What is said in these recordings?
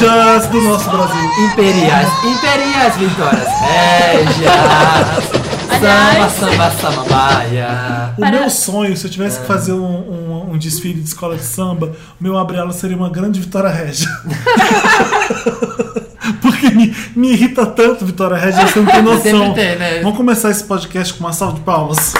régias do nosso Brasil. Imperiais, imperiais vitórias régias. Samba, Aliás- samba, samambaia. O meu sonho, se eu tivesse que fazer um, um- um desfile de escola de samba, o meu abre-ela seria uma grande Vitória Régia. Porque me, me irrita tanto Vitória Régia, você não tem noção. Tem, né? Vamos começar esse podcast com uma salva de palmas.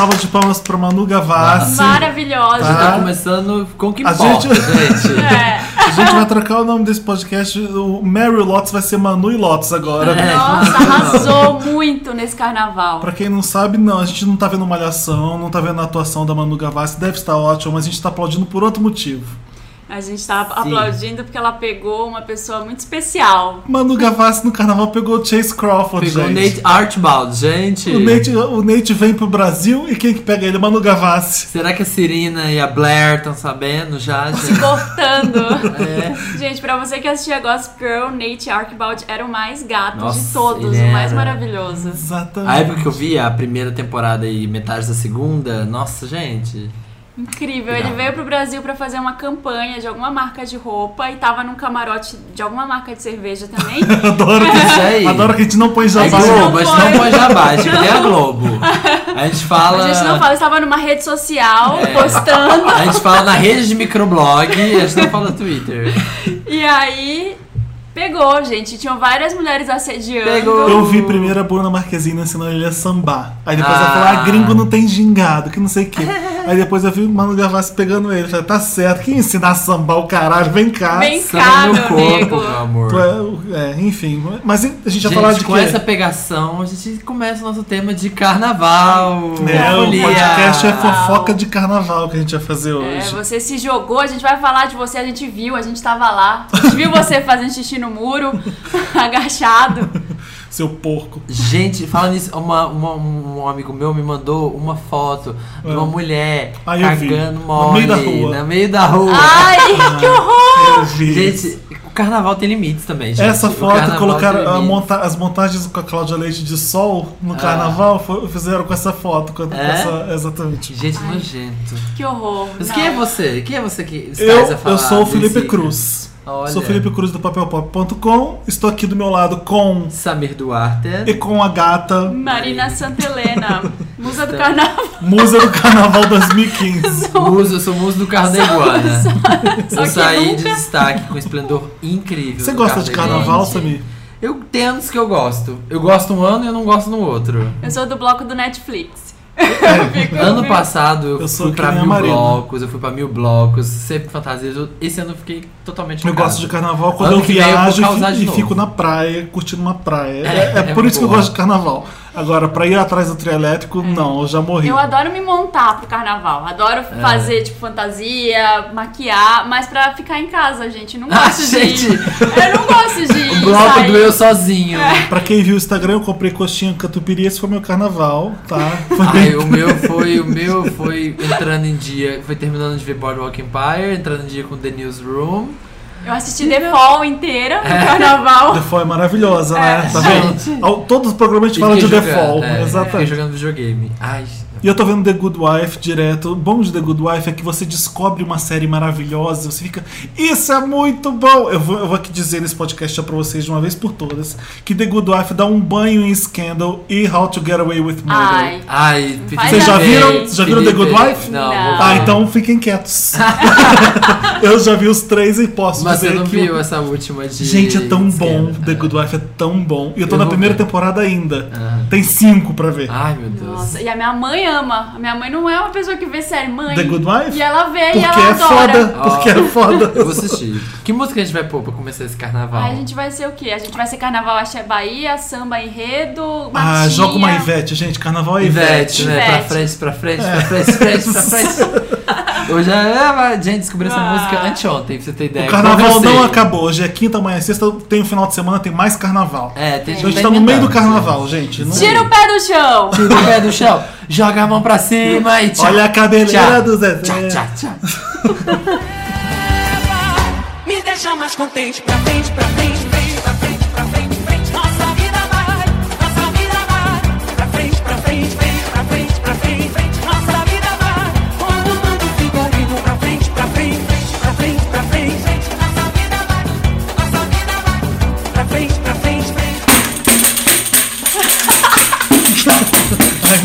Salva de palmas para Manu Gavassi. Maravilhosa. Tá. Tá começando com que A importa, gente- gente. É. A gente vai trocar o nome desse podcast. O Mary Lotus vai ser Manu e Lotus agora. É. Nossa, arrasou muito nesse carnaval. Pra quem não sabe, não, a gente não tá vendo Malhação, não tá vendo a atuação da Manu Gavassi, deve estar ótimo, mas a gente tá aplaudindo por outro motivo. A gente tá aplaudindo porque ela pegou uma pessoa muito especial. Manu Gavassi no carnaval pegou o Chase Crawford, Pegou o gente. Nate Archibald, gente. O Nate, o Nate vem pro Brasil e quem que pega ele? Manu Gavassi. Será que a Serena e a Blair estão sabendo já, Se gente? cortando. É. Gente, pra você que assistia Gossip Girl, Nate Archibald era o mais gato Nossa, de todos, ele o mais maravilhoso. Exatamente. A época que eu vi a primeira temporada e metade da segunda, nossa, gente. Incrível. Ele veio pro Brasil pra fazer uma campanha de alguma marca de roupa e tava num camarote de alguma marca de cerveja também. Adoro que, Isso aí. adoro que a gente não põe A jabá. gente não Globo, a gente não põe. jabá, a gente é a Globo. A gente fala. A gente não fala, estava numa rede social É. postando. A gente fala na rede de microblog, a gente não fala no Twitter. E aí pegou, gente. Tinham várias mulheres assediando. Pegou. Eu vi primeiro a Bruna Marquezine ensinando ele a sambar. Aí depois ela Ah. falou, ah, gringo não tem gingado, que não sei o quê. Aí depois eu vi o Manu Gavassi pegando ele. Falei, tá certo, quem ensinar a sambar o caralho, vem cá. Vem cá, no meu corpo, amigo. meu amor. É o- é, enfim, mas a gente vai Gente, falar de com quê? essa pegação, a gente começa o nosso tema de carnaval. É, o folia. podcast é fofoca de carnaval que a gente vai fazer É, hoje. você se jogou, a gente vai falar de você, a gente viu, a gente tava lá. A gente viu você fazendo xixi no muro, agachado. Seu porco. Gente, falando nisso, uma, uma- um amigo meu me mandou uma foto de uma Ah. mulher Ah, vi. cagando No mole meio da rua. no meio da rua. Ai, que horror! Gente, o carnaval tem limites também, gente. Essa foto, colocaram monta- as montagens com a Cláudia Leite de sol no Ah. carnaval, foi- fizeram com essa foto. Com, É? essa, exatamente. Gente, nojento. Que horror. Mas Não. quem é você? Quem é você que está Eu, a falar eu sou o Felipe desse- Cruz. Olha. Sou Felipe Cruz do papelpop.com. Estou aqui do meu lado com Samir Duarte. e com a gata, Marina Santelena, musa do carnaval. musa do Carnaval 2015. Muso, eu sou muso do carro da iguana. Só Eu que saí de nunca. destaque com esplendor incrível. Você do gosta carro de da Iguana. carnaval. Samir? Eu tenho anos que eu gosto. Eu gosto um ano e eu não gosto no outro. Eu sou do bloco do Netflix. Ano passado eu, Eu fui pra mil blocos, eu fui pra mil blocos, sempre fantasias. Esse ano eu fiquei totalmente Eu no gosto de carnaval quando Ano eu vem eu viajo e fico na praia, curtindo uma praia. É, É, é é por isso que eu boa. gosto de carnaval. Agora, pra ir atrás do trio elétrico, não, eu já morri. Eu adoro me montar pro carnaval. Adoro É. fazer, tipo, fantasia, maquiar, mas pra ficar em casa, gente. Não Ah, gosto de. gente. Eu não gosto de. O bloco sair. do eu sozinho. Pra quem viu o Instagram, eu comprei coxinha catupiry, esse foi meu carnaval, tá? Foi Ai, bem... o meu foi, o meu foi entrando em dia, foi terminando de ver Boardwalk Empire, entrando em dia com The Newsroom. Eu assisti The Fall inteira no É. carnaval. The Fall é maravilhosa, né? Tá Gente. vendo? Ao- Todos os programas a gente fala de fiquei The jogando, Fall, é, Fiquei exatamente. jogando videogame. Ai, E eu tô vendo The Good Wife direto. O bom de The Good Wife é que você descobre uma série maravilhosa, você fica, isso é muito bom! Eu vou, eu vou aqui dizer nesse podcast já pra vocês de uma vez por todas que The Good Wife dá um banho em Scandal e How to Get Away with Murder. Ai. ai, Vocês já viram? já viram The Good Wife? Não. Não. Ah, então fiquem quietos. eu já vi os três e posso Mas dizer você não que. viu o- essa última de. Gente, é tão bom. Scandal. The Good Wife é tão bom. E eu tô Eu na primeira ver. temporada ainda. Ah. Tem cinco pra ver. Ai, meu Deus. Nossa, e a minha mãe ama. A minha mãe não é uma pessoa que vê série, mãe. The Good Wife? E ela vê Porque e ela é adora. foda. Ó. Porque é foda. Eu vou assistir. Que música a gente vai pôr pra começar esse carnaval? A gente vai ser o quê? A gente vai ser carnaval Axé Bahia, samba enredo, Ah, marchinha. joga uma Ivete, gente. Carnaval é Ivete, Ivete. né? Ivete. Pra frente, pra frente, pra frente, frente, pra frente. Hoje é, vai- gente, descobri essa Ah. música anteontem, pra você ter ideia. O carnaval não acabou. Hoje é quinta, amanhã é sexta. Tem o final de semana, tem mais carnaval. É, tem Então a gente tá no meio do carnaval, gente. Não- Tira o pé do chão! Tira o pé do chão, joga a mão pra cima e tchau. Olha a cabeleira Tchau. do Zezé. Tchau, tchau, tchau. Me deixa mais contente pra frente, pra frente,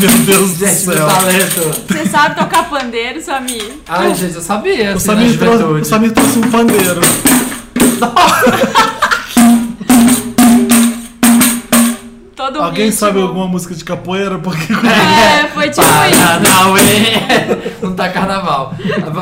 meu Deus do Gente, meu céu. talento. Você sabe tocar pandeiro, Samir? Ai, gente, eu sabia. O assim, na Samir, trouxe, o juventude. Samir trouxe um pandeiro. Todo Alguém ritmo. sabe alguma música de capoeira? Porque É, foi tipo isso. Paranauê. Não tá carnaval.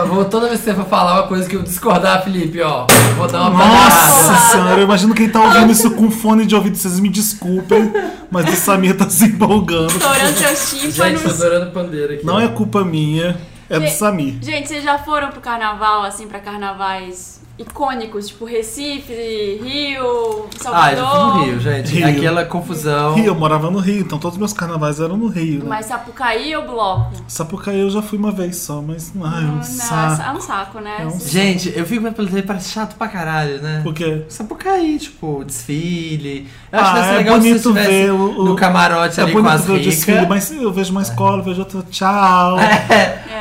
Vou, toda vez que você for falar uma coisa que eu discordar, Felipe, ó. Vou dar uma Nossa panada. senhora, eu imagino quem tá ouvindo isso com fone de ouvido, vocês me desculpem, mas o Samir tá se empolgando. Estourando seus Gente, tímpanos. adorando pandeiro aqui. Não é culpa minha, é do Samir. Gente, vocês já foram pro carnaval, assim, pra carnavais icônicos, tipo Recife, Rio, Ah, eu já fui Salvador, no Rio, gente. Rio. Aquela confusão. Rio, eu morava no Rio, então todos os meus carnavais eram no Rio. Né? mas Sapucaí ou Bloco? Sapucaí eu já fui uma vez só, mas ai, um Nossa, saco. é um saco, né? É um Gente, eu fico vendo pelo TV, parece chato pra caralho, né? Por quê? Sapucaí, tipo, desfile. Eu acho Ah, que deve ser é legal se bonito estivesse ver o- o- no camarote É ali com bonito as ver o desfile, mas eu vejo uma escola, vejo outra, tchau.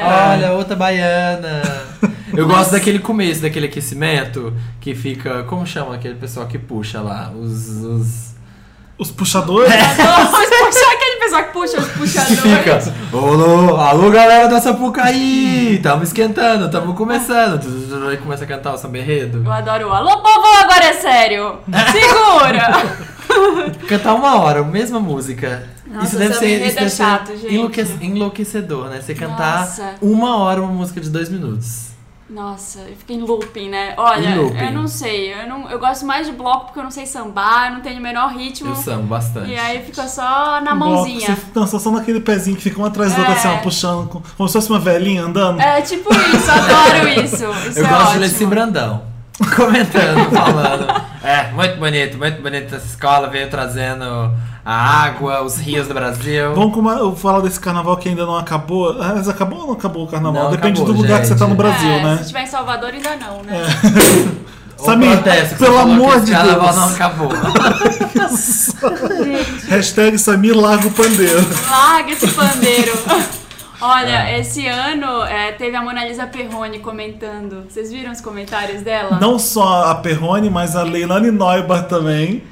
É, Olha, outra baiana. Eu gosto daquele começo, daquele aquecimento que fica. Como chama aquele pessoal que puxa lá? Os. os... Os puxadores. Vamos puxar aquele pessoal que puxa os Que puxadores. fica. Alô, alô galera da Sapucaí! Tamo esquentando, tamo começando. Aí começa a cantar o samba enredo. Eu adoro o Alô, povo, agora é sério. Segura! Cantar uma hora, a mesma música. Nossa, isso deve ser, isso é deve ser chato, gente. enlouque- enlouquecedor, né? Você cantar Nossa. uma hora uma música de dois minutos. Nossa, eu fico em looping, né? Olha, looping. eu não sei. Eu, não, eu gosto mais de bloco porque eu não sei sambar, eu não tenho o menor ritmo. Eu sambo bastante. E aí fica só na Um bloco, mãozinha. Você dança só naquele pezinho que fica um atrás do outro, É. assim, ó, puxando, com- como se fosse uma velhinha andando. É tipo isso, adoro isso. Isso Eu é gosto ótimo. de Leci Brandão. Comentando, falando. É, muito bonito, muito bonito essa escola. Veio trazendo a água, os rios do Brasil. Vamos com eu falar desse carnaval que ainda não acabou. Ah, Mas acabou ou não acabou o carnaval? Não Depende acabou, do lugar que você tá no gente. Brasil, é, né? Se tiver em Salvador, ainda não, né? O Samir, pelo amor de carnaval Deus. não acabou. Hashtag Samir larga o pandeiro. Larga esse pandeiro. Olha, esse ano é, teve a Mona Lisa Perrone comentando. Vocês viram os comentários dela? Não só a Perrone, mas a Leilani Neubar também.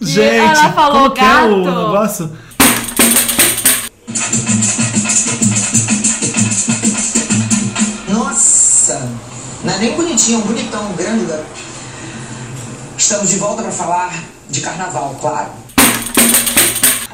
Gente, ela falou como que é o gato. negócio? Nossa! Não é nem bonitinho, é um bonitão, um grande garoto. Estamos de volta para falar de carnaval, claro.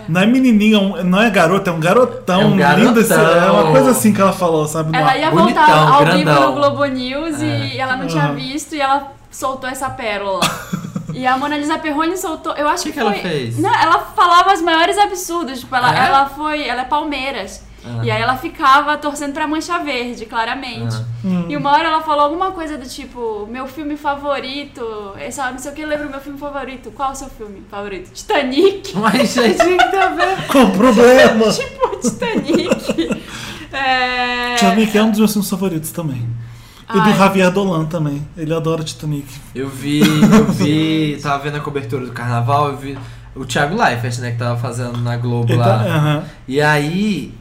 Não é menininha, um- não é garota, é um garotão. É um lindo esse- garotão. é uma coisa assim que ela falou, sabe? Ela ia Bonitão, voltar ao vivo grandão. no Globo News e ela não tinha Aham. visto e ela soltou essa pérola. E a Mona Lisa Perrone soltou, eu acho Que que, que ela foi- fez? Não, ela falava os maiores absurdos, tipo, ela, É? ela foi, ela é Palmeiras. Ah. E aí ela ficava torcendo pra Mancha Verde, claramente. Ah. Hum. E uma hora ela falou alguma coisa do tipo, meu filme favorito, esse, não sei o que, lembra o meu filme favorito. Qual o seu filme favorito? Titanic. Mas, gente, o que a ver? Qual o problema? tipo, Titanic. é... Titanic é um dos meus filmes favoritos também. E Ai. do Javier Dolan também. Ele adora Titanic. Eu vi, eu vi, tava vendo a cobertura do carnaval, eu vi o Thiago Leifert, né, que tava fazendo na Globo Ele lá. tá- aham. E aí,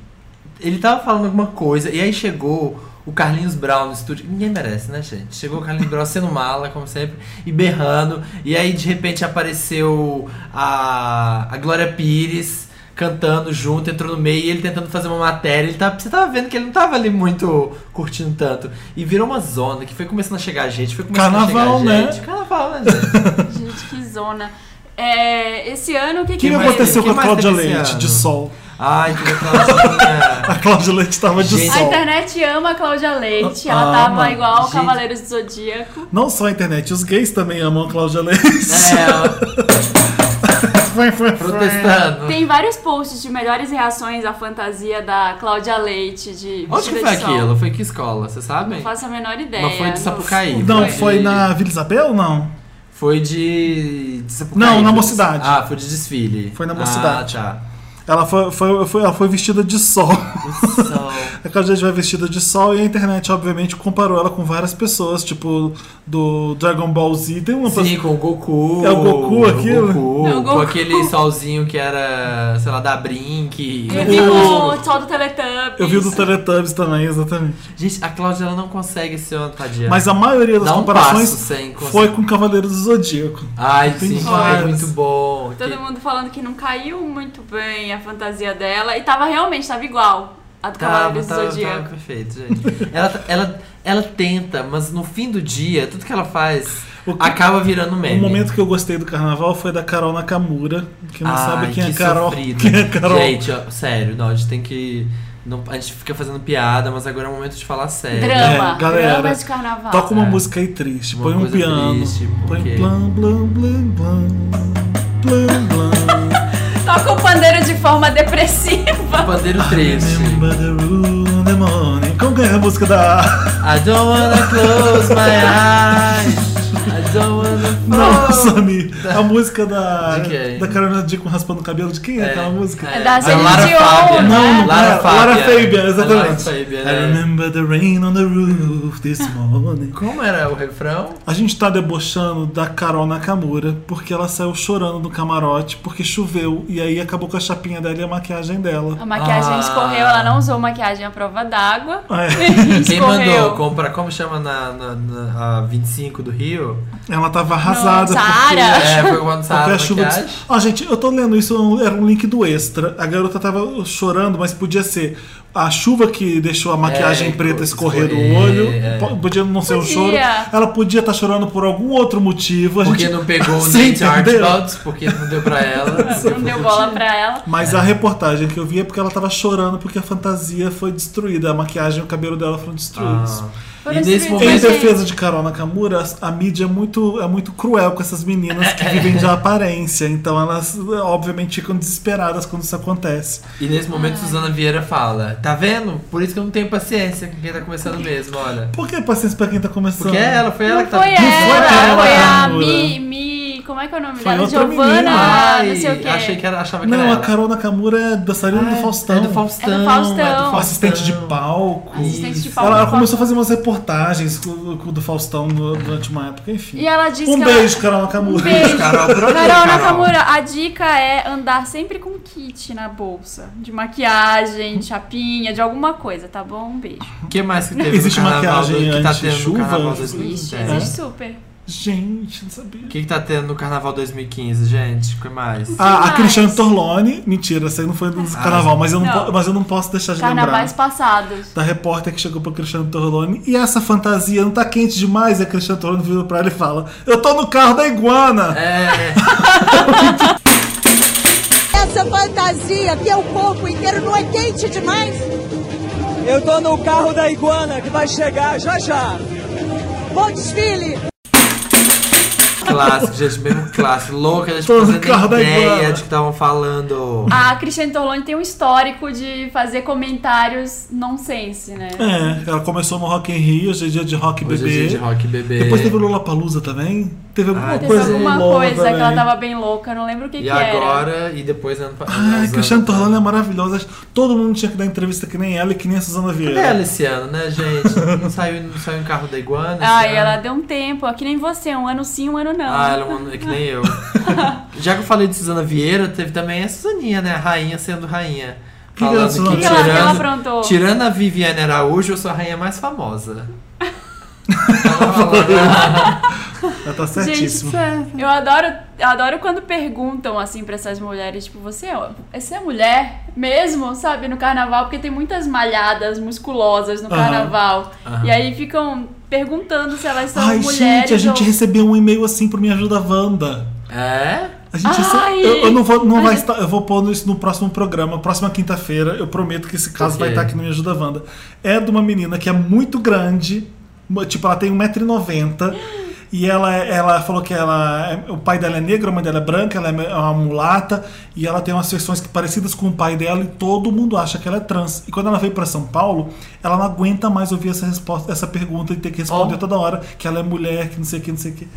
ele tava falando alguma coisa, e aí chegou o Carlinhos Brown no estúdio. Ninguém merece, né, gente? Chegou o Carlinhos Brown sendo mala, como sempre, e berrando. E aí, de repente, apareceu a, a Glória Pires cantando junto, entrou no meio, e ele tentando fazer uma matéria. Ele tava, você tava vendo que ele não tava ali muito curtindo tanto. E virou uma zona que foi começando a chegar gente, foi começando Carnaval, a chegar né? gente. Carnaval, né, gente? Gente, que zona. É, esse ano, o que O que, que, aconteceu que com a Cláudia Leite de sol? Ai, que. A Cláudia Leite tava de Gente, A sol. internet ama a Cláudia Leite. Ela Ah, tava igual ao Gente. Cavaleiros do Zodíaco. Não só a internet, os gays também amam a Cláudia Leite. É. protestando. Tem vários posts de melhores reações à fantasia da Cláudia Leite de Onde que foi de aquilo? Foi que escola, você sabe? Não faço a menor ideia. Mas foi de Não- Sapucaí. Não, de- foi na Vila Isabel ou não? Foi de. de Sapucaí, Não, na foi- Mocidade. Ah, foi de desfile. Foi na Mocidade. Ah, Ela foi, foi, foi- ela foi vestida de sol. Sol. A Cláudia Leite vai vestida de sol e a internet, obviamente, comparou ela com várias pessoas, tipo do Dragon Ball Z. Tem uma Sim, com o Goku. É o Goku aquilo? Goku, É o Com Goku. aquele solzinho que era, sei lá, da Brink. Eu vi O- o sol do Teletubbies. Eu vi o do Teletubbies também, exatamente. Gente, a Cláudia ela não consegue ser uma tadinha. Mas a maioria das Dá um comparações conseguir. foi com Cavaleiros do Zodíaco. Ai, Tem sim, várias. foi muito bom. Todo Que- mundo falando que não caiu muito bem a fantasia dela e tava realmente, tava igual a do Cavaleiro do Tava, tava, Zodíaco. tava perfeito, gente. ela, ela, ela tenta, mas no fim do dia, tudo que ela faz O que- acaba virando meme. O momento que eu gostei do carnaval foi da Carol Nakamura, que não sabe Ai, quem é que Carol. sofrido. Quem é Carol? Gente, ó, sério, não, a gente tem que. Não, a gente fica fazendo piada, mas agora é o momento de falar sério. Drama, É, galera, drama de carnaval. Toca uma É. música aí triste, Uma põe um piano. triste, põe porque- blam, blam, blam, blam, blam, Toca o pandeiro de forma depressiva. Pandeiro triste. Remember the rule in the morning. Como que é a música da. I don't wanna close my eyes. I don't wanna Nossa, fall. A música da. Da Carolina Dickman raspando o cabelo. De quem é, É, aquela música? É da a Celine Lara Dion, Fabian. né? Não, não Lara é. Fabian. Lara Fabian, A exatamente. Lara Fabian, I né? remember the rain on the roof this morning. Como era o refrão? A gente tá debochando da Carol Nakamura porque ela saiu chorando do camarote porque choveu e aí acabou com a chapinha dela e a maquiagem dela. A maquiagem Ah. escorreu, ela não usou maquiagem à prova d'água. É. Quem escorreu. mandou comprar, como chama na, na, na- a 25 do Rio? Ela tava arrasada. No porque- É, foi quando saiu chuva. Ó, gente, eu tô lendo isso, era um link do extra. A garota tava chorando, mas podia ser a chuva que deixou a maquiagem É, preta escorrer do escorrer, olho. é. Po- Podia não ser um Podia. choro. Ela podia estar chorando por algum outro motivo. A Porque gente... não pegou o Nate? Archibald, porque não deu pra ela. Não deu bola pra ela. Mas a reportagem que eu vi é porque ela tava chorando porque a fantasia foi destruída. A maquiagem e o cabelo dela foram destruídos. Ah. E nesse. Em momento. Gente. defesa de Carol Nakamura, a mídia é muito, é muito cruel com essas meninas que vivem de aparência. Então elas, obviamente, ficam desesperadas quando isso acontece. E nesse momento Suzana Vieira fala: Tá vendo? Por isso que eu não tenho paciência com quem tá começando mesmo, olha. Por que paciência pra quem tá começando? Porque é ela, foi ela Não que tá. foi Não foi ela, foi a Nakamura. Mi, Mi. Como é que é o nome Foi dela? outra Giovana, menina. Ai, não sei o quê. achei que era, achava que Não, era a. Carol Nakamura é dançarina do Faustão. É do Faustão. É do Faustão. é do Faustão. Assistente de palco. Assistente de palco. Ela, ela começou a fazer umas reportagens com, do Faustão no- durante uma época, enfim. E ela disse um que ela- beijo, Carol Nakamura. Um beijo. Carol, por onde, Carol Carol? Nakamura, a dica é andar sempre com kit na bolsa. De maquiagem, de chapinha, de alguma coisa, tá bom? Um beijo. O que mais que teve Existe no carnaval maquiagem do, que tá tendo no anti-chuva? carnaval Existe, 2015? É? existe super. Gente, não sabia. O que, que tá tendo no carnaval 2015, gente? O que mais? Ah, a? Cristiane Torlone, mentira, essa aí não foi do Ah, carnaval, mas eu não, não. po- mas eu não posso deixar de Carnavais lembrar. passados. Da repórter que chegou pra Cristiane Torlone e essa fantasia não tá quente demais? E a Cristiane Torlone vira pra ela e fala: Eu tô no carro da iguana! É, Essa fantasia que é o corpo inteiro não é quente demais? Eu tô no carro da iguana que vai chegar já já. Bom desfile! Clássico, gente, mesmo clássico. Louca, a gente no fazendo ideia de que estavam falando. A Cristiane Torlone tem um histórico de fazer comentários nonsense, né? É, ela começou no Rock in Rio, hoje é dia de rock Hoje é bebê. dia de rock bebê. Depois teve o Lollapalooza também. Teve alguma Ah, Teve coisa alguma louca coisa que ela tava bem louca, não lembro o que, E que era. agora, e depois ano pa- Ai, uns anos Cristiane atrás. Torlone é maravilhosa. Todo mundo tinha que dar entrevista que nem ela e que nem a Suzana Cadê Vieira. ela esse ano, né, gente? Não saiu, não saiu em carro da iguana? Ai, ano? ela deu um tempo, que nem você, um ano sim, um ano não. Ah, ela é uma- é que nem eu. Já que eu falei de Suzana Vieira, teve também a Suzaninha, né? A rainha sendo rainha. Que que é Falando que, O que, ela, que ela tirando, aprontou? tirando a Viviane Araújo, eu sou a rainha mais famosa. Ela falou- Ela tá Gente, certíssima. eu adoro, eu adoro quando perguntam assim pra essas mulheres, tipo, você, é- você é mulher mesmo, sabe, no carnaval? Porque tem muitas malhadas musculosas no carnaval. Aham. E aí ficam perguntando se elas são Ai, mulheres. gente, a gente ou... recebeu um e-mail assim pro Me Ajuda Wanda. É? A gente Ai! eu, eu não vou, não Ai. vai estar, eu vou pôr isso no próximo programa, próxima quinta-feira. Eu prometo que esse caso vai estar aqui no Me Ajuda Wanda. É de uma menina que é muito grande, tipo, ela tem 1,90m. E ela, ela falou que ela, é- o pai dela é negro, a mãe dela é branca, ela é uma mulata, e ela tem umas feições parecidas com o pai dela, e todo mundo acha que ela é trans. E quando ela veio para São Paulo, ela não aguenta mais ouvir essa resposta, essa pergunta e ter que responder Oh. toda hora que ela é mulher, que não sei o que, não sei o que.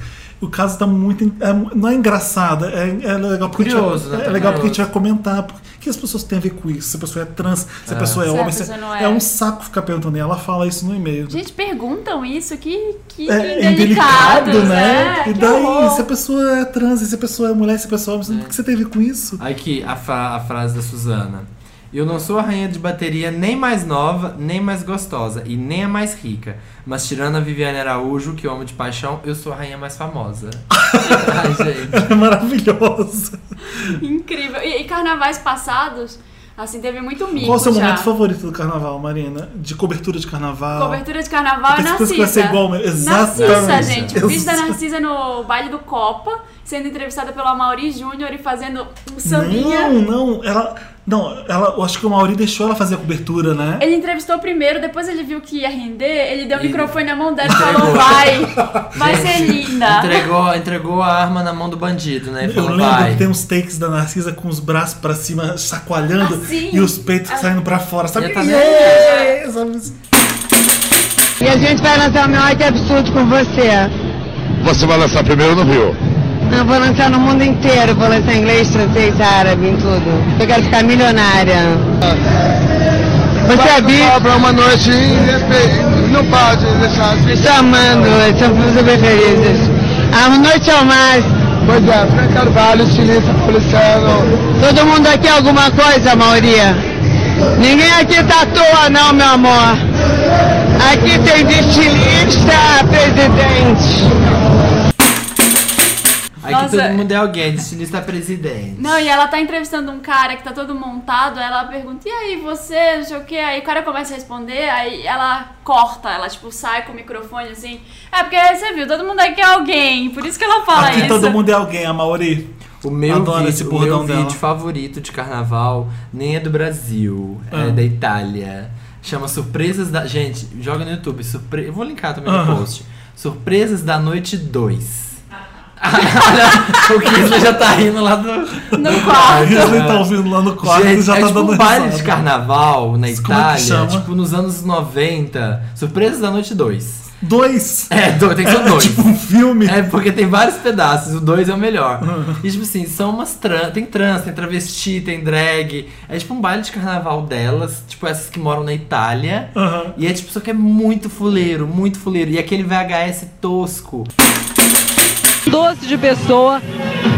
O caso tá muito. é não é engraçado, é, é legal porque, a gente Curioso, vai, né? é legal porque a gente vai comentar. porque- O que as pessoas têm a ver com isso? Se a pessoa é trans, se a É. pessoa é Se a homem. se- pessoa não é. é. um saco ficar perguntando. E ela fala isso no e-mail. Gente, perguntam isso, que, que É, indelicados, indelicado, né? É, e daí, horror. se a pessoa é trans, e se a pessoa é mulher, se a pessoa é homem, o que você tem a ver com isso? Aqui, a, fra- a frase da Suzana. Eu não sou a rainha de bateria nem mais nova, nem mais gostosa e nem a mais rica. Mas tirando a Viviane Araújo, que eu amo de paixão, eu sou a rainha mais famosa. Ai, gente. É maravilhoso. Incrível. E, e carnavais passados, assim, teve muito mico Qual o seu já. momento favorito do carnaval, Marina? De cobertura de carnaval? Cobertura de carnaval é certeza que vai ser Narcisa. igual, mas- Narcisa, exatamente. gente. O vídeo da. Narcisa no baile do Copa, sendo entrevistada pelo Amaury Júnior e fazendo um sambinha. Não, não, ela. Não, ela, eu acho que o Mauri deixou ela fazer a cobertura, né? Ele entrevistou primeiro, depois ele viu que ia render, ele deu o microfone na mão dela e falou: vai, vai ser linda. Entregou, entregou a arma na mão do bandido, né? E Eu falou, lembro vai. que tem uns takes da Narcisa com os braços pra cima, chacoalhando Assim. e os peitos saindo pra fora, sabe? Yeah! Sabe? E a gente vai lançar o Menor que Absurdo com você. Você vai lançar primeiro no Rio. Eu vou lançar no mundo inteiro, vou lançar inglês, francês, árabe, em tudo. Eu quero ficar milionária. Você é bi? Para uma noite não pode deixar. Estou amando, são super felizes. A noite ao mais. Pois é, Fran Carvalho, estilista policiano. Todo mundo aqui é alguma coisa, Mauria? Ninguém aqui tá à toa, não, meu amor. Aqui tem de estilista, presidente. Aqui Nossa. todo mundo é alguém, de estilista presidente. Não, e ela tá entrevistando um cara que tá todo montado, ela pergunta, e aí, você, não sei o que, aí o cara começa a responder, aí ela corta, ela tipo sai com o microfone assim. É porque você viu, todo mundo aqui é alguém, por isso que ela fala Aqui isso. todo mundo é alguém, a Mauri. O meu, Adoro vídeo, esse o meu dela. vídeo favorito de carnaval nem é do Brasil, Ah. é da Itália. Chama Surpresas da. Gente, joga no YouTube. Surpre... Eu vou linkar também no Aham. post. Surpresas da Noite 2. Olha, o Kisley já tá rindo lá do. No quarto. Risley tá ouvindo lá no quarto e Gente, já é tá tipo dando um baile de risada. carnaval na Como é que Itália, chama? tipo nos anos 90. Surpresas da Noite 2. Dois. É, do- tem que ser É, dois. tipo um filme. É, porque tem vários pedaços, o 2 é o melhor. E tipo assim, são umas trans. Tem trans, tem travesti, tem drag. É tipo um baile de carnaval delas, tipo essas que moram na Itália. Aham. E é tipo, só que é muito fuleiro, muito fuleiro. E aquele VHS tosco. Doce de pessoa,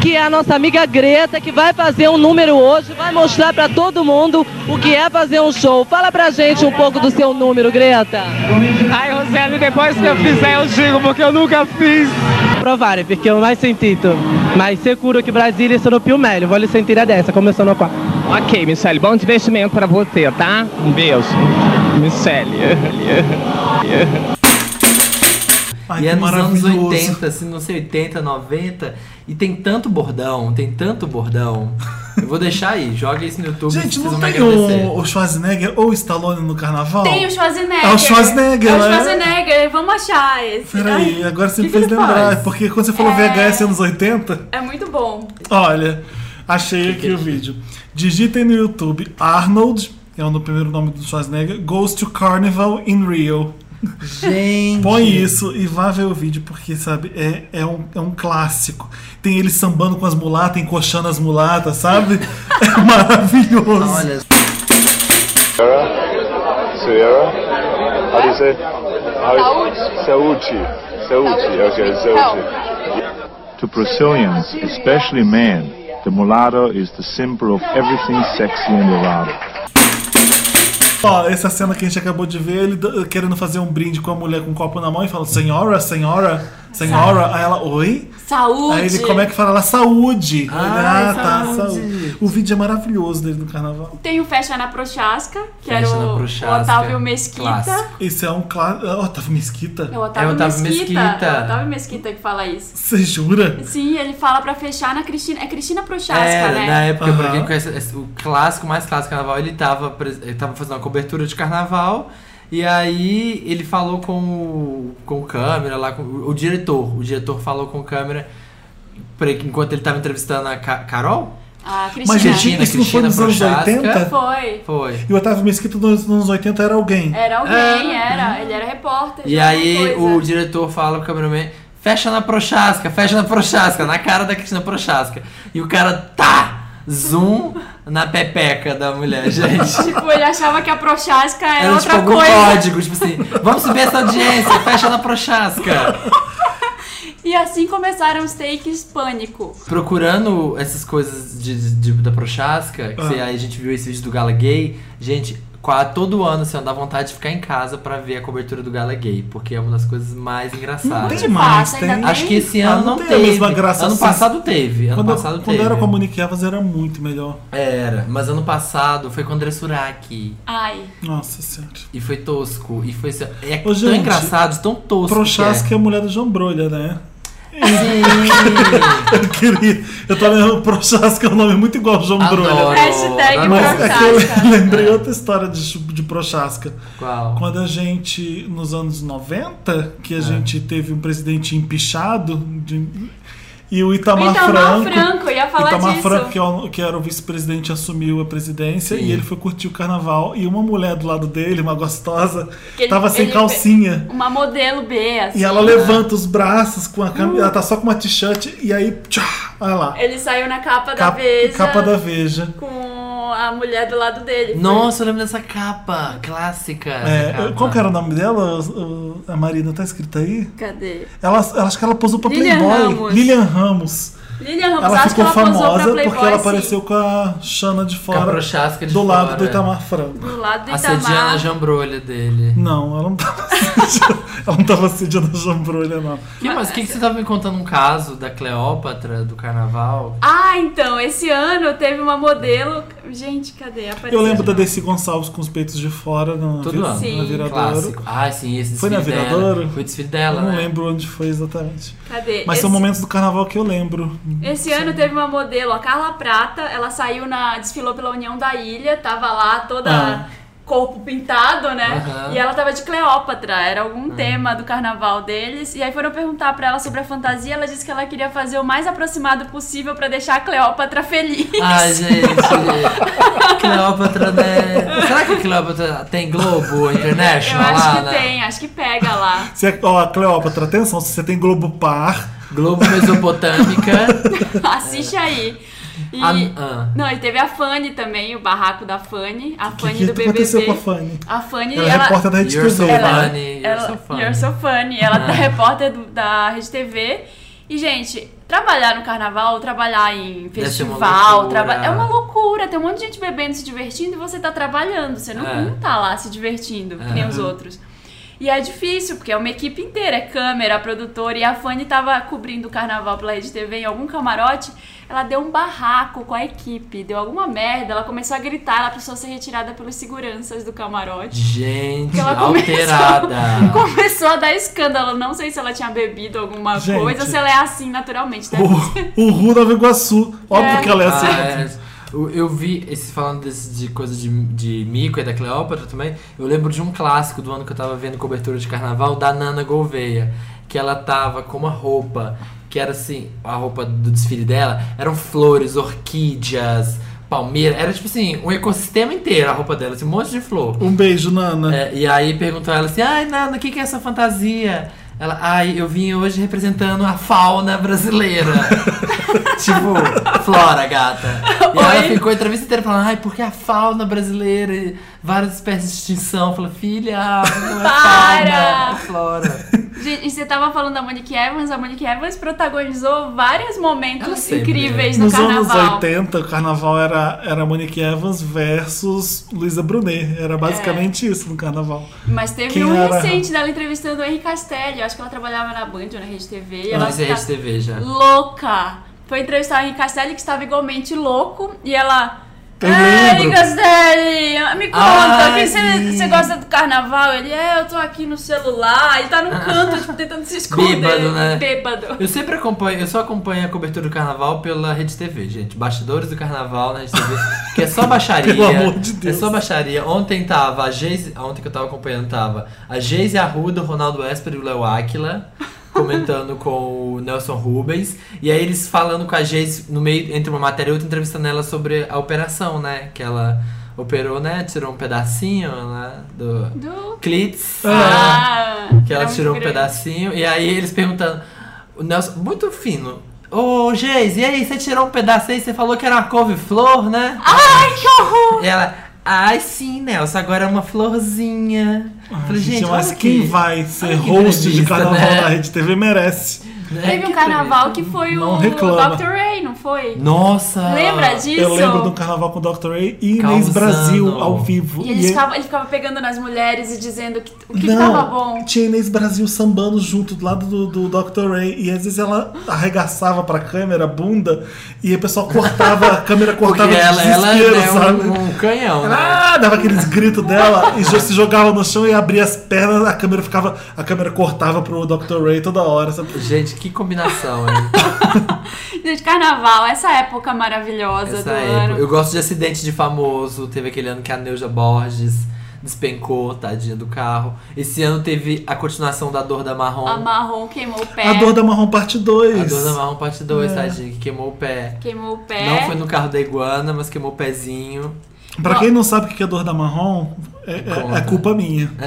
que é a nossa amiga Greta, que vai fazer um número hoje, vai mostrar pra todo mundo o que é fazer um show. Fala pra gente um pouco do seu número, Greta. Ai, Roseli, depois que eu fizer eu digo, porque eu nunca fiz. Provare, perché non mai sentito, ma è sicuro che Brasília sono più meglio. Voglio sentire adesso, come sono qua. Ok, Michele, bom divertimento pra você, tá? Um beijo. Michele. Ai, e é que nos anos maravilhoso. 80, assim, não sei, 80, 90. E tem tanto bordão, tem tanto bordão. Eu vou deixar aí, joga isso no YouTube. Gente, não me tem o, o Schwarzenegger ou o Stallone no carnaval? Tem o Schwarzenegger. É o Schwarzenegger, É o né? Schwarzenegger, vamos achar esse. Peraí, agora você me Que que fez lembrar. faz? Porque quando você falou É. VHS anos 80, É muito bom. olha, achei aqui o vídeo. Digitem no YouTube Arnold, que é o primeiro nome do Schwarzenegger, Goes to Carnival in Rio. Gente. Põe isso e vá ver o vídeo, porque, sabe, é, é, um, é um clássico. Tem ele sambando com as mulatas, encoxando as mulatas, sabe? É maravilhoso. Olha, Sierra? How do you say? How Saúde. Saúde. Okay, Saúde. To Brazilians, especially men, the mulatto is the symbol of everything sexy and erotic. Ó, essa cena que a gente acabou de ver, ele querendo fazer um brinde com a mulher com um copo na mão e fala, senhora, senhora, senhora. Aí ela, oi? Saúde. Aí ele, como é que fala? Ela, saúde. Ai, ah, tá, saúde. saúde. O vídeo é maravilhoso dele no carnaval. Tem o Fecha na Prochasca, que era Fecha na o, o Prochasca, Otávio Mesquita. clássico. Esse é um claro. Oh, Otávio Mesquita? É o Otávio, É o Otávio Mesquita. Mesquita. É o Otávio Mesquita que fala isso. Você jura? Sim, ele fala pra fechar na Cristina. É Cristina Prochasca, Era, né? na época, pra Aham. quem conhece o clássico, mais clássico do carnaval, ele tava, ele tava fazendo uma cobertura de carnaval. E aí ele falou com o, com o câmera lá, com o, o diretor. O diretor falou com o câmera pra- enquanto ele tava entrevistando a Ca- Carol? A Cristina. Mas, gente, Cristina, isso não foi Cristina nos anos Prochaska. 80? Foi. Foi. E o Otávio Mesquita nos anos 80 era alguém. Era alguém, era. Ele era repórter. E aí o diretor fala pro cameraman, fecha na Prochasca, fecha na Prochasca, na cara da Cristina Prochasca. E o cara, tá! Zoom na pepeca da mulher, gente. Tipo, ele achava que a Prochasca era, Era tipo outra algum coisa. código, tipo assim, vamos subir essa audiência, fecha na Prochasca. E assim começaram os takes pânico. Procurando essas coisas de, de- da Prochasca, que Ah. você- aí a gente viu esse vídeo do Gala Gay, gente, todo ano assim, dá vontade de ficar em casa pra ver a cobertura do Gala Gay, porque é uma das coisas mais Não engraçadas. tem mais, tem. Acho que esse Ah, ano não não, tem a teve. mesma graça ano assim. passado teve. Ano Quando, passado quando teve. era com a Monique Evans era muito melhor. Era, mas ano passado foi com o André Suraki. Ai. Nossa senhora. E foi tosco. E foi assim, é Ô, tão gente, engraçado, tão tosco. Prochaska que é a mulher do João Brolha, né? É. Sim. Eu queria. Eu tô lembrando, Prochaska é um nome muito igual ao João Adoro. Brolha. Hashtag. Mas é que Prochaska. eu lembrei outra história de, de Prochaska. Qual? Quando a gente, nos anos 90, É. que a gente teve um presidente empichado de- e o Itamar, Itamar Franco. Franco, eu ia falar Itamar disso. Franco, que, é o- que era o vice-presidente, assumiu a presidência Sim. e ele foi curtir o carnaval. E uma mulher do lado dele, uma gostosa, Que ele- tava sem ele- calcinha. Uma modelo B, assim. E ela levanta os braços com a câmera, ela tá só com uma t-shirt e aí, tchá, olha lá. Ele saiu na capa da Veja capa da Veja. com a mulher do lado dele. Nossa, eu lembro dessa capa clássica. É, capa. qual que era o nome dela? O- o- A Marina tá escrita aí? Cadê? Ela, ela acho que ela posou pra Lilian Playboy. Ramos. Lilian Ramos. Lilian Ramos, Ela acho ficou que ela famosa Playboy, porque ela sim. apareceu com a Xana de fora. De do lado fora. do Itamar Franco. Do lado do Assediando a Itamar. jambrolha dele. Não, ela não tava assediando, ela não tava assediando a Jambrolha, não. Que, mas o que, que você tava me contando um caso da Cleópatra, do carnaval? Ah, então, esse ano teve uma modelo. Gente, cadê? Apareceu Eu lembro da. Desi Gonçalves com os peitos de fora no, Todo ano. Sim. na Viradouro. Clássico. Ah, sim, esse Foi na dela. Viradouro? Foi o desfile Eu dela, não né? lembro onde foi exatamente. Cadê? Mas esse, são momentos do carnaval que eu lembro. Esse ano teve uma modelo, a Carla Prata, ela saiu na. desfilou pela União da Ilha, tava lá toda. Ah. Corpo pintado, né? Aham. E ela tava de Cleópatra, era algum Ah. tema do carnaval deles. E aí foram perguntar pra ela sobre a fantasia, ela disse que ela queria fazer o mais aproximado possível pra deixar a Cleópatra feliz. Ai, gente. Cleópatra, né? Será que a Cleópatra tem Globo Eu International acho lá, que né? tem, acho que pega lá. Se, ó, Cleópatra, atenção, se você tem Globo Par, Globo Mesopotâmica. Assiste aí. E, Ah, ah. Não, e teve a Fanny também, o barraco da Fanny, a o que, Fanny que do BBB. aconteceu com a Fanny? A Fanny, Ela é repórter da Rede You're TV. so Ela- funny, you're ela, so funny. You're so funny. Ela é repórter do- da Rede TV. E, gente, trabalhar no carnaval, trabalhar em festival, traba- é uma loucura. Tem um monte de gente bebendo, se divertindo e você tá trabalhando. Você não, É. não tá lá se divertindo, que nem os outros. E é difícil, porque é uma equipe inteira, é câmera, produtor. E a Fanny tava cobrindo o carnaval pela Rede TV em algum camarote. Ela deu um barraco com a equipe, deu alguma merda. Ela começou a gritar, ela precisou ser retirada pelos seguranças do camarote. Gente, Ela começou- alterada. Começou a dar escândalo. Não sei se ela tinha bebido alguma Gente. coisa ou se ela é assim naturalmente. O, o Ru Nova Iguaçu. Óbvio É. que ela é assim. Ah, é. Eu, eu vi, esse falando desse, de coisa de, de Mico e da Cleópatra também, eu lembro de um clássico do ano que eu tava vendo cobertura de carnaval, da Nana Gouveia, que ela tava com uma roupa, que era assim, a roupa do desfile dela, eram flores, orquídeas, palmeira, era tipo assim, um ecossistema inteiro a roupa dela, assim, um monte de flor. Um beijo, Nana. É, e aí perguntou ela assim, ai Nana, o que, que é essa fantasia? Ela, ai, eu vim hoje representando a fauna brasileira. tipo, flora, gata. E ela Oi? ficou a entrevista inteira falando, ai, porque a fauna brasileira e várias espécies de extinção. Falou, filha, não é Para! fauna, é flora. Gente, você tava falando da Monique Evans. A Monique Evans protagonizou vários momentos sempre, incríveis Nos no anos carnaval. 80, o carnaval era, era Monique Evans versus Luísa Brunet. Era basicamente isso no carnaval. Mas teve Quem um era? recente dela entrevistando o Henrique Castelli. Eu acho que ela trabalhava na Band ou na Rede TV. E ela Mas é tá Rede TV já. louca. Foi entrevistar o Henrique Castelli, que estava igualmente louco. E ela... Eu Ei, lembro. Castelli, me conta, Ai, você, você gosta do carnaval? Ele, é, eu tô aqui no celular. Ele tá num canto, tipo, tentando se esconder. Bêbado, né? Bêbado. Eu sempre acompanho, eu só acompanho a cobertura do carnaval pela Rede TV, gente. Bastidores do carnaval na Rede TV, que é só baixaria. Pelo amor de Deus. É só baixaria. Ontem tava a Geise, ontem que eu tava acompanhando tava a Geise Arruda, o Ronaldo Esper e o Léo Áquila. Comentando com o Nelson Rubens. E aí eles falando com a Geise no meio, entre uma matéria e outra, entrevistando ela sobre a operação, né? Que ela operou, né? Tirou um pedacinho né, do Do... clits. Ah, Que ela era tirou um pedacinho. E aí eles perguntando. O Nelson, muito fino. Ô, Geise, e aí, você tirou um pedaço aí, você falou que era uma couve-flor, né? Ai, que horror! E ela, ai sim, Nelson, agora é uma florzinha. Ah, Falei, gente, mas olha quem que- vai ser host de carnaval né? na Rede TV merece. Teve um carnaval que foi Não o reclama. Dr. Ray, não foi? Nossa! Lembra disso? Eu lembro do carnaval com o Dr. Ray e Inês Causando. Brasil ao vivo. E ele, E- ficava, ele ficava pegando nas mulheres e dizendo que, o que Não, tava bom. tinha Inês Brasil sambando junto do lado do, do Dr. Ray. E às vezes ela arregaçava pra câmera a bunda e o pessoal cortava, a câmera cortava de ela, ela desespero, é sabe? um, um canhão, né? Ah, dava aqueles gritos dela e já se jogava no chão e abria as pernas, a câmera ficava. A câmera cortava pro Dr. Ray toda hora. Sabe? Gente, que combinação, hein? Gente, carnaval, essa época maravilhosa Essa do época. ano. Eu gosto de acidente de famoso. Teve aquele ano que a Neuja Borges despencou, tadinha do carro. Esse ano teve a continuação da Dor da Marrom. A marrom queimou o pé. A Dor da Marrom parte 2. A Dor da Marrom parte 2, É. tadinha, que queimou o pé. Queimou o pé. Não foi no carro da iguana, mas queimou o pezinho. Pra quem não sabe o que é dor da marrom, é, é- é culpa minha.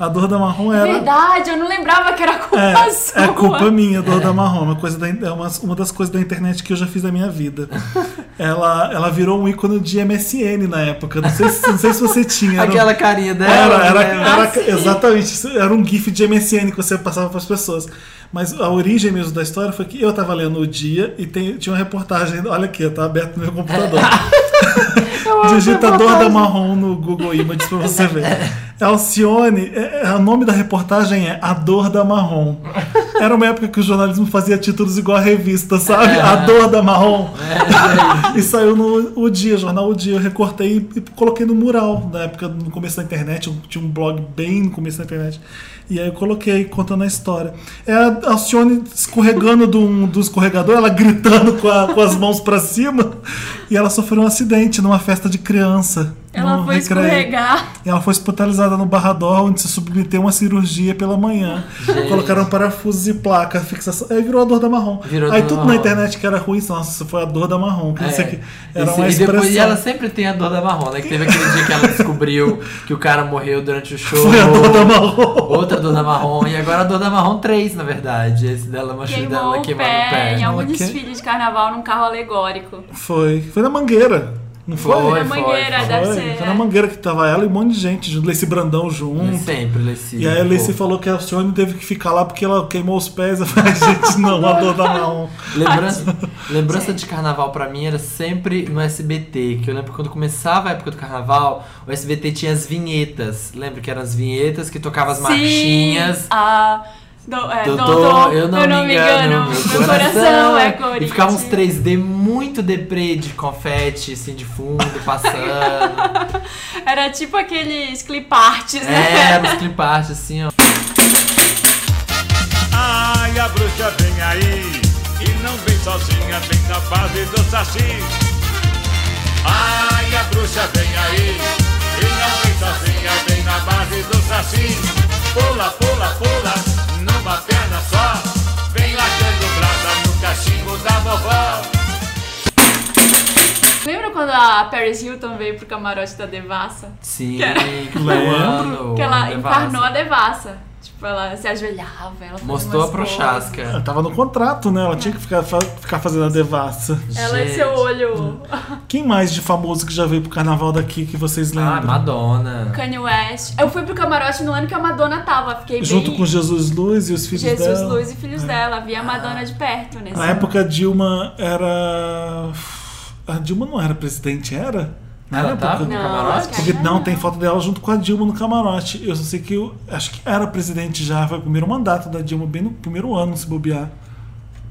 A dor da marrom era. Verdade, eu não lembrava que era culpa É, sua. é culpa minha, a dor da marrom. Uma, coisa da, é uma, uma das coisas da internet que eu já fiz na minha vida. Ela, ela virou um ícone de MSN na época. Não sei se, não sei se você tinha. era Aquela carinha dela. Era, era, né? era- Ah, exatamente. Era um GIF de MSN que você passava para as pessoas. Mas a origem mesmo da história foi que eu tava lendo o dia e tem- tinha uma reportagem. Olha aqui, tá aberto no meu computador. Digitador da marrom no Google Images pra você ver. Alcione, é, é, o nome da reportagem é A Dor da Marrom. Era uma época que o jornalismo fazia títulos igual a revista, sabe? A Dor da Marrom. e saiu no O Dia, jornal O Dia. Eu recortei e, e coloquei no mural. Na época, no começo da internet, eu tinha um blog bem no começo da internet. E aí eu coloquei, contando a história. É a Alcione escorregando do, do escorregador, ela gritando com, a- com as mãos pra cima. E ela sofreu um acidente numa festa de criança. Ela no foi recreio. escorregar. E ela foi hospitalizada no Barrador, onde se submeteu a uma cirurgia pela manhã. Gente. Colocaram parafusos e placa, fixação. Aí virou a dor da marrom. Virou Aí tudo da na marrom. internet que era ruim, nossa, isso foi a dor da marrom. Que É. isso aqui era Esse- uma e, depois, e ela sempre tem a dor da marrom, né? Que teve aquele dia que ela descobriu que o cara morreu durante o show. Foi a dor da marrom. Outra dor da marrom. E agora a dor da marrom 3, na verdade. Esse dela machucou Queimou dela o queimando pé, o pé. em algum desfile de carnaval num carro alegórico. Foi. Foi na mangueira. Não foi? Foi, Na mangueira, foi. deve Foi, ser. foi é. na mangueira que tava ela e um monte de gente, Leci Brandão junto. Sempre, Leci. E aí a Leci falou que a Alcione teve que ficar lá porque ela queimou os pés. Eu falei, gente, não, a dor da marrom. Lembrança, lembrança de carnaval pra mim era sempre no SBT, que eu lembro quando começava a época do carnaval, o SBT tinha as vinhetas. Lembra que eram as vinhetas que tocavam as marchinhas. Sim, a... Do, é, Dodô, Dodô, eu não, me engano, meu coração é cor. E ficavam uns 3D muito deprê de confete, assim, de fundo, passando. Era tipo aqueles clip arts, é, né? eram os cliparts, assim, ó. Ai, a bruxa vem aí e não vem sozinha, vem na base do saci. Ai, a bruxa vem aí e não vem sozinha, vem na base do saci. Pula, pula, pula, numa perna só. Vem largando brasa no cachimbo da vovó. Lembra quando a Paris Hilton veio pro camarote da Devassa? Sim, Que era- que foi o ano. Que ela Devassa. encarnou a Devassa. Tipo, ela se ajoelhava, ela fazia Mostrou a prochasca. Ela tava no contrato, né? Ela tinha que ficar, ficar fazendo a devassa. Ela e Gente. seu olho. Quem mais de famoso que já veio pro carnaval daqui que vocês lembram? Ah, Madonna. Kanye West. Eu fui pro camarote no ano que a Madonna tava. Fiquei Junto bem... com Jesus Luz e os filhos Jesus dela. Luz e filhos dela. Vi a Madonna de perto nesse Na época a Dilma era. A Dilma não era presidente, era? Na Ela época? tava no Não, camarote? Porque era não, não. tem foto dela junto com a Dilma no camarote. Eu só sei que eu acho que era presidente já, foi o primeiro mandato da Dilma, bem no primeiro ano, se bobear.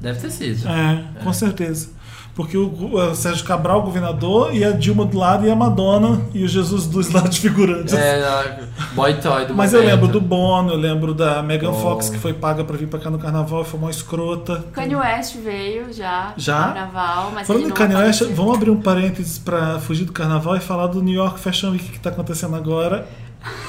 Deve ter sido. É, com certeza. Porque o, o Sérgio Cabral, o governador, e a Dilma do lado, e a Madonna, e o Jesus lá de figurantes. É, boy toy do Mas eu momento. lembro do Bono, eu lembro da Megan Bono. Fox, que foi paga pra vir pra cá no carnaval e foi uma escrota. Kanye West veio já. Já? No carnaval, mas Falando em Kanye West, vamos abrir um parênteses pra fugir do carnaval e falar do New York Fashion Week que tá acontecendo agora.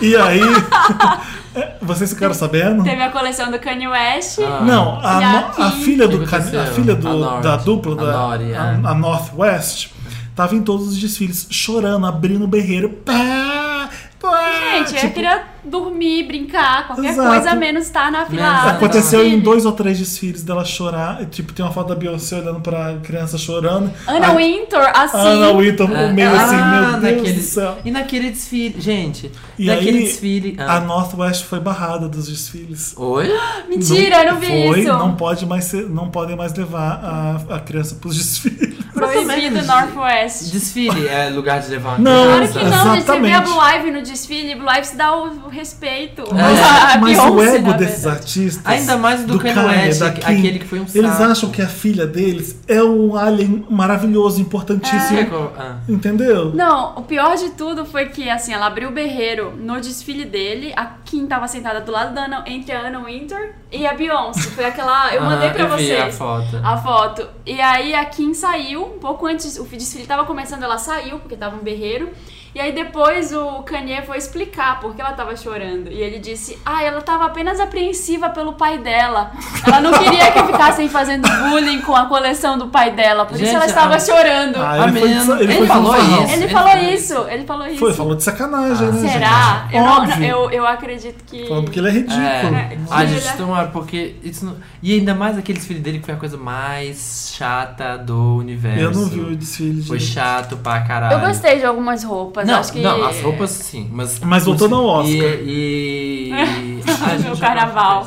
E aí, vocês ficaram sabendo? Teve a coleção do Kanye West. Ah. Não, a, no- a filha do Kanye- a filha do- A North. da dupla, A da, Nori, a, a Northwest, tava em todos os desfiles, chorando, abrindo o berreiro. Pá, pá, Gente, eu tipo, queria dormir, brincar, qualquer Exato. coisa, menos estar na fila A. do Aconteceu em desfile. dois ou três desfiles dela chorar. Tipo, tem uma foto da Beyoncé olhando pra criança chorando. Ana A- Wintour, assim. Ana Wintour, É. meio assim, Ah, meu Deus naquele- do céu. E naquele desfile, gente, E naquele aí, desfile. a Ah. Northwest foi barrada dos desfiles. Oi? Mentira, eu não vi foi, isso. Não pode mais ser, não podem mais levar a, a criança pros desfiles. Proibido Northwest. Desfile é lugar de levar uma Não, Claro que não, gente. Você vê a. Blue Ivy no desfile, Blue Ivy se dá o, o respeito. Mas, A mas o Beyoncé, ego na desses artistas. Ainda mais do Kanye West, da aqu- Kim, aquele que foi um Eles saco. acham que a filha deles é um alien maravilhoso, importantíssimo. É, co- ah. Entendeu? Não, o pior de tudo foi que, assim, ela abriu o berreiro no desfile dele. A Kim tava sentada do lado da Ana, entre a Anna Winter e a Beyoncé. Foi aquela. Eu Aham, mandei pra eu vi vocês. a foto. A foto. E aí a Kim saiu, um pouco antes, o desfile tava começando, ela saiu, porque tava um berreiro. E aí depois o Kanye foi explicar por que ela tava chorando. E ele disse, ah, ela tava apenas apreensiva pelo pai dela. Ela não queria que ficassem fazendo bullying com a coleção do pai dela. Por Gente, isso ela estava a- chorando. Ah, A ele foi, ele ele foi falou isso. Ele Ele falou falou isso, ele falou isso. Foi, falou de sacanagem, Ah, né? Será? gente? Eu, Óbvio. eu, eu acredito que. Falando porque ele é ridículo. É. É, Ah, ele gente, é- tomara, porque isso não... E ainda mais aquele desfile dele que foi a coisa mais chata do universo. Eu não vi o desfile. Foi chato pra caralho. Eu gostei de algumas roupas. Não, acho que... não, as roupas sim, mas... Mas voltando ao Oscar. E... e... Ah, Meu já- carnaval.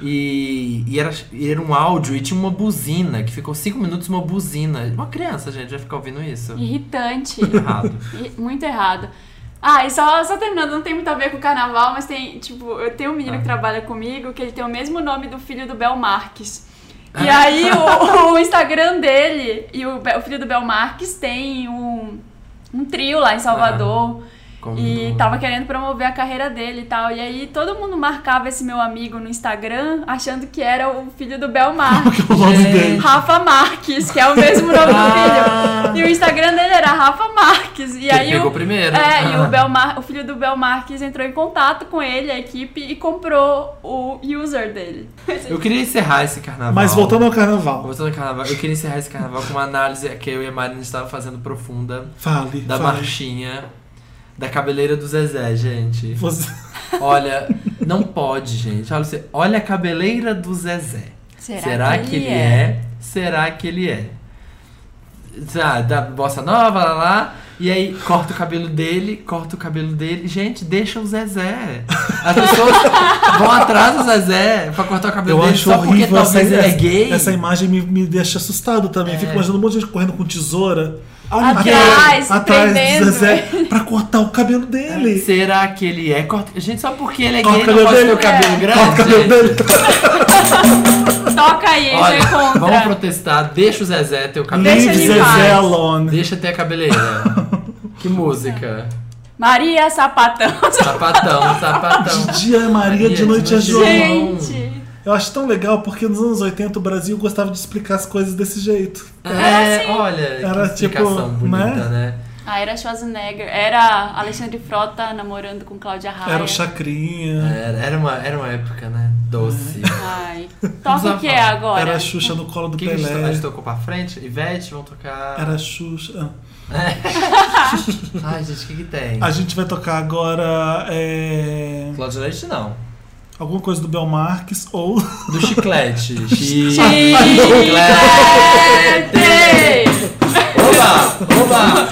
E, e era, e era um áudio e tinha uma buzina, que ficou cinco minutos uma buzina. Uma criança, gente, vai ficar ouvindo isso. Irritante. Errado. E- Muito errado. Ah, e só, só terminando, não tem muito a ver com o carnaval, mas tem, tipo, eu tenho um menino Ah. que trabalha comigo que ele tem o mesmo nome do filho do Bel Marques. E aí o, o Instagram dele e o, o filho do Bel Marques tem um, um trio lá em Salvador. Como E tava querendo promover a carreira dele e tal. E aí todo mundo marcava esse meu amigo no Instagram achando que era o filho do Bel Marques. O nome Gente. dele. Rafa Marques, que é o mesmo nome do Ah. filho. E o Instagram dele era Rafa Marques. E Ele aí pegou o, primeiro. É, e Ah. o, Bel Mar- o filho do Bel Marques entrou em contato com ele, a equipe, e comprou o user dele. Eu queria encerrar esse carnaval. Mas voltando ao carnaval. Voltando ao carnaval, eu queria encerrar esse carnaval com uma análise que eu e a Marina estava fazendo profunda Fale. da fale. marchinha da cabeleira do Zezé, gente. Você- Olha, não pode, gente. Olha, você- olha a cabeleira do Zezé. Será que, ele é? Será que ele é? Ah, da bossa nova, lá, lá. E aí, corta o cabelo dele, corta o cabelo dele. Gente, deixa o Zezé. As pessoas vão atrás do Zezé pra cortar o cabelo Eu dele acho só porque horrível essa, talvez ele é essa- gay. essa imagem me, me deixa assustado também. É. Fico imaginando um monte de gente correndo com tesoura. Atrás, atrás do Zezé pra cortar o cabelo dele. Será que ele é? Corta... Gente, só porque ele é Corta gay o não cabelo pode ter dele. o cabelo É. grande? Corta o cabelo dele. Toca aí, Olha, já contra. vamos protestar. Deixa o Zezé ter o cabelo. Deixa Leave Zezé alone. Deixa ter a cabeleira. que música. Maria Sapatão. Sapatão, sapatão. De dia é Maria, de noite é João. Gente. Eu acho tão legal porque nos anos 80 o Brasil gostava de explicar as coisas desse jeito. É, olha, Era que explicação tipo, bonita, né? né? Ah, era Schwarzenegger. Era Alexandre Frota namorando com Cláudia Raia. Era o Chacrinha, Era, era uma, era uma época, né? Doce. Ai. Toca o que agora? era a Xuxa no colo do que, que a gente, Pelé. tocou pra frente? Ivete, vamos tocar. Era a Xuxa. Ai, gente, o que, que tem? A gente vai tocar agora é, Cláudio Leite não. Alguma coisa do Bel Marques ou Do chiclete. Chiclete! Oba! Oba!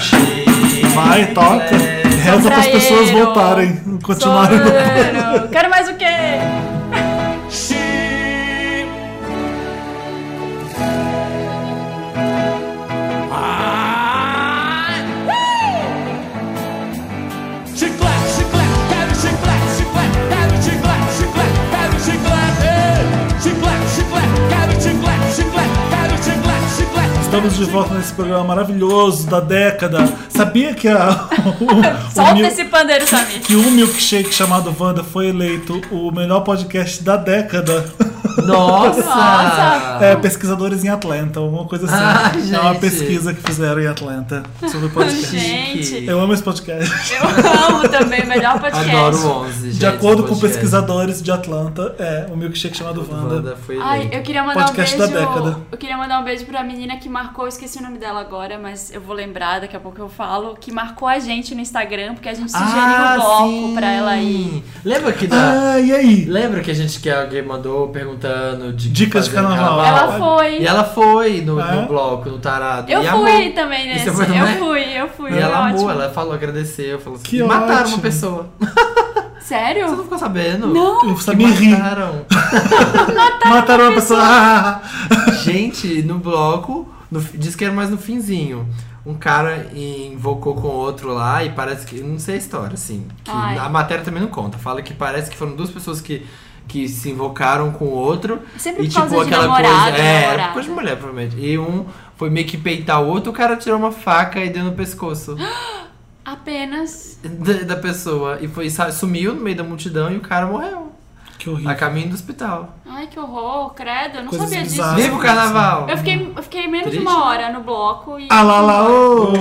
vai, toca. Reza para as pessoas voltarem, continuarem. Quero mais o quê? Chiclete, Estamos de volta nesse programa maravilhoso da década. Sabia que a o, o Solta mil- esse pandeiro, Samir. que o milkshake chamado Wanda foi eleito o melhor podcast da década? Nossa! Nossa. É, pesquisadores em Atlanta, alguma coisa assim. Ah, é uma pesquisa que fizeram em Atlanta sobre podcast. Gente, Eu amo esse podcast. eu amo também, melhor podcast. Adoro o 11, gente. De acordo com podcast. pesquisadores de Atlanta, é um milkshake chamado Wanda. Wanda foi Ai, eu queria mandar Podcast um da beijo. década. Eu queria mandar um beijo pra menina que marcou, eu esqueci o nome dela agora, mas eu vou lembrar, daqui a pouco eu falo, que marcou a gente no Instagram, porque a gente sugeriu Ah, um bloco sim. pra ela ir. Lembra que da... Ah, e aí? Lembra que a gente que alguém mandou perguntando de Dicas de carnaval. Ela foi. E ela foi no, É? no bloco, no tarado. Eu e fui amou. também nesse. você foi eu fui, eu fui. E ela ótimo. amou, ela falou, agradeceu, falou assim. Que e mataram ótimo. uma pessoa. Sério? Você não ficou sabendo? Não. Eu Que sabia rir. mataram. Mataram uma pessoa. Ah, Gente, no bloco, no, diz que era mais no finzinho. Um cara invocou com outro lá e parece que. Não sei a história, assim. A matéria também não conta. Fala que parece que foram duas pessoas que, que se invocaram com o outro. Sempre e por causa tipo, de aquela namorado, coisa. É, namorada. era coisa de mulher, provavelmente. E um foi meio que peitar o outro, o cara tirou uma faca e deu no pescoço Apenas. da, da pessoa. E foi, sumiu no meio da multidão e o cara morreu. Que horrível. A caminho do hospital. Ai, que horror, credo, eu não Coisas sabia disso. bizarras. Viva o carnaval! Eu fiquei, eu fiquei menos de Triste, uma hora no bloco e. Ah lá lá, ô!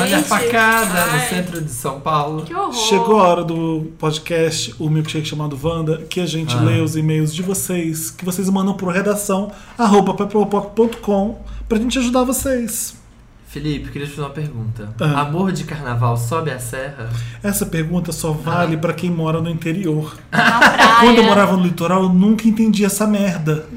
Olha a facada no ai, centro de São Paulo. Que horror. Chegou a hora do podcast, o milkshake chamado Wanda, que a gente Ah. lê os e-mails de vocês, que vocês mandam pro redação arroba papelpop.com pra gente ajudar vocês. Felipe, queria te fazer uma pergunta. Ah. Amor de carnaval sobe a serra? Essa pergunta só vale pra quem mora no interior. Na praia. Quando eu morava no litoral, eu nunca entendi essa merda.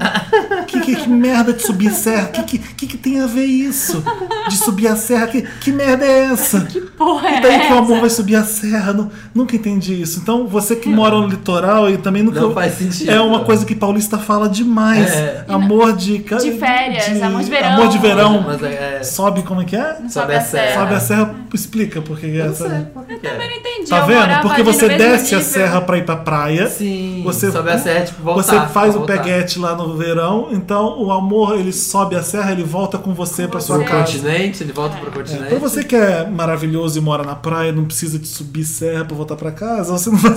Que, que, que merda de subir serra? Que, que, que, que tem a ver isso? De subir a serra? Que, que merda é essa? Que porra é E daí que o amor vai subir a serra? Nu- nunca entendi isso. Então, você que mora no litoral e também nunca. Não faz sentido. É uma coisa que paulista fala demais. É. Amor de. De férias, amor de verão. Amor de verão. Mas é. Sobe como é que é? Sobe a serra. Sobe a serra, explica porque é Não essa. sei por que que Eu é. não entendi. Tá vendo? Porque você desce a serra pra ir pra praia. Sim, Você, sobe a serra, tipo, voltar. Você faz o peguete lá no verão, então o amor ele sobe a serra, ele volta com você pra sua Pro casa. continente, ele É. volta pro continente. Pra você que é maravilhoso e mora na praia, não precisa de subir serra pra voltar pra casa, você não vai.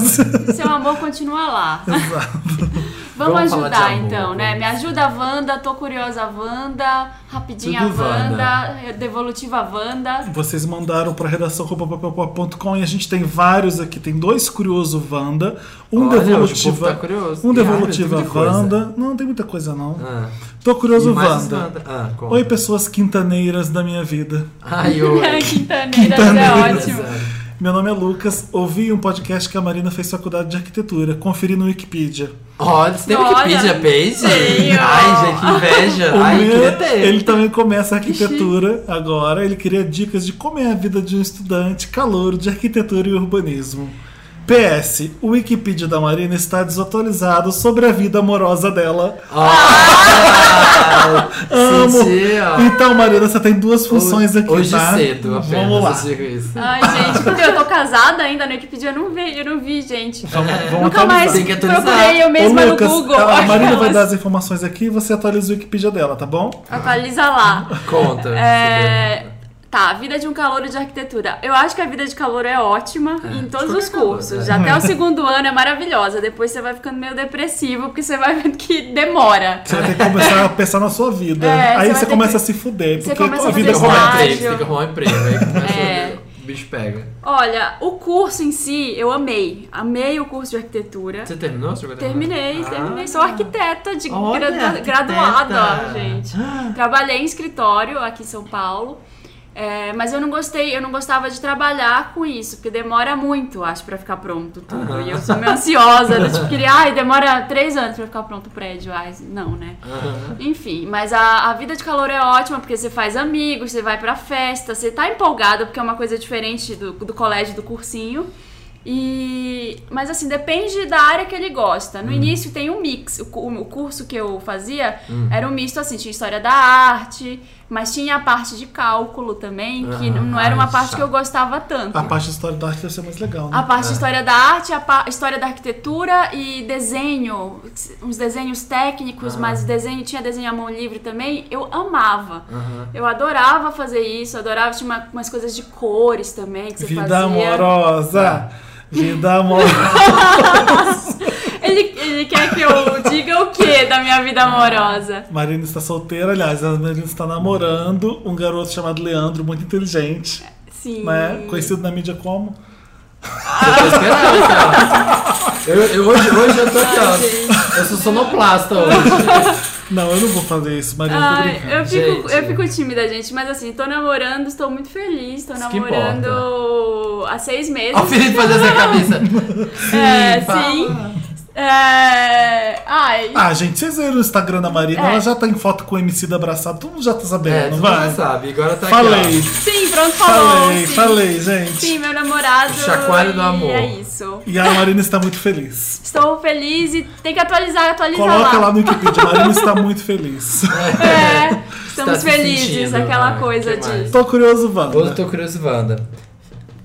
Seu amor continua lá. Exato. Vamos, Vamos falar de ajudar amor, então, né? Me ajuda Wanda, tô curiosa Wanda, rapidinha Tudo Wanda, devolutiva Wanda. Vocês mandaram pra redação com e a gente tem vários aqui. Tem dois curioso Wanda, um Olha, devolutiva. tá curioso. Um devolutiva coisa. Wanda. Não, tem muita coisa não. Ah. Tô curioso Wanda. Wanda. Ah. Oi, pessoas quintaneiras da minha vida. Ai, oi. Quintaneiras Quintaneiras. é ótimo. Meu nome é Lucas. Ouvi um podcast que a Marina fez faculdade de arquitetura. Conferi no Wikipedia. Olha, você tem Olha, Wikipedia page? Ai, gente, que inveja. O Ai, meu- queria ter. ele também começa arquitetura agora. Ele queria dicas de como é a vida de um estudante calouro de arquitetura e urbanismo. PS, o Wikipedia da Marina está desatualizado sobre a vida amorosa dela. Ah, Amo. senti, ó. Então, Marina, você tem duas funções aqui, Hoje tá? cedo, apenas. Vamos lá. eu digo isso. Ai, gente, porque eu tô casada ainda no Wikipedia, eu não vi, eu não vi, gente. Vamos, vamos Nunca atualizar. mais Tem que atualizar. procurei eu mesma Ô, Lucas, no Google. a Marina vai dar as informações aqui e você atualiza o Wikipedia dela, tá bom? Atualiza lá. Conta. É, Tá, vida de um calouro de arquitetura. Eu acho que a vida de calouro é ótima em todos os cursos. calor, é. Já Até o segundo ano é maravilhosa. Depois você vai ficando meio depressivo, porque você vai vendo que demora. Você vai ter que começar a pensar na sua vida. É, Aí você você começa que- a se fuder, Você porque começa a a vida começa. Emprego, você tem que arrumar um emprego. Aí começa É. o bicho pega. Olha, o curso em si, eu amei. Amei o curso de arquitetura. Você terminou? Você a Terminei, terminar? terminei. Ah. Sou arquiteta de Olha, gradua- arquiteta. graduada, gente. Trabalhei em escritório aqui em São Paulo. É, mas eu não gostei, eu não gostava de trabalhar com isso, porque demora muito, acho, pra ficar pronto tudo. Aham. E eu sou meio ansiosa, eu, tipo, queria, ai, demora três anos pra ficar pronto o prédio. Ai, não, né? Aham. Enfim, mas a, a vida de calor é ótima porque você faz amigos, você vai pra festa, você tá empolgado porque é uma coisa diferente do, do colégio, do cursinho. E mas assim, depende da área que ele gosta. No início tem um mix. O, o curso que eu fazia era um misto assim, tinha história da arte, mas tinha a parte de cálculo também, que Ah, não era uma parte que eu gostava tanto. A parte de história da arte deve ser mais legal, né? A parte de história da arte, a história da arquitetura e desenho, uns desenhos técnicos, mas desenho tinha desenho à mão livre também, eu amava. Eu adorava fazer isso, adorava, tinha uma- umas coisas de cores também que você Vida fazia. amorosa! Vida amorosa! Ele, ele quer que eu diga o que da minha vida amorosa? Marina está solteira, aliás, a Marina está namorando um garoto chamado Leandro, muito inteligente, Sim. né? Conhecido na mídia como. Eu tô esperando, ó. Eu, eu- hoje, hoje eu tô aqui, ó. Eu sou sonoplasta hoje. Não, eu não vou fazer isso, Marina, tô Ai, brincando. eu, fico, Gente. eu fico tímida, gente. Mas assim, tô namorando, estou muito feliz. Tô Isso namorando há seis meses. Ó, o Felipe fazendo essa cabeça. É, fala. sim. É... Ai. Ah, gente, vocês viram o Instagram da Marina? É. Ela já tá em foto com o MC da abraçado, todo mundo já tá sabendo, É, vai? já sabe. Agora tá Falei, aqui, Sim, pronto, falou. falei, sim. falei, gente. Sim, meu namorado. O chacoalho do amor. É isso. E a Marina está muito feliz. Estou feliz e tem que atualizar, atualizar Coloca lá. lá no Wikipedia, a Marina está muito feliz. É, estamos Tá felizes, sentindo, aquela ai, coisa que mais? de. Tô curioso. Hoje Wanda. eu tô curioso, Wanda.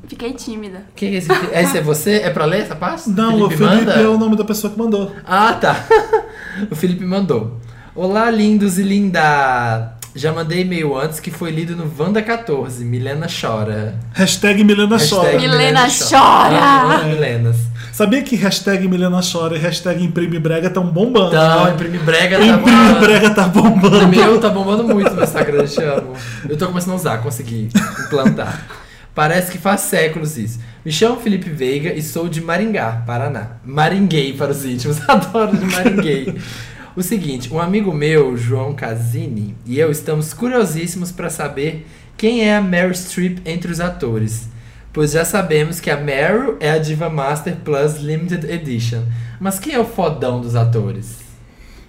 Fiquei tímida. Quem é esse? Esse é você? É pra ler essa parte? Não, o Felipe manda? é o nome da pessoa que mandou. Ah, tá. o Felipe mandou. Olá, lindos e linda. Já mandei e-mail antes que foi lido no Vanda 14. Milena chora. Hashtag Milena Hashtag Chora. Milena chora. Ah, Milenas. Sabia que hashtag Milena Chora e hashtag Imprime Brega estão bombando? Então, né? imprime brega tá Imprime bombando. Brega tá bombando. O meu tá bombando muito no Instagram, eu te amo. Eu tô começando a usar, consegui implantar. Parece que faz séculos isso. Me chamo Felipe Veiga e sou de Maringá, Paraná. Maringuei para os íntimos, adoro de Maringuei. O seguinte, um amigo meu, João Casini, e eu estamos curiosíssimos para saber quem é a Meryl Streep entre os atores. Pois já sabemos que a Meryl é a Diva Master Plus Limited Edition. Mas quem é o fodão dos atores?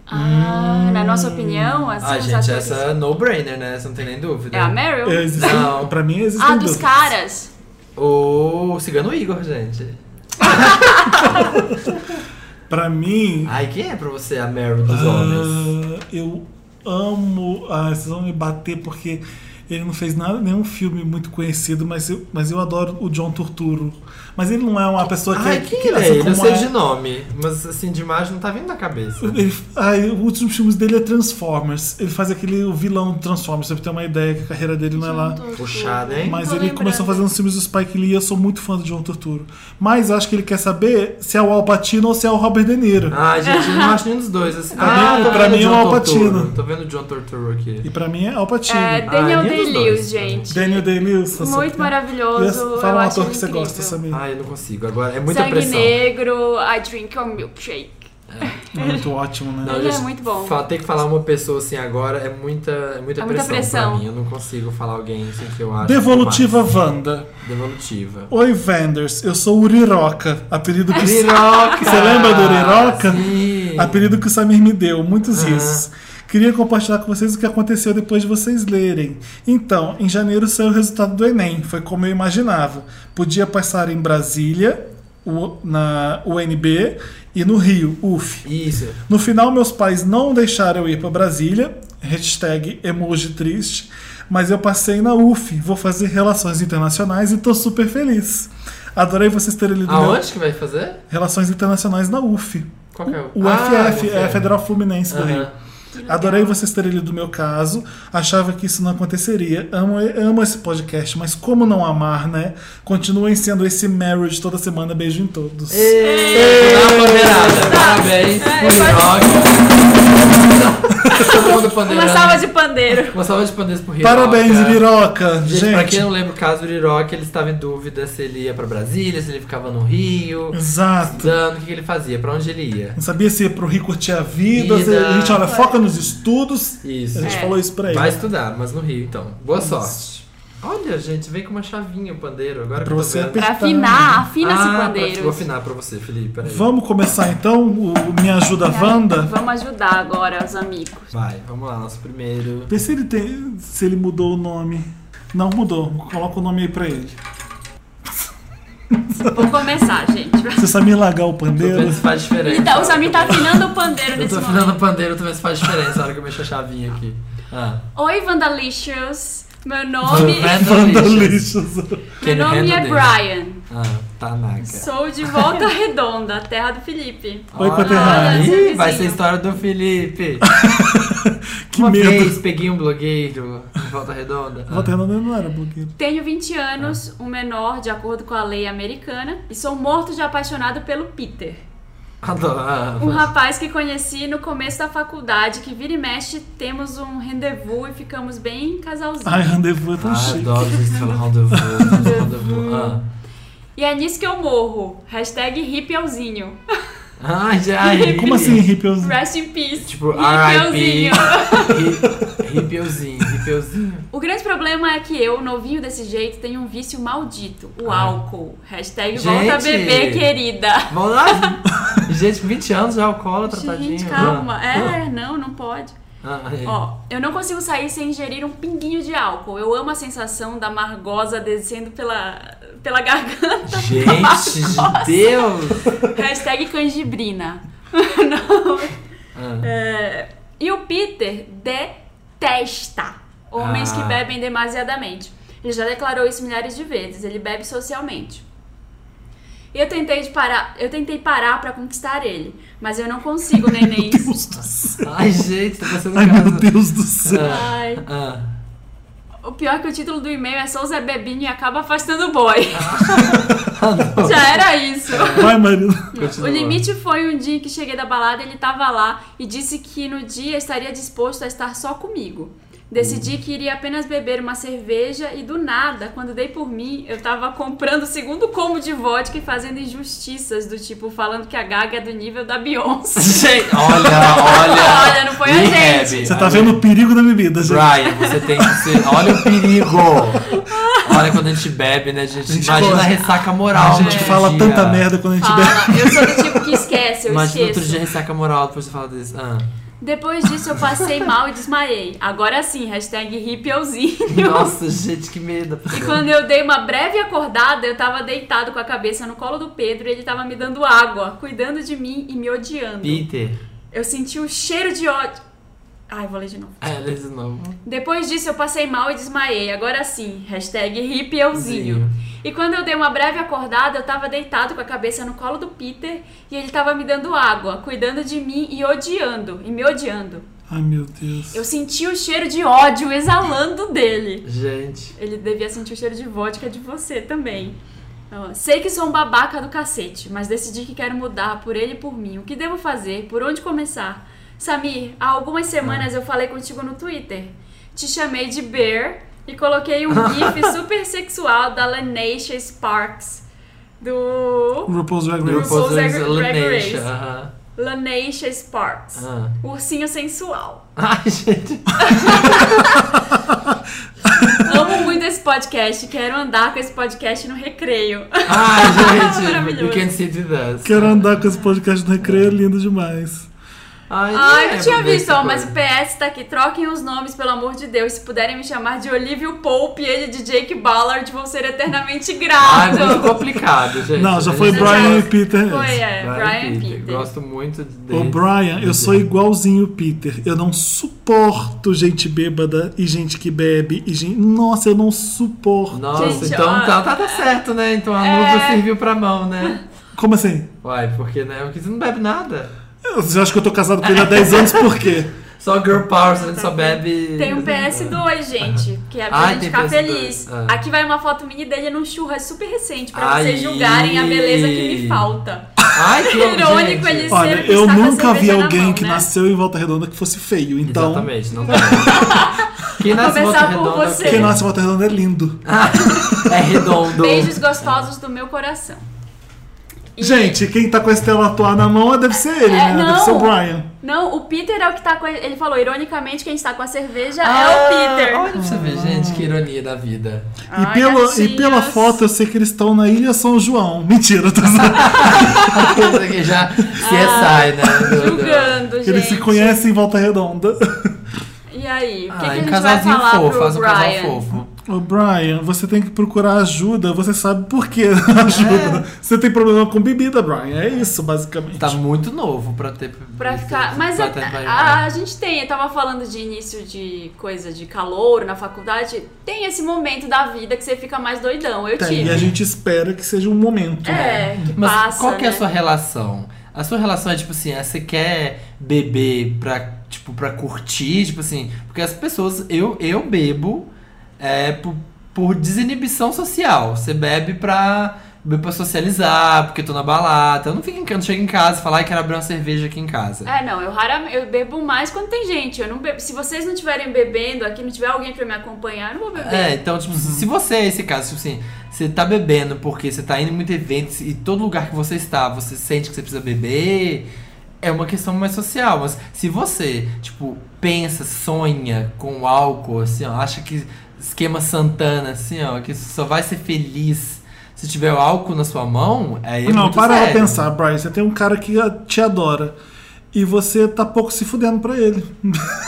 Ah, na nossa opinião, assim, Ah, gente, atores- essa é no-brainer, né? Você não tem nem dúvida. É a Meryl? Existem, Não. pra mim existem Ah, dos dúvidas. caras. O Cigano Igor, gente. Pra mim, Ai, quem é pra você a Meryl dos homens? ah, eu amo. Ah, vocês vão me bater porque ele não fez nada, nenhum filme muito conhecido, mas eu, mas eu adoro o John Turturro. Mas ele não é uma pessoa que Ai, é. quem que, ele é? Ele eu sei é- de nome, mas assim, de imagem não tá vindo na cabeça. Ele, ai, os últimos filmes dele é Transformers. Ele faz aquele o vilão do Transformers, pra você ter uma ideia que a carreira dele não é lá. Puxado, hein? Mas tô ele lembrando. começou fazendo os filmes do Spike Lee e eu sou muito fã do John Turturro. Mas acho que ele quer saber se é o Al Pacino ou se é o Robert De Niro. Ah, gente, eu não acho nenhum dos dois. Assim. Pra ah, mim- tô pra vendo mim é o Al Pacino. Tô vendo o John Turturro aqui. E pra mim é Al Pacino. É, Daniel Ah, dos Day-Lewis, gente. Daniel Day-Lewis. Muito maravilhoso. Fala um ator que você gosta, Samir. Ai, eu não consigo. Agora é muita Sangue pressão. negro, I drink your milkshake. Muito ótimo, né? Ele é muito bom. Ter que falar uma pessoa assim agora é muita, é muita, É muita pressão, pressão. pra mim. Eu não consigo falar alguém assim que eu acho. Devolutiva demais. Wanda. Devolutiva. Oi, Vanders. Eu sou o Uriroca. Apelido que. Uriroca! Você lembra do Uriroca? Sim. Apelido que o Samir me deu. Muitos risos. Queria compartilhar com vocês o que aconteceu depois de vocês lerem. Então, em janeiro saiu o resultado do Enem. Foi como eu imaginava. Podia passar em Brasília, o- na UNB e no Rio, UF. Isso. No final, meus pais não deixaram eu ir para Brasília. Hashtag emoji triste. Mas eu passei na UF. Vou fazer relações internacionais e tô super feliz. Adorei vocês terem lido meu... Aonde que vai fazer? Relações internacionais na UF. Qual que é o? O Ah, FF, é a Federal Fluminense do Aham. Rio. Adorei vocês terem lido o meu caso. Achava que isso não aconteceria. Amo, amo esse podcast, mas como não amar, né? Continuem sendo esse marriage toda semana. Beijo em todos. Ei, Dá uma pandeirada. Parabéns, Uma salva de pandeiro. Uma salva de pandeiros pro Hiroka. Parabéns, Liroca. Gente, Gente, pra quem não lembra o caso do Hiroka, ele estava em dúvida se ele ia pra Brasília, se ele ficava no Rio, exato. estudando, o que, que ele fazia, pra onde ele ia. Não sabia se ia pro Rio curtir a vida. Vida. A gente, olha, foca nos estudos. Isso. A gente É. falou isso pra ele. Vai estudar, mas no Rio, então. Boa sorte. Olha, gente, veio com uma chavinha o pandeiro. Agora que Pra eu tô você vendo. Pra afinar, afina esse ah, pra- pandeiro. vou afinar pra você, Felipe, peraí. Vamos começar então o Me Ajuda Wanda? Vamos ajudar agora os amigos. Vai, vamos lá, nosso primeiro. Vê se ele, tem, se ele mudou o nome. Não mudou. Coloca o nome aí pra ele. Vou começar, gente. Se o Samir largar o Tô pandeiro. se faz diferença. Então, o Samir tá afinando o pandeiro Eu nesse tô momento. afinando o pandeiro, tô vendo se faz diferença na hora que eu mexo a chavinha aqui. Ah. Oi, Vandalicious. Meu nome, Vandalicious. meu nome é Brian. Ah, Tanaka. Sou de Volta Redonda, terra do Felipe. Oi, Ih, vai ser a história do Felipe. Que Uma medo. vez peguei um blogueiro em Volta Redonda. Volta Redonda não era blogueiro. Tenho 20 anos, um menor de acordo com a lei americana, e sou morto de apaixonado pelo Peter. Adoro. Ah, Um rapaz que conheci no começo da faculdade, que vira e mexe, temos um rendezvous e ficamos bem casalzinho. Ai, rendezvous é tão ah, chique. adoro rendezvous. rendezvous. Ah. E é nisso que eu morro. Hashtag hippiezinho. Ai, já. Como assim, hippiezinho? Rest in peace. Tipo, R.I.P. Ripeuzinho, ripeuzinho. O grande problema é que eu, novinho desse jeito, tenho um vício maldito. O Ah. álcool. Hashtag volta Gente. bebê, querida. Vamos lá? Gente, com 20 anos já alcoólatra, tadinho. Gente, calma. Ah. É, não, não pode. Ah, é. Ó, eu não consigo sair sem ingerir um pinguinho de álcool. Eu amo a sensação da margosa descendo pela, pela garganta. Gente de Deus! Hashtag canjibrina. não. Ah. É, e o Peter detesta homens Ah. que bebem demasiadamente. Ele já declarou isso milhares de vezes. Ele bebe socialmente. Eu tentei de parar, eu tentei parar para conquistar ele, mas eu não consigo, neném. Ai, gente, tá passando Ai, casa. meu Deus do céu. Ai. Ah. O pior é que o título do e-mail é Sou Zé Bebinho e acaba afastando o boy. Ah, não. Já era isso. Vai. Continua. O limite foi um dia que cheguei da balada, ele tava lá e disse que no dia estaria disposto a estar só comigo. Decidi que iria apenas beber uma cerveja e do nada, quando dei por mim, eu tava comprando o segundo combo de vodka e fazendo injustiças do tipo falando que a Gaga é do nível da Beyoncé. Gente, olha, olha. Olha, não foi a gente. Você tá vendo o perigo da bebida, gente. Brian, você tem que ser. Olha o perigo! Olha quando a gente bebe, né, gente? A gente Imagina gosta. a ressaca moral. A gente fala outro dia. tanta merda quando a gente bebe. Fala, eu sou do tipo que esquece, eu Imagina outro esqueço. dia ressaca moral depois você fala disso. Ah. Depois disso eu passei mal e desmaiei. Agora sim, hashtag hippiezinho. Nossa, gente, que medo. E quando eu dei uma breve acordada, eu tava deitado com a cabeça no colo do Pedro e ele tava me dando água, cuidando de mim e me odiando. Peter. Eu senti o cheiro de ódio. Ai, vou ler de novo. É, lê de novo. Depois disso eu passei mal e desmaiei. Agora sim, hashtag hippiezinho. Zinho. E quando eu dei uma breve acordada, eu tava deitado com a cabeça no colo do Peter e ele tava me dando água, cuidando de mim e odiando, e me odiando. Ai, meu Deus. Eu senti o cheiro de ódio exalando dele. Gente. Ele devia sentir o cheiro de vodka de você também. Sei que sou um babaca do cacete, mas decidi que quero mudar por ele e por mim. O que devo fazer? Por onde começar? Samir, há algumas semanas eu falei contigo no Twitter. Te chamei de Bear e coloquei um gif super sexual da Lanisha Sparks do RuPaul's Drag Race. RuPaul's Drag- Race. aham. Lanisha Sparks. Ah. Ursinho sensual. Ai, gente. Amo muito esse podcast. Quero andar com esse podcast no recreio. Ai, gente. Maravilhoso. you can us. Quero andar com esse podcast no recreio, é lindo demais. Ai, Ai, é, não tinha visto, ó, mas o. PS tá aqui. Troquem os nomes, pelo amor de Deus. Se puderem me chamar de Olivia Pope e ele de Jake Ballard, vou ser eternamente grato. muito complicado, gente. Não, já foi Brian e Peter. Foi, é, Brian, e Peter. Gosto muito dele. Ô, Brian, eu sou igualzinho o Peter. Eu não suporto gente bêbada e gente que bebe e gente. Nossa, eu não suporto. Nossa, Gente, então ó. tá, tá, tá certo, né? Então a É. serviu pra mão, né? Como assim? Uai, porque, né? Porque você não bebe nada. Você acha que eu tô casado com ele há 10 anos por quê? Só girl power, a gente só bebe. Tem um PS2, gente, que é pra Ai, gente ficar PS2, feliz. ah. Aqui vai uma foto minha dele num churras super recente, pra Ai. vocês julgarem a beleza que me falta. Ai, que Irônico gente. ele Olha, sempre eu nunca vi na alguém mão, que né? nasceu em Volta Redonda que fosse feio. Então, Exatamente, não tem. Quem nasce volta por redonda você. quem nasce em Volta Redonda é lindo. é redondo. Beijos gostosos do meu coração. E- Gente, quem tá com a Estela Atuar na mão deve ser ele, É, né? Deve ser o não. Brian. Não, o Peter é o que tá com. a- Ele falou, ironicamente, quem está com a cerveja Ah, é o Peter. Olha pra você ver, gente, que ironia da vida. E, Ai, pela, e pela foto eu sei que eles estão na Ilha São João. Mentira, tô zoando. Isso aqui já CSI, né? Do- do- Julgando, gente. Eles se conhecem em Volta Redonda. E aí, o que, que Ah, a um gente vai casalzinho falar fofo, pro faz um casal Brian? fofo. Ô Brian, você tem que procurar ajuda, você sabe por que ajuda. É. Você tem problema com bebida, Brian. É isso, basicamente. Tá muito novo pra ter. Pra ficar. Mas pra a, ter- vai- a, a gente tem, eu tava falando de início de coisa de calor na faculdade. Tem esse momento da vida que você fica mais doidão. Eu Tem, tive. e a gente espera que seja um momento. É, que Mas passa. qual que é a né? sua relação? A sua relação é tipo assim, é, você quer beber pra, tipo, pra curtir, tipo assim, porque as pessoas, eu, eu bebo é, por, por desinibição social. Você bebe pra, bebo pra socializar, porque tô na balada. Eu não fico casa, não chego em casa e falar que quero abrir uma cerveja aqui em casa. É, não, eu raramente eu bebo mais quando tem gente. Eu não bebo, se vocês não estiverem bebendo aqui, não tiver alguém pra me acompanhar, eu não vou beber. É, então, tipo, se você é esse caso, tipo assim, você tá bebendo porque você tá indo em muitos eventos e todo lugar que você está, você sente que você precisa beber, é uma questão mais social. Mas se você, tipo, pensa, sonha com o álcool, assim, ó, acha que esquema Santana, assim, ó, que só vai ser feliz se tiver o álcool na sua mão, aí é não, muito para pra sério. pensar, Brian. Você tem um cara que te adora. E você tá pouco se fudendo pra ele.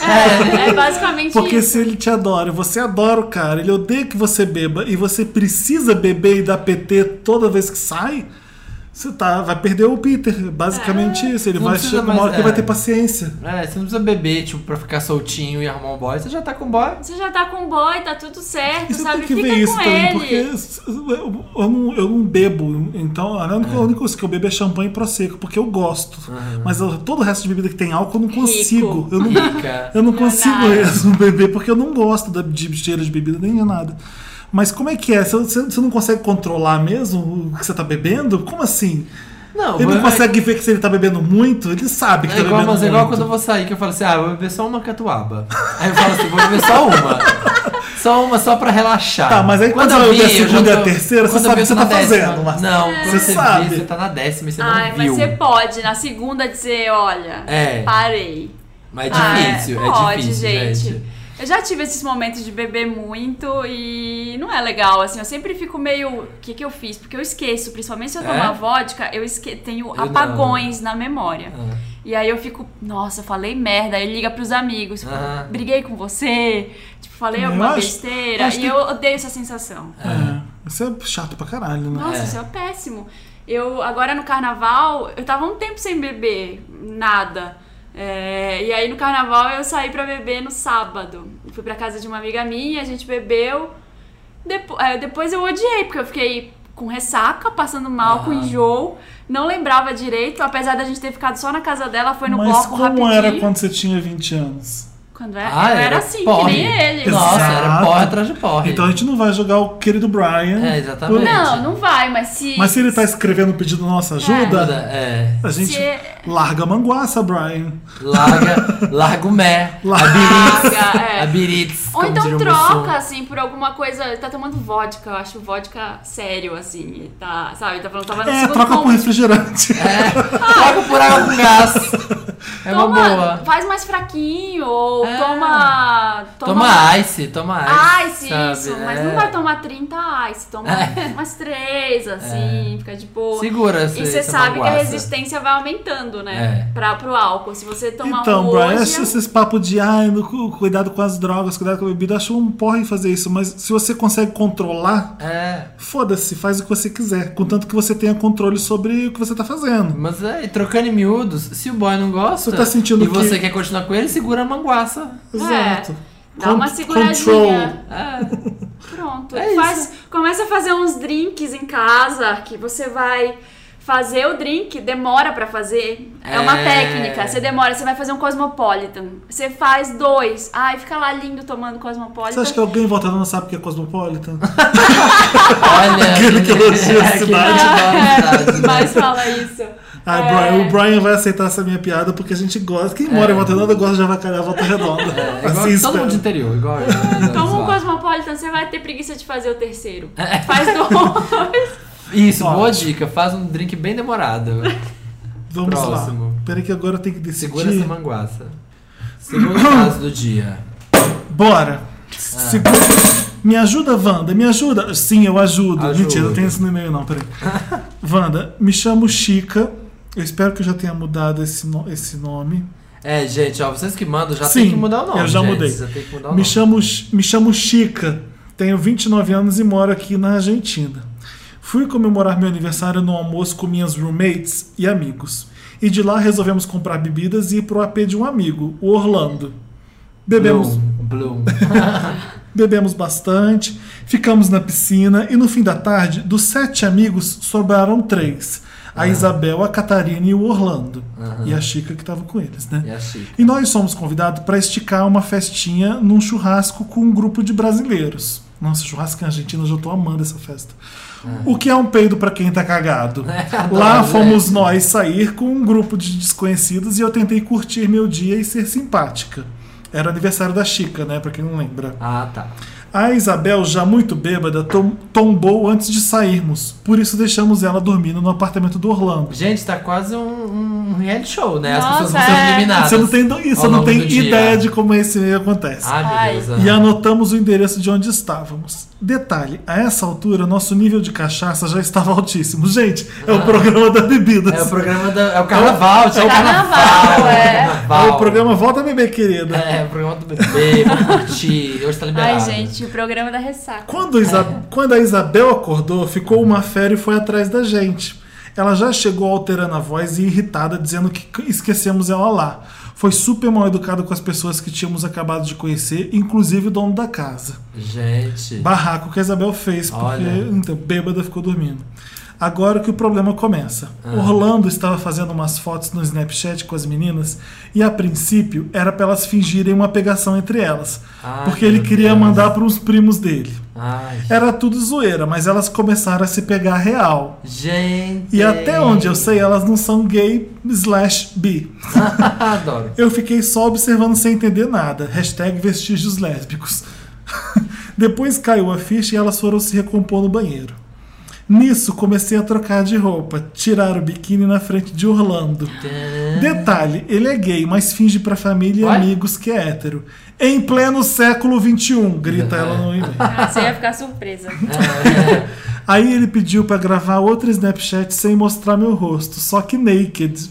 É, é basicamente Porque isso. se ele te adora, você adora o cara, ele odeia que você beba e você precisa beber e dar PT toda vez que sai, você tá, vai perder o Peter. Basicamente isso. Ele vai chegar uma hora que ele vai é. ter paciência. É, você não precisa beber, tipo, pra ficar soltinho e arrumar um boy, você já tá com boy. Você já tá com boy, tá tudo certo, E você sabe? tem que Fica ver isso com também, ele. porque eu, eu não, eu não bebo. Então, a única, a única coisa que eu bebo é champanhe prosecco, porque eu gosto. Mas eu- todo o resto de bebida que tem álcool eu não consigo. Eu não, Rica. eu não consigo Leonardo. mesmo beber, porque eu não gosto da- de cheiro de bebida nem de nada. Mas como é que é? Você, você- não consegue controlar mesmo o que você tá bebendo? Como assim? Não, Ele não mas- consegue ver que se ele tá bebendo muito, ele sabe que É tá igual, bebendo mas é igual muito. quando eu vou sair que eu falo assim, ah, eu vou beber só uma catuaba. Aí eu falo assim, vou beber só uma. Só uma, só pra relaxar. Tá, mas aí quando eu beber a vi, eu já segunda e a terceira, você quando eu sabe o que eu você tá na décima. fazendo, mas- Não, É. quando Você você sabe. vê, você tá na décima e você Ai, não mas viu. você pode, na segunda, dizer, olha, É. parei. Mas é Ah, difícil, é, pode, difícil, gente. Eu já tive esses momentos de beber muito e não é legal, assim. Eu sempre fico meio. O que, que eu fiz? Porque eu esqueço, principalmente se eu É? tomar vodka, eu esque... tenho não. apagões na memória. Ah. E aí eu fico, nossa, falei merda. Aí liga pros amigos, tipo, Aham. briguei com você, tipo, falei Eu alguma acho- besteira. acho E que- eu odeio essa sensação. É, isso é chato pra caralho, né? Nossa, É. isso é péssimo. Eu, agora no carnaval, eu tava um tempo sem beber nada. É, e aí no carnaval eu saí pra beber no sábado. Fui pra casa de uma amiga minha, a gente bebeu. Depo- é, depois eu odiei, porque eu fiquei com ressaca, passando mal, com Ah. enjoo. Não lembrava direito, apesar da gente ter ficado só na casa dela, foi no Mas bloco como rapidinho. era quando você tinha 20 anos? Quando era, Ah, eu era era assim, porre. que nem ele. Nossa, era Exato. porre atrás de porre. Então a gente não vai jogar o querido Brian. É, exatamente. Não, não vai, mas se. Mas se ele tá escrevendo pedindo nossa ajuda, Ajuda, é. a gente Se- larga a manguaça, Brian. Larga, larga o mé. A Larga, biritz. é. A biritz. Ou como então troca, assim, por alguma coisa. Ele tá tomando vodka, eu acho vodka sério, assim. Ele tá, sabe? Tá falando, tava no É, troca por refrigerante. É, troca por água com gás. É uma Toma, boa. faz mais fraquinho, ou É. toma. Toma ice, toma ice. Ice, sabe? isso. Mas É. não vai tomar 30 ice. Toma É. umas três, assim, fica de boa. Segura E você sabe que a manguaça. resistência vai aumentando, né? É. Pra, pro álcool. Se você tomar Então, um Brian, hoje... esses, esses papos de ai, cu- cuidado com as drogas, cuidado com a bebida, acho um porre fazer isso. Mas se você consegue controlar, É. foda-se, faz o que você quiser. Contanto que você tenha controle sobre o que você tá fazendo. Mas é, e trocando em miúdos, se o boy não gosta Você tá sentindo e que- você quer continuar com ele, segura a manguaça. Exato. Dá uma seguradinha. É. Pronto. É Faz, começa a fazer uns drinks em casa que você vai fazer o drink, demora pra fazer. É uma É. técnica. Você demora, você vai fazer um Cosmopolitan. Você faz dois. Ai, fica lá lindo tomando Cosmopolitan. Você acha que alguém voltando não sabe o que é Cosmopolitan? Olha. Aquele que elogia a aquele cidade. que elogia a cidade, né? Mas fala isso. Ai, É. Brian, o Brian vai aceitar essa minha piada porque a gente gosta. Quem mora em Volta Redonda gosta de avacalhar a Volta Redonda. É, igual assim todo mundo de interior, igual eu. Toma um. Cosmopolitan, você vai ter preguiça de fazer o terceiro. É. Faz dois. Isso, boa Ótimo. dica. Faz um drink bem demorado. Vamos Próximo. lá. Peraí que agora eu tenho que decidir. Segura essa manguaça. Segundo caso do dia. Bora. Ah. Segura. Me ajuda, Wanda, me ajuda. Sim, eu ajudo. Ajuda. Mentira, eu tenho isso no e-mail, não, peraí. Wanda, me chamo Chica. Eu espero que eu já tenha mudado esse, no- esse nome. É, gente, ó, vocês que mandam já Sim, tem que mudar o nome. eu já gente. mudei. Já tem que mudar o Me nome. chamo, me chamo Chica, tenho 29 anos e moro aqui na Argentina. Fui comemorar meu aniversário no almoço com minhas roommates e amigos. E de lá resolvemos comprar bebidas e ir pro AP de um amigo, o Orlando. Bebemos, Bloom. Bloom. bebemos bastante, ficamos na piscina e no fim da tarde, dos sete amigos, sobraram três. A Isabel, a Catarina e o Orlando. E a Chica que estava com eles, né? E. E nós somos convidados para esticar uma festinha num churrasco com um grupo de brasileiros. Nossa, churrasco em Argentina, eu já tô amando essa festa. O que é um peido pra quem tá cagado? Lá Adoro, fomos nós sair com um grupo de desconhecidos e eu tentei curtir meu dia e ser simpática. Era aniversário da Chica, né? Pra quem não lembra. Ah, tá. A Isabel, já muito bêbada, tom- tombou antes de sairmos. Por isso deixamos ela dormindo no apartamento do Orlando. Gente, tá quase um, um reality show, né? As Nossa, pessoas vão sendo é. eliminadas. Você não tem, você não tem do dia. ideia de como esse meio acontece. Ai, meu. Deus. E ah. anotamos o endereço de onde estávamos. Detalhe, a essa altura, nosso nível de cachaça já estava altíssimo. Gente, é o programa da bebida. É o programa da. É o carnaval, tinha É o carnaval. carnaval, é. carnaval. É o programa Volta a Beber, querida. É, o programa do bebê, vamos curtir. Hoje tá liberado. Ai, gente, o programa da ressaca. Quando, a Isa- quando a Isabel acordou, ficou uma fera e foi atrás da gente. Ela já chegou alterando a voz e irritada, dizendo que esquecemos ela lá. Foi super mal educada com as pessoas que tínhamos acabado de conhecer, inclusive o dono da casa. Gente. Barraco que a Isabel fez, porque Olha. então, bêbada ficou dormindo. Agora que o problema começa. Ah. Orlando estava fazendo umas fotos no Snapchat com as meninas e a princípio era para elas fingirem uma pegação entre elas, Ai, porque ele queria Deus. mandar para uns primos dele. Ai. Era tudo zoeira, mas elas começaram a se pegar real. Gente. E até onde eu sei, elas não são gay slash bi. Adoro. Eu fiquei só observando sem entender nada. Hashtag vestígios lésbicos. Depois caiu a ficha e elas foram se recompor no banheiro. Nisso, comecei a trocar de roupa, tirar o biquíni na frente de Orlando. Detalhe, ele é gay, mas finge pra família e amigos que é hétero. Em pleno século XXI, grita ela no e-mail. Ah, Você ia ficar surpresa. Aí ele pediu pra gravar outro Snapchat sem mostrar meu rosto, só que naked.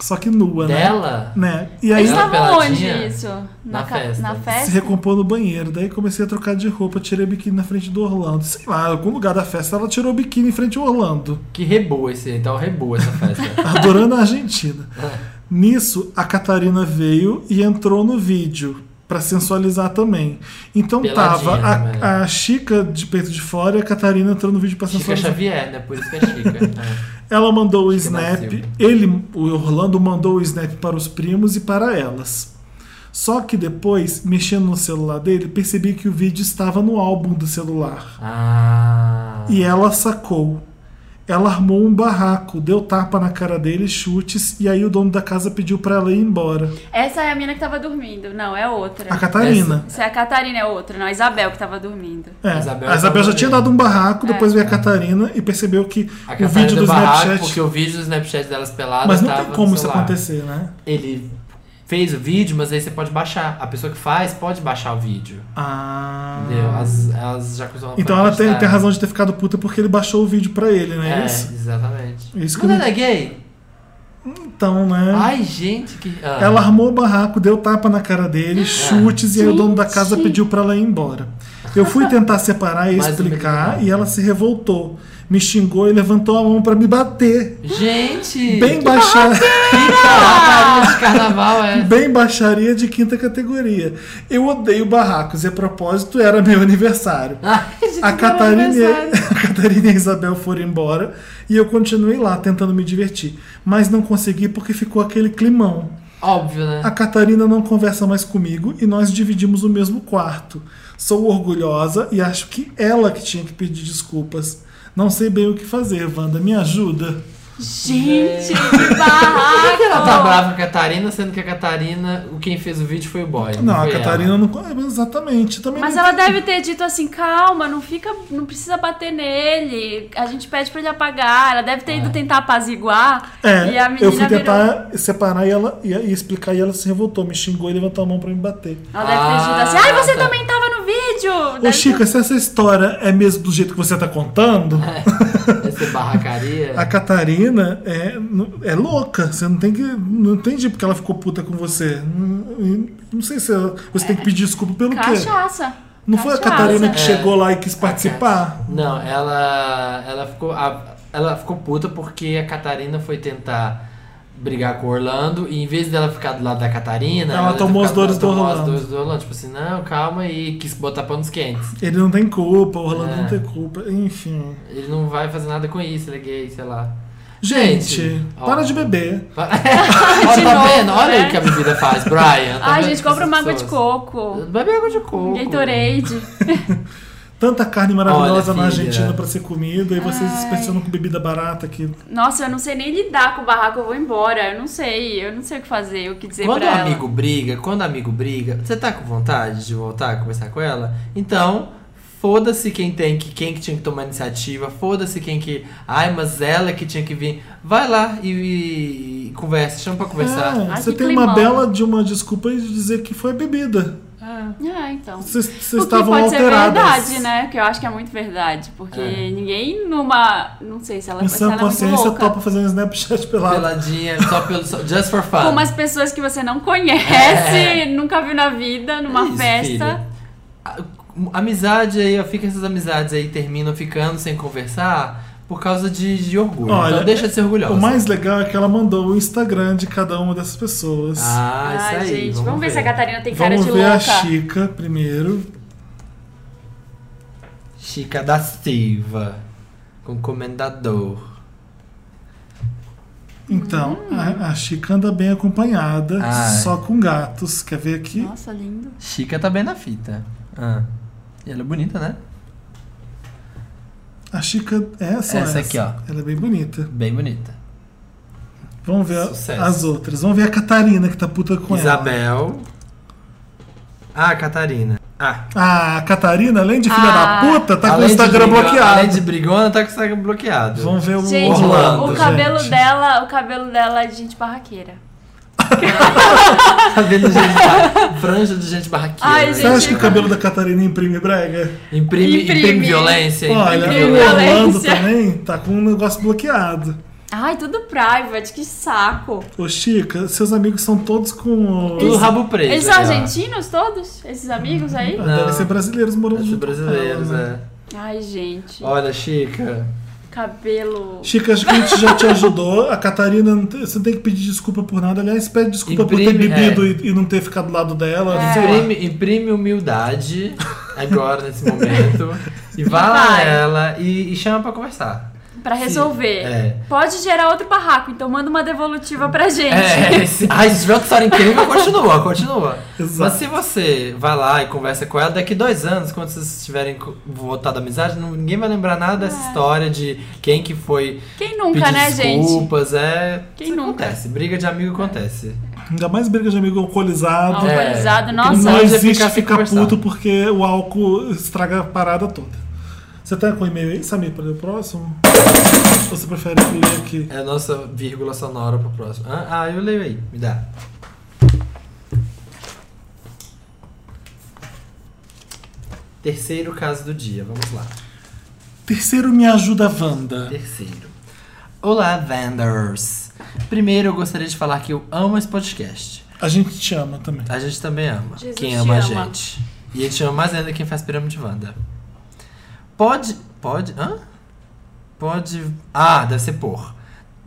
Só que nua, né? Dela? né? E aí Eles estavam onde isso? Na ca- festa. Na se festa? recompor no banheiro. Daí comecei a trocar de roupa, tirei o biquíni na frente do Orlando. Sei lá, em algum lugar da festa ela tirou o biquíni em frente ao Orlando. Que reboa esse, então reboa essa festa. Adorando a Argentina. Nisso, a Catarina veio e entrou no vídeo pra sensualizar também. Então Peladinha tava a, a Chica de peito de fora e a Catarina entrou no vídeo pra Chica sensualizar. Xavier, né? Por isso que é Chica. É. Ela mandou o snap, ele, o Orlando mandou o snap para os primos e para elas. Só que depois, mexendo no celular dele, percebi que o vídeo estava no álbum do celular. Ah. E ela sacou. Ela armou um barraco, deu tapa na cara dele, chutes, e aí o dono da casa pediu pra ela ir embora. Essa é a mina que tava dormindo. Não, é outra. A Catarina. Se é a Catarina é outra, não, a Isabel que tava dormindo. É, A Isabel a Isabel já tinha dado um barraco, depois É. veio a Catarina e percebeu que A o vídeo do deu barraco Snapchat. porque o vídeo do Snapchat delas peladas Mas não tava tem no como isso celular. acontecer, né? Ele fez o vídeo, mas aí você pode baixar. A pessoa que faz pode baixar o vídeo. Ah. Entendeu? As, elas já Então ela tem, tem razão de ter ficado puta porque ele baixou o vídeo pra ele, né? É, Isso? exatamente. Isso que Mas eu ela é gay? Então, né? Ai, gente, que. ah. Ela armou o barraco, deu tapa na cara dele, chutes, e aí o dono da casa pediu pra ela ir embora. Eu fui tentar separar e Mais explicar, e ela se revoltou. Me xingou e levantou a mão pra me bater. Gente! Bem, baixa... Catarina de carnaval, é. Bem baixaria de quinta categoria. Eu odeio barracos e a propósito era meu aniversário. Ai, A Catarina, e, aniversário. a Catarina e a Isabel foram embora e eu continuei lá tentando me divertir. Mas não consegui porque ficou aquele climão. Óbvio, né? A Catarina não conversa mais comigo e nós dividimos o mesmo quarto. Sou orgulhosa e acho que ela que tinha que pedir desculpas. Não sei bem o que fazer, Wanda. Me ajuda. Gente, que Por que ela tá barraco! brava com a Catarina, sendo que a Catarina, o quem fez o vídeo foi o boy? Não, a foi Catarina ela. não. é, Exatamente. Também Mas não- ela deve ter dito assim, calma, não fica, não precisa bater nele. A gente pede pra ele apagar. Ela deve ter ido tentar apaziguar. É, e a menina eu fui virou- tentar separar e ela e, e explicar e ela se revoltou, me xingou e levantou a mão pra me bater. Ela deve ter dito assim, Ah, ai, você tá. também tava no vídeo. Ô Deve Chica, se essa história é mesmo do jeito que você tá contando, Essa barracaria. a Catarina é, é louca. Você não tem que. Não entendi porque ela ficou puta com você. Não, não sei se ela- você tem que pedir desculpa pelo quê. Cachaça. Não foi a Cachaça. Catarina que É. chegou lá e quis participar? Não, ela, ela, ficou, a- ela ficou puta porque a Catarina foi tentar brigar com o Orlando e em vez dela ficar do lado da Catarina, Ela ia tomou as dores do tomou as dores do Orlando. Tipo assim, não, calma aí, quis botar panos quentes. Ele não tem culpa, o Orlando É. não tem culpa. Enfim. Ele não vai fazer nada com isso, ele é gay, sei lá. Gente, Gente, para ó. de beber. Olha, tá novo, vendo? Olha né? o que a bebida faz, Brian. Tá Ai, gente, compra uma água de coco. Bebe água de coco. Gatorade. Tanta carne maravilhosa Olha, na. Argentina pra ser comida e vocês Ai. pensando com bebida barata aqui. Nossa, eu não sei nem lidar com o barraco, eu vou embora. Eu não sei, eu não sei o que fazer, o que dizer Quando o pra ela. amigo briga, quando o amigo briga, você tá com vontade de voltar a conversar com ela? Então, foda-se quem tem que quem que tinha que tomar a iniciativa, foda-se quem que, ai, mas ela que tinha que vir. Vai lá e, e- e conversa, chama pra conversar. É, Ai, você tem uma climão. bela de uma desculpa e dizer que foi bebida. Ah, então. Vocês estavam pode ser alteradas. verdade, né? Que eu acho que é muito verdade. Porque É. ninguém numa. Não sei se ela, Em se ela é muito consciência, louca. topa fazer um Snapchat pelado. Peladinha, só pelo just for fun. Com umas pessoas que você não conhece, É. nunca viu na vida, numa Isso, festa. filha. Amizade aí, ó, fica essas amizades aí terminam ficando sem conversar por causa de, de orgulho. Olha, então deixa de ser orgulhosa. O mais legal é que ela mandou o Instagram de cada uma dessas pessoas. Ah, isso Ai, aí. gente, vamos, ver se a Catarina tem cara Vamos de ver louca. a Chica primeiro. Chica da Silva. Com comendador. Então, Hum. a, a Chica anda bem acompanhada, Ai. só com gatos. Quer ver aqui? Nossa, lindo. Chica tá bem na fita. Ah. E ela é bonita, né? A Chica é só Essa essa. aqui, ó. Ela é bem bonita. Bem bonita. Vamos ver Sucesso. as outras. Vamos ver a Catarina que tá puta com ela. Isabel. Ah, a Catarina. Ah. Ah, a Catarina, além de filha Ah. da puta, tá com o Além Instagram brigona- bloqueado. Além de brigona, tá com o Instagram bloqueado. Vamos ver o Gente, Orlando, o cabelo gente. dela, o cabelo dela é de gente barraqueira. Cabelo de gente bar... Franja de gente barraqueira. Ai, né? Você gente, acha que o cabelo da Catarina imprime brega? Imprime, imprime. Imprime. violência. Olha, imprime o violência. Orlando também tá com um negócio bloqueado. Ai, tudo private, que saco. Ô, Chica, seus amigos são todos com. Tudo rabo preso. Eles são ó. argentinos todos? Esses amigos aí? Não. Devem ser brasileiros morando junto brasileiros, né? é. Ai, gente. Olha, Chica. Cabelo. Chica, acho que a gente já te ajudou. A Catarina, você não tem que pedir desculpa por nada. Aliás, pede desculpa por ter Imprime, bebido é. e, e não ter ficado do lado dela. É. Imprime, imprime humildade agora, nesse momento. E vá lá ela e, e chama pra conversar. Pra resolver. É. Pode gerar outro barraco, então manda uma devolutiva pra gente. É, se, ai, se tiver outra história incrível, continua, continua. Exato. Mas se você vai lá e conversa com ela, daqui dois anos, quando vocês tiverem voltado à amizade, não- ninguém vai lembrar nada dessa história de quem que foi Quem nunca, pedir né, gente? desculpas. É. Quem isso nunca? Acontece. Briga de amigo acontece. Ainda mais briga de amigo alcoolizado. É. Alcoolizado, Porque nossa. Não existe ficar sem ficar conversar. puto porque o álcool estraga a parada toda. Você tá com e-mail aí, Samir, para o próximo? Ou você prefere ler aqui? É a nossa vírgula sonora pro próximo. Ah, ah, eu leio aí, me dá. Terceiro caso do dia, vamos lá. Terceiro, me ajuda, Wanda. Terceiro. Olá, Vanders. Primeiro, eu gostaria de falar que eu amo esse podcast. A gente te ama também. A gente também ama. Jesus quem te ama a ama. gente. E a gente ama mais ainda quem faz pirâmide Wanda. Pode. Pode. Hã? Pode. Ah, deve ser por.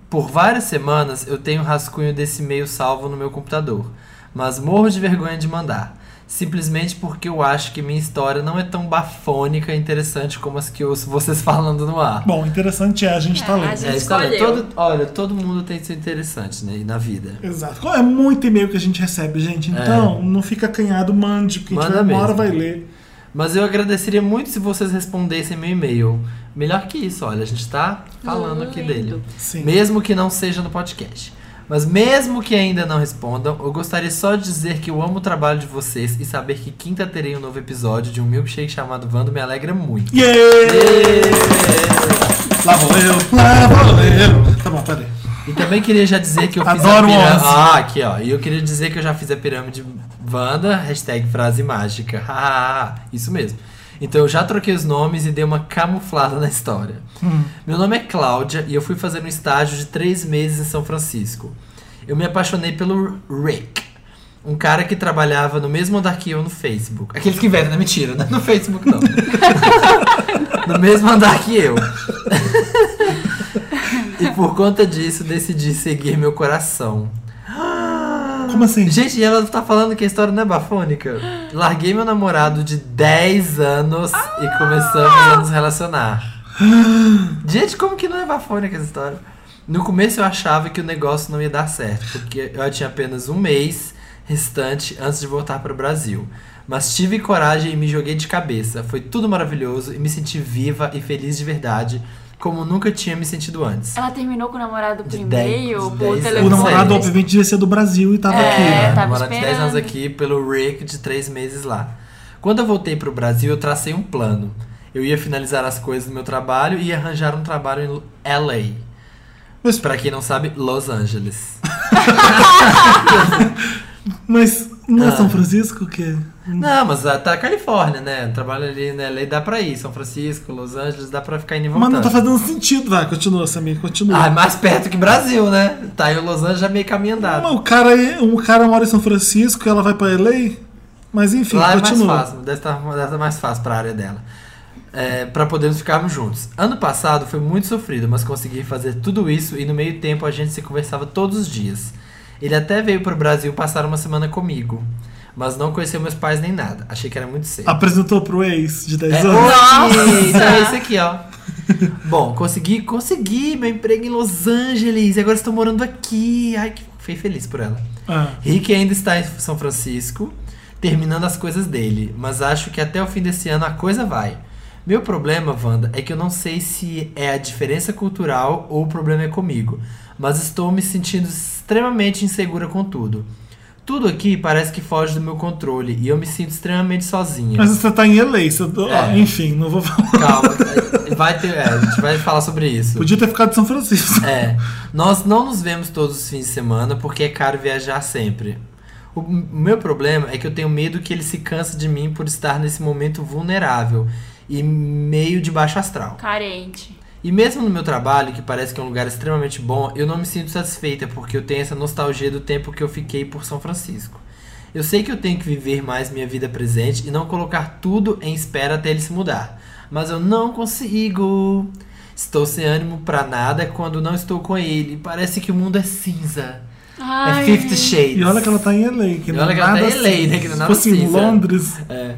Por várias semanas eu tenho rascunho desse e-mail salvo no meu computador. Mas morro de vergonha de mandar. Simplesmente porque eu acho que minha história não é tão bafônica e interessante como as que eu ouço vocês falando no ar. Bom, interessante é, a gente tá É, lendo. a gente É, história, escolheu. todo, olha, todo mundo tem seu interessante né, na vida. Exato. É muito e-mail que a gente recebe, gente. Então, não fica acanhado, mande, porque a gente É. Manda vai, uma hora vai ler. Mas eu agradeceria muito se vocês respondessem meu e-mail. Melhor que isso, olha, a gente tá falando aqui dele. Sim. Mesmo que não seja no podcast. Mas mesmo que ainda não respondam, eu gostaria só de dizer que eu amo o trabalho de vocês e saber que quinta terei um novo episódio de um milkshake chamado Vando me alegra muito. Yeah! Lá vou eu, lá vou eu. Tá bom, peraí. E também queria já dizer que eu fiz Adoro a pirâmide. Ah, aqui ó. E eu queria dizer que eu já fiz a pirâmide Wanda, hashtag frase mágica. Isso mesmo. Então eu já troquei os nomes e dei uma camuflada na história. Meu nome é Cláudia e eu fui fazer um estágio de três meses em São Francisco. Eu me apaixonei pelo Rick. Um cara que trabalhava no mesmo andar que eu no Facebook. Aqueles que vendem, não mentira, não é no Facebook não. no mesmo andar que eu. E por conta disso, decidi seguir meu coração. Como assim? Gente, e ela tá falando que a história não é bafônica. Larguei meu namorado de 10 anos e começamos a nos relacionar. Gente, como que não é bafônica essa história? No começo eu achava que o negócio não ia dar certo, porque eu tinha apenas um mês restante antes de voltar para o Brasil. Mas tive coragem e me joguei de cabeça. Foi tudo maravilhoso e me senti viva e feliz de verdade, como nunca tinha me sentido antes. Ela terminou com o namorado por e-mail, por telefone. O namorado, obviamente, devia ser do Brasil e tava É, aqui. né? tava namorado de 10 anos esperando. aqui pelo Rick de 3 meses lá. Quando eu voltei pro Brasil, eu tracei um plano. Eu ia finalizar as coisas do meu trabalho e arranjar um trabalho em LA. Mas- Pra quem não sabe, Los Angeles. Mas não é Ah. São Francisco que. Não, mas tá Califórnia, né? Trabalho ali na LA, dá pra ir. São Francisco, Los Angeles, dá pra ficar indo e Mas não tá fazendo sentido. Vai, continua, Samir, continua. Ah, é mais perto que Brasil, né? Tá aí o Los Angeles já meio caminho andado. Mas o cara, é- um cara mora em São Francisco e ela vai pra LA? Mas enfim, Lá é mais continua. fácil, deve estar, deve estar mais fácil pra área dela. É, para podermos ficarmos juntos. Ano passado foi muito sofrido, mas consegui fazer tudo isso e no meio tempo a gente se conversava todos os dias. Ele até veio pro Brasil passar uma semana comigo, mas não conheceu meus pais nem nada. Achei que era muito cedo. Apresentou pro ex de 10 É, anos. oi, então é esse aqui, ó. Bom, consegui, consegui meu emprego em Los Angeles e agora estou morando aqui. Ai, que fiquei feliz por ela. Ah. Rick ainda está em São Francisco, terminando as coisas dele, mas acho que até o fim desse ano a coisa vai. Meu problema, Wanda, é que eu não sei se é a diferença cultural ou o problema é comigo, mas estou me sentindo extremamente insegura com tudo. Tudo aqui parece que foge do meu controle e eu me sinto extremamente sozinha. Mas você tá em LA. Você... ah, É. enfim, não vou falar. Calma, vai ter, é, a gente vai falar sobre isso. Podia ter ficado em São Francisco. É, nós não nos vemos todos os fins de semana porque é caro viajar sempre. O meu problema é que eu tenho medo que ele se canse de mim por estar nesse momento vulnerável e meio de baixo astral. Carente. E mesmo no meu trabalho, que parece que é um lugar extremamente bom, eu não me sinto satisfeita porque eu tenho essa nostalgia do tempo que eu fiquei por São Francisco. Eu sei que eu tenho que viver mais minha vida presente e não colocar tudo em espera até ele se mudar. Mas eu não consigo. Estou sem ânimo pra nada quando não estou com ele. Parece que o mundo é cinza. Ai. É Fifty Shades. E olha que ela tá em LA. Que E não olha é que ela tá nada em LA, assim. né, que não é Se nada fosse em cinza. Londres. É.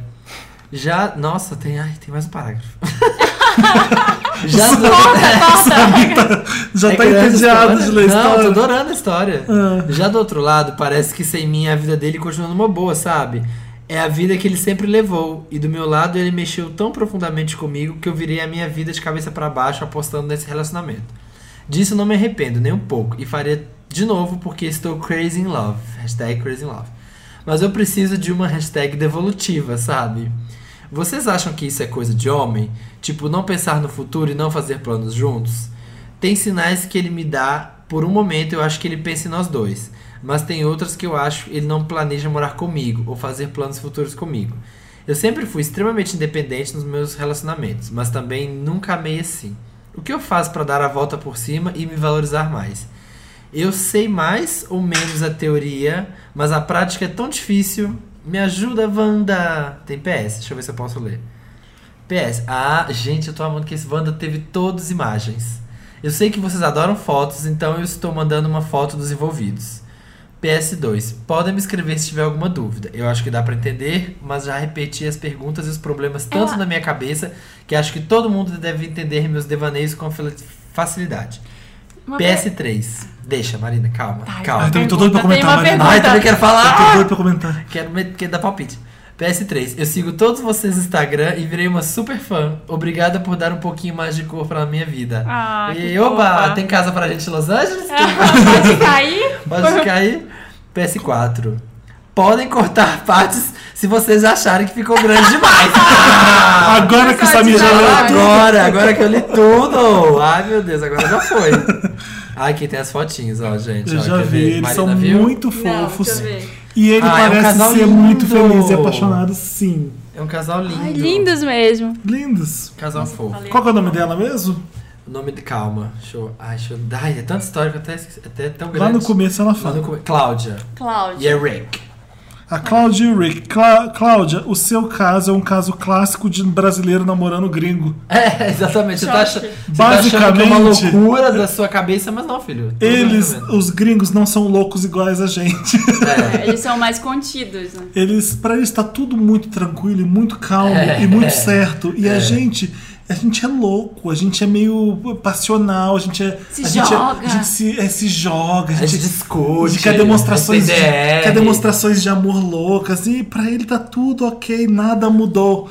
Já. Nossa, tem. Ai, tem mais um parágrafo. Já do... Já É tá entediado de ler Não, história. tô adorando a história. Ah. Já do outro lado, parece que sem mim a vida dele continua numa boa, sabe? É a vida que ele sempre levou. E do meu lado ele mexeu tão profundamente comigo que eu virei a minha vida de cabeça pra baixo apostando nesse relacionamento. Disso não me arrependo nem um pouco. E faria de novo porque estou crazy in love. Hashtag crazy in love. Mas eu preciso de uma hashtag devolutiva, sabe? Vocês acham que isso é coisa de homem? Tipo, não pensar no futuro e não fazer planos juntos? Tem sinais que ele me dá, por um momento eu acho que ele pensa em nós dois. Mas tem outras que eu acho ele não planeja morar comigo ou fazer planos futuros comigo. Eu sempre fui extremamente independente nos meus relacionamentos, mas também nunca amei assim. O que eu faço para dar a volta por cima e me valorizar mais? Eu sei mais ou menos a teoria, mas a prática é tão difícil. Me ajuda, Wanda! Tem PS, deixa eu ver se eu posso ler. PS. Ah, gente, eu tô amando que esse Wanda teve todas imagens. Eu sei que vocês adoram fotos, então eu estou mandando uma foto dos envolvidos. PS2. Podem me escrever se tiver alguma dúvida. Eu acho que dá pra entender, mas já repeti as perguntas e os problemas tanto Ela- na minha cabeça que acho que todo mundo deve entender meus devaneios com facilidade. Uma PS3. Deixa, Marina, calma. Ai, calma. Ai, também tô doido pra comentar, Marina. Ai, também quero Eu falar. tô doido pra comentar. Quero, me- quero dar palpite. PS3, eu sigo todos vocês no Instagram e virei uma super fã. Obrigada por dar um pouquinho mais de cor pra minha vida. Ah, e que oba, fofa. tem casa pra gente em Los Angeles? Pode cair? Pode ficar aí. PS4. Podem cortar partes se vocês acharem que ficou grande demais. Ah, Agora que o Samir já leu agora, agora que eu li tudo. Ai, meu Deus, agora já foi. Ai, aqui tem as fotinhas, ó, gente. Eu ó, já vi, ver? eles Marina são viu? muito Não, fofos. ver. e ele Ah, é um parece casal ser muito lindo. feliz e apaixonado, sim. É um casal lindo. Ai, lindos mesmo. Lindos. Casal fofo. Qual que é o nome dela mesmo? O nome de. Calma. Eu. Ai, eu. Ai, é tanta história que eu até esqueci. Até é tão grande. Lá no começo ela fala. no come- Cláudia. Cláudia. E é Rick. A Cláudia e o Rick. Clá- Cláudia, o seu caso é um caso clássico de um brasileiro namorando gringo. É, exatamente. Você tá, ach... Choque. você tá achando que é uma Basicamente- loucura da sua cabeça, mas não, filho. Eles, os gringos, não são loucos iguais a gente. É. Eles são mais contidos, né? Eles, para eles tá tudo muito tranquilo e muito calmo É, e muito é, certo. E a é. gente a gente é louco, a gente é meio passional, a gente é. Se a gente, é- joga. a gente se, é, se joga, a A gente, gente discute. de quer demonstrações, de, SDR. quer demonstrações de amor loucas e pra ele tá tudo ok, nada mudou.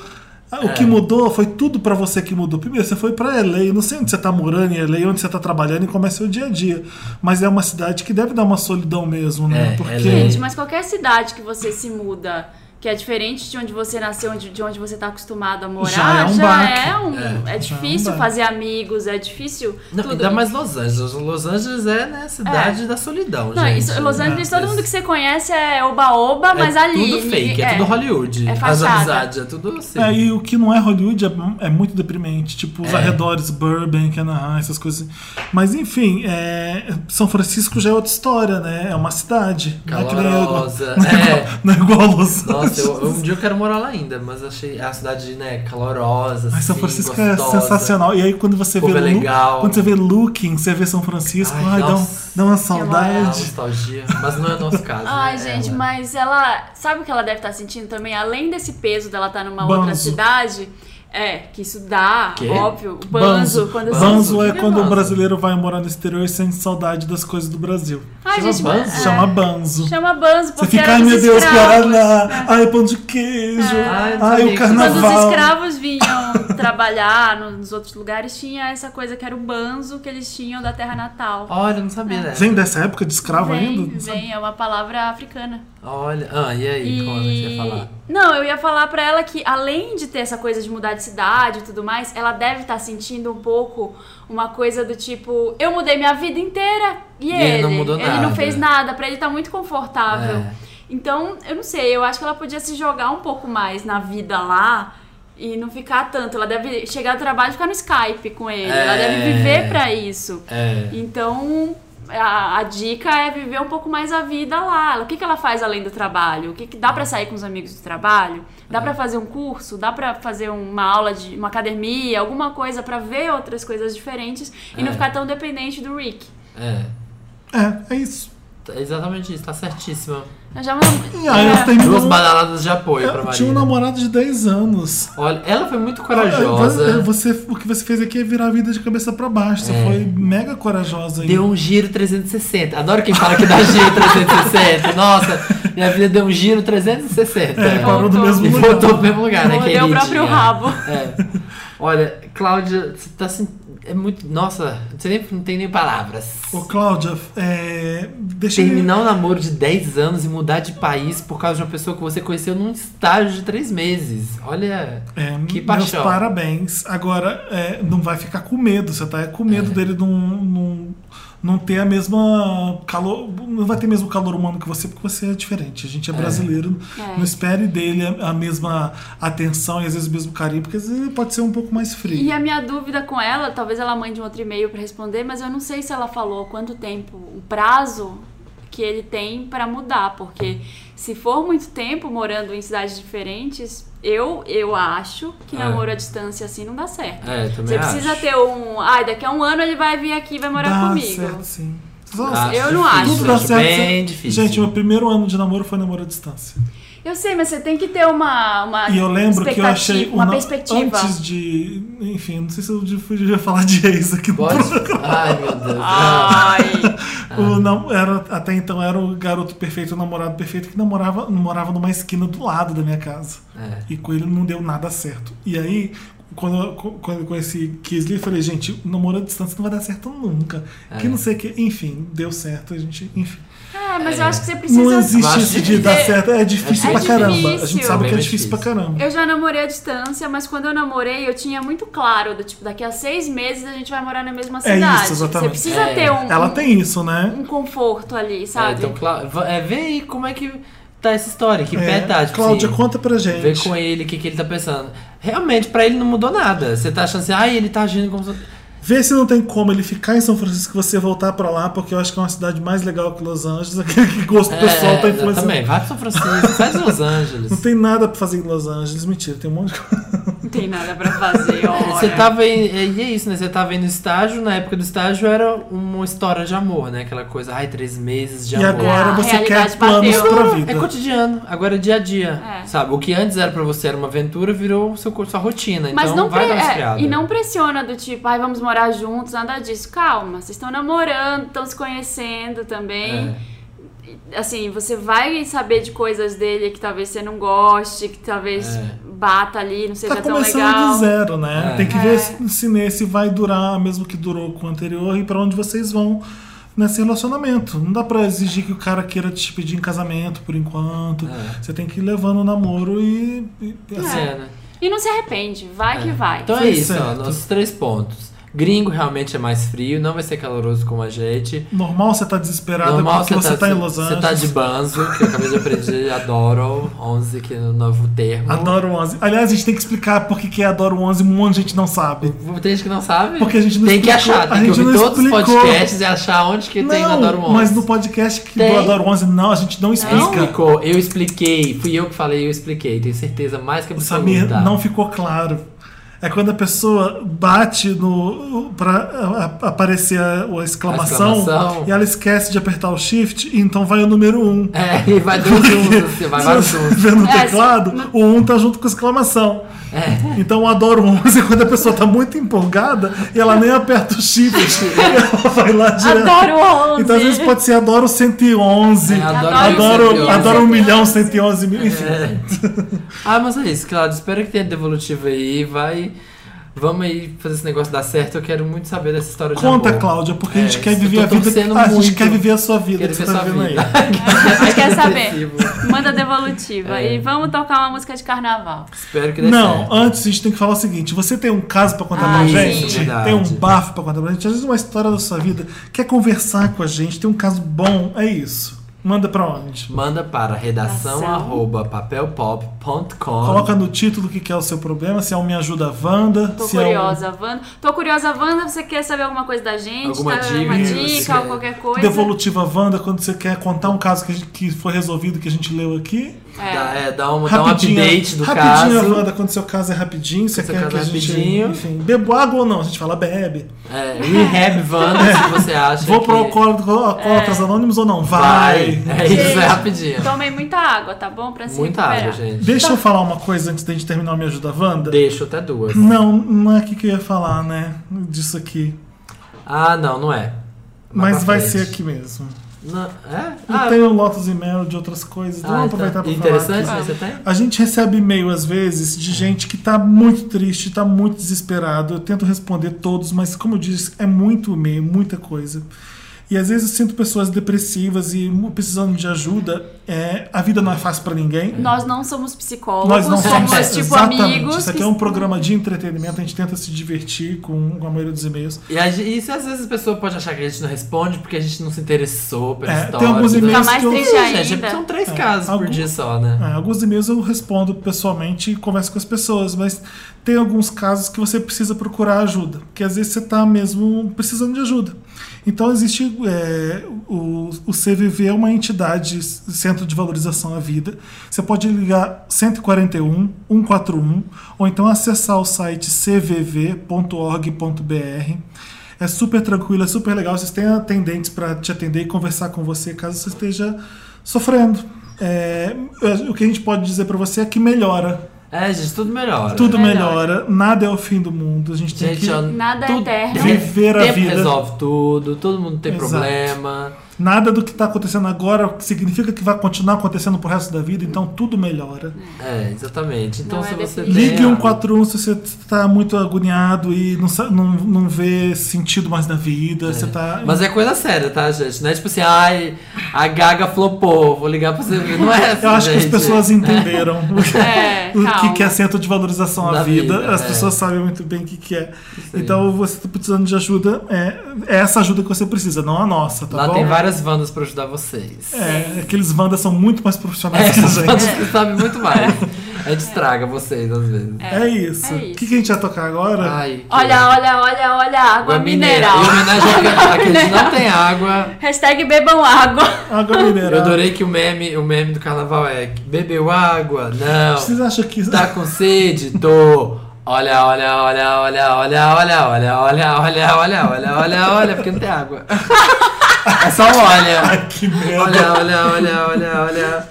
O É. que mudou foi tudo pra você que mudou. Primeiro, você foi pra LA, não sei onde você tá morando em LA, onde você tá trabalhando e como é seu dia a dia. Mas é uma cidade que deve dar uma solidão mesmo, né? É, Porque LA. Gente, mas qualquer cidade que você se muda, que é diferente de onde você nasceu, de onde você tá acostumado a morar, Já é um baque. é um- É, é difícil baque. fazer amigos, é difícil Não, tudo. ainda mais Los Angeles. Los Angeles é né, a cidade É. da solidão, Não, gente. isso, Los Angeles, todo É. mundo que você conhece é oba-oba, mas é ali. tudo fake, ninguém- é, tudo Hollywood. É As fachada. amizades, é tudo assim. É, e o que não é Hollywood é, é muito deprimente. Tipo, os É. arredores, Burbank, Anaheim, essas coisas. assim. Mas enfim, é, São Francisco já é outra história, né? É uma cidade. Não é, que nem Calorosa. não é, É. igual, não é igual a Los Nossa, eu, eu- um dia eu quero morar lá ainda, mas achei a cidade, né, calorosa, Mas São assim, Francisco gostosa. é sensacional. E aí quando você vê é legal. quando você vê Looking, você vê São Francisco, Ai, ai, dá, um- dá uma saudade. nostalgia. Mas não é nosso caso. Ai, né? gente, Ela- mas ela. Sabe o que ela deve estar sentindo também? Além desse peso dela estar numa outra Banzo. cidade, é, que isso dá, Quê? óbvio. Banzo, Banzo. quando Banzo é que quando o banzo? brasileiro vai morar no exterior e sente saudade das coisas do Brasil. Ai, Chama gente, banzo? é. Chama banzo. Chama banzo, Você porque fica, era ai meu Deus, escravos. Guaraná, ai pão de queijo, Ai, não ai sabia o que- carnaval. Quando os escravos vinham trabalhar nos outros lugares, tinha essa coisa que era o banzo que eles tinham da terra natal. Olha, eu não sabia dessa. Vem dessa época de escravo vem, ainda? Não sabe? vem, é uma palavra africana. Olha. Ah, e aí? Como você ia falar? Não, eu ia falar pra ela que além de ter essa coisa de mudar de cidade e tudo mais, ela deve estar sentindo um pouco uma coisa do tipo, eu mudei minha vida inteira e, E ele ele, não mudou ele nada. não fez nada, pra ele tá muito confortável. É. Então, eu não sei, eu acho que ela podia se jogar um pouco mais na vida lá e não ficar tanto. Ela deve chegar do trabalho e ficar no Skype com ele. Ela É. deve viver pra isso. É. Então, a, a dica é viver um pouco mais a vida lá. O que, que ela faz além do trabalho? O que, que dá pra sair com os amigos do trabalho? Dá pra fazer um curso? Dá pra fazer uma aula de uma academia, alguma coisa pra ver outras coisas diferentes e não É. ficar tão dependente do Rick. É. É, é isso. É exatamente isso, tá certíssima. Eu já E aí ela é. Duas badaladas de apoio pra Eu Maria. tinha um namorado de 10 anos. Olha, ela foi muito É, corajosa. Você, o que você fez aqui é virar a vida de cabeça pra baixo. Você É. foi mega corajosa aí. Deu um giro 360. Adoro quem fala que dá giro 360. Nossa, minha vida deu um giro 360. É, parou do mesmo E lugar. voltou pro mesmo lugar, né, queridinha? o próprio rabo. É. Olha, Cláudia, você tá assim. É muito. Nossa, você nem, não tem nem palavras. Ô, Cláudia, é, deixa Terminar um namoro de 10 anos e mudar de país por causa de uma pessoa que você conheceu num estágio de 3 meses. Olha, É, que meus paixão. parabéns. Agora, é, não vai ficar com medo. Você tá com medo É. dele não, não, não ter a mesma calor. Não vai ter mesmo calor humano que você, porque você é diferente. A gente é, brasileiro. É. Não espere dele a, mesma atenção e às vezes o mesmo carinho, porque às vezes ele pode ser um pouco mais frio. E a minha dúvida com ela, talvez ela mande um outro e-mail pra responder, mas eu não sei se ela falou quanto tempo, o prazo que ele tem pra mudar, porque se for muito tempo morando em cidades diferentes, eu eu acho que É. namoro à distância assim não dá certo. É, também Você precisa acho. ter um, ai, daqui a um ano ele vai vir aqui e vai morar Dá comigo. certo, sim. Acho eu não difícil, acho. Tudo dá certo. Bem difícil. Gente, meu primeiro ano de namoro foi namoro à distância. Eu sei, mas você tem que ter uma uma E eu lembro que eu achei uma na- perspectiva. antes de, enfim, não sei se eu devia falar de ex aqui no Pode? programa. Ai, meu Deus. Ai. O nam- era, até então era o garoto perfeito, o namorado perfeito que namorava, morava numa esquina do lado da minha casa. É. E com ele não deu nada certo. E aí, quando eu, quando eu conheci Kisley, eu falei, gente, o namoro à distância não vai dar certo nunca. Que É. não sei o que. Enfim, deu certo, a gente. Enfim. É, mas É. eu acho que você precisa Não existe isso de difícil. dar certo. É difícil É pra caramba. A difícil. gente sabe Bem que é mais difícil pra difícil. caramba. Eu já namorei à distância, mas quando eu namorei, eu tinha muito claro, do tipo, daqui a seis meses a gente vai morar na mesma É cidade. isso, exatamente. Você precisa É. ter um, Ela um, tem isso, né? um conforto ali, É, sabe? então, Clá- va- é, vê aí como é que tá essa história, que pé É, tá. Tipo, Cláudia, assim, conta pra gente. Vê com ele o que, que ele tá pensando. Realmente, pra ele não mudou nada. Você tá achando assim, ai, ele tá agindo como se. Vê se não tem como ele ficar em São Francisco e você voltar pra lá, porque eu acho que é uma cidade mais legal que Los Angeles. Aquele que gosto pessoal tá influenciando. também. Vai pra São Francisco, sai de Los Angeles. Não tem nada pra fazer em Los Angeles. Mentira, tem um monte de coisa. Não tem nada pra fazer, olha. Você tava em, e é isso, né? Você tava aí no estágio, na época do estágio era uma história de amor, né? Aquela coisa, ai, três meses de E amor. agora a você realidade quer planos bateu. pra É vida. cotidiano, agora é dia a dia, É. sabe? O que antes era pra você era uma aventura, virou seu, sua rotina, Mas então não vai pre- dar uma é. E não pressiona do tipo, ai, vamos morar juntos, nada disso. Calma, vocês estão namorando, estão se conhecendo também. É. Assim, você vai saber de coisas dele que talvez você não goste, que talvez É. bata ali, não seja Tá tão começando legal. do zero, né? É. Tem que É. ver se- se nesse vai durar mesmo que durou com o anterior e pra onde vocês vão nesse relacionamento. Não dá pra exigir que o cara queira te pedir em casamento por enquanto. É. Você tem que ir levando o namoro e. e É, assim, né? E não se arrepende, vai que vai. Então é isso, ó, nossos três pontos. Gringo realmente é mais frio, não vai ser caloroso como a gente. Normal você tá desesperado Normal porque você tá, em Los Angeles. Você tá de banzo, que eu acabei de aprender, adoro 11, que é o novo termo. Adoro 11. Aliás, a gente tem que explicar por que que é Adoro 11, um monte de gente não sabe. Tem gente que não sabe? Porque a gente não Tem que explicou- achar, a tem que ouvir não todos os explicou. podcasts e achar onde que tem não, Adoro 11. mas no podcast que Tem. do Adoro 11, não, a gente não Não explica. explicou, eu expliquei, fui eu que falei, eu expliquei, tenho certeza mais que absoluta. Samir não ficou claro. É quando a pessoa bate no pra a- aparecer a, a exclamação, A exclamação. e ela esquece de apertar o shift, e então vai o número 1. Um. É, e vai dois juntos, vai vários Se juntos. vê no É, teclado, o 1 um tá junto com a exclamação. É. Então eu adoro 11 quando a pessoa tá muito empolgada e ela nem aperta o shift. e ela vai lá direto. Adoro 11. Então às vezes pode ser adoro 111. É, adoro adoro, 111. adoro 1 milhão, 111 mil, enfim. É. Ah, mas é isso, Claudio. Espero que tenha devolutivo aí. Vai. Vamos aí fazer esse negócio dar certo. Eu quero muito saber dessa história de Conta, amor. Cláudia, porque a gente É, quer viver a vida. Ah, a gente quer viver a sua vida Quero que você ver tá vendo vida. aí. A gente quer saber. Manda devolutiva. É. E vamos tocar uma música de carnaval. Espero que dê Não, certo. antes a gente tem que falar o seguinte: você tem um caso pra contar Ah, pra sim. gente, Verdade. tem um bafo pra contar pra gente, às vezes uma história da sua vida, quer conversar com a gente, tem um caso bom, é isso. Manda pra onde? Manda para redação arroba papelpop.com. Coloca no título o que que é o seu problema, se é o Me Ajuda Wanda, Tô se é curiosa, Wanda. Tô curiosa, Wanda. Você quer saber alguma coisa da gente? Alguma Tá- dica, Uma dica ou qualquer coisa? Devolutiva Wanda, quando você quer contar um caso que, gente- que foi resolvido, que a gente leu aqui. Dá, É. é, dá, um, dá um update do rapidinho, caso. Wanda, quando seu caso é rapidinho, você quer que a é gente. rapidinho. Enfim, bebo água ou não? A gente fala bebe. É, rehab Wanda, se você acha Vou que pro Alcoólatras Alcoólatras Anônimos ou não? vai. Vai. É isso, Gente, é rapidinho. Tomem muita água, tá bom? Pra se Muita recuperar. água, gente. Deixa eu falar uma coisa antes da gente terminar o Me Ajuda Wanda. Deixa até duas. Não, não é aqui que eu ia falar, né? Disso aqui. Ah, não, não é. Mas pra vai frente. ser aqui mesmo. Não, é? Eu Ah, tenho Lotus e Mel de outras coisas. ah, Vamos aproveitar tá. pra Interessante, falar aqui. Você tem? A gente recebe e-mail às vezes de gente que tá muito triste, tá muito desesperado. Eu tento responder todos, mas como eu disse, é muito e-mail, muita coisa. E às vezes eu sinto pessoas depressivas e precisando de ajuda. É, a vida não é fácil pra ninguém. Nós não somos psicólogos, Nós não somos, somos tipo exatamente. amigos. Isso aqui que- é um programa de entretenimento, a gente tenta se divertir com, com a maioria dos e-mails. E, a e se às vezes a pessoa pode achar que a gente não responde porque a gente não se interessou pela É, história. tem alguns e-mails mais que eu- gente, são três É, casos por algum- dia só, né? É, alguns e-mails eu respondo pessoalmente e converso com as pessoas, mas tem alguns casos que você precisa procurar ajuda, porque às vezes você está mesmo precisando de ajuda. Então existe é, o, o CVV é uma entidade, Centro de Valorização à Vida. Você pode ligar 141 141 ou então acessar o site cvv.org.br. É super tranquilo, é super legal. Vocês têm atendentes para te atender e conversar com você caso você esteja sofrendo. É, o que a gente pode dizer para você é que melhora. É, gente, tudo melhora. Tudo Melhora. melhora, nada é o fim do mundo. A gente tem Gente, que ó, Nada é tudo- eterno. viver a tempo vida. resolve tudo, todo mundo tem Exato. problema. Nada do que está acontecendo agora significa que vai continuar acontecendo pro resto da vida, então tudo melhora. É, exatamente. Então Não se é você Ligue a- 141 se você está muito agoniado e não, não, não vê sentido mais na vida. Você tá. Mas é coisa séria, tá, gente? Não é tipo assim, ai, a Gaga flopou, vou ligar pra você ver. Não é assim, Eu acho que as gente. pessoas entenderam É, o que, calma. que é centro de valorização à Da vida. vida, As é. pessoas sabem muito bem o que, que é. Então você está precisando de ajuda. É, é essa ajuda que você precisa, não a nossa, tá Lá bom? tem várias bandas pra ajudar vocês. É, aqueles Wandas são muito mais É, profissionais que a gente. bandas que sabem muito mais. A gente estraga vocês às vezes. É isso. é O isso. que, que a gente vai tocar agora? Ai, Olha, olha, olha, olha, água Água mineral. Em homenagem a que- a que a gente não tem água. Hashtag bebam água. Água mineral. Eu adorei que o meme, o meme do carnaval é bebeu água? Não. Vocês acham que. Tá com sede? Tô. Olha, olha, olha, olha, olha, olha, olha, olha, olha, olha, olha, olha, olha, porque não tem água. É só um olha. Ai, que merda. Olha, olha, olha, olha, olha.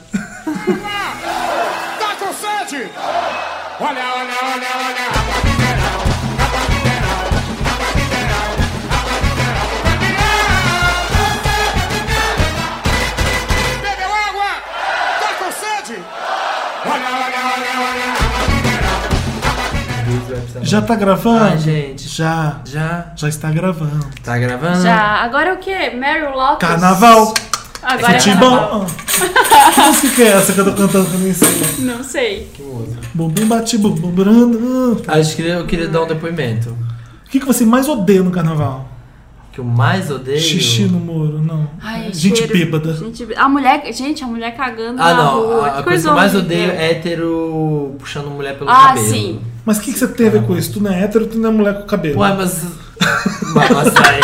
Tá com sede? Olha, olha, olha, Já tá gravando? Ai, gente. Já. Já. Já está gravando. Tá gravando? Já. Agora o quê? Meryl Lotus? Carnaval. Agora é Futebol. carnaval. Que música que é essa que eu tô cantando pra mim? Não sei. Bumbum bate, bumbum brando. Acho que eu queria dar um depoimento. O que, que você mais odeia no carnaval? Que eu mais odeio. Xixi no muro, não. Ai, Gente cheiro. bêbada. Gente, a mulher, gente, a mulher cagando Ah, na não. rua. A, que a coisa coisa que eu mais odeio é hétero puxando mulher pelo Ah, cabelo. sim. Mas o que, que você tem a ver com isso? Tu não é hétero, tu não é mulher com cabelo. Ué, mas. mas, aí.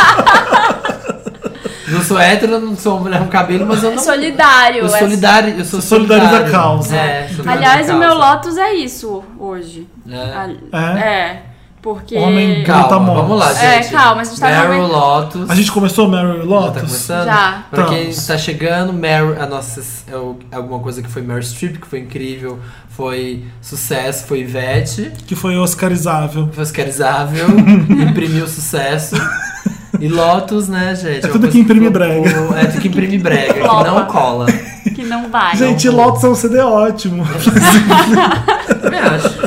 Não sou hétero, não sou mulher com cabelo, mas eu É não. solidário. Eu é- solidário, eu sou Você solidariza solidário. a causa. É, solidário Aliás, da o meu causa. Lotus é isso hoje. É. A- É? É. Porque. Homem Calma, vamos lá, É, gente. calma, a gente tá Meryl no- Lotus. A gente começou Mary Já tá Lotus? começando? Já. Pra quem tá chegando, Meryl, a nossa, é o- alguma coisa que foi Meryl Streep, que foi incrível, foi sucesso, foi Ivete, Que foi oscarizável. foi oscarizável, imprimiu sucesso. E Lotus, né, gente? É uma tudo que imprime flopou, brega. É tudo que imprime brega, que não cola. Que não vai. Gente, Lotus é um CD ótimo. Também acho.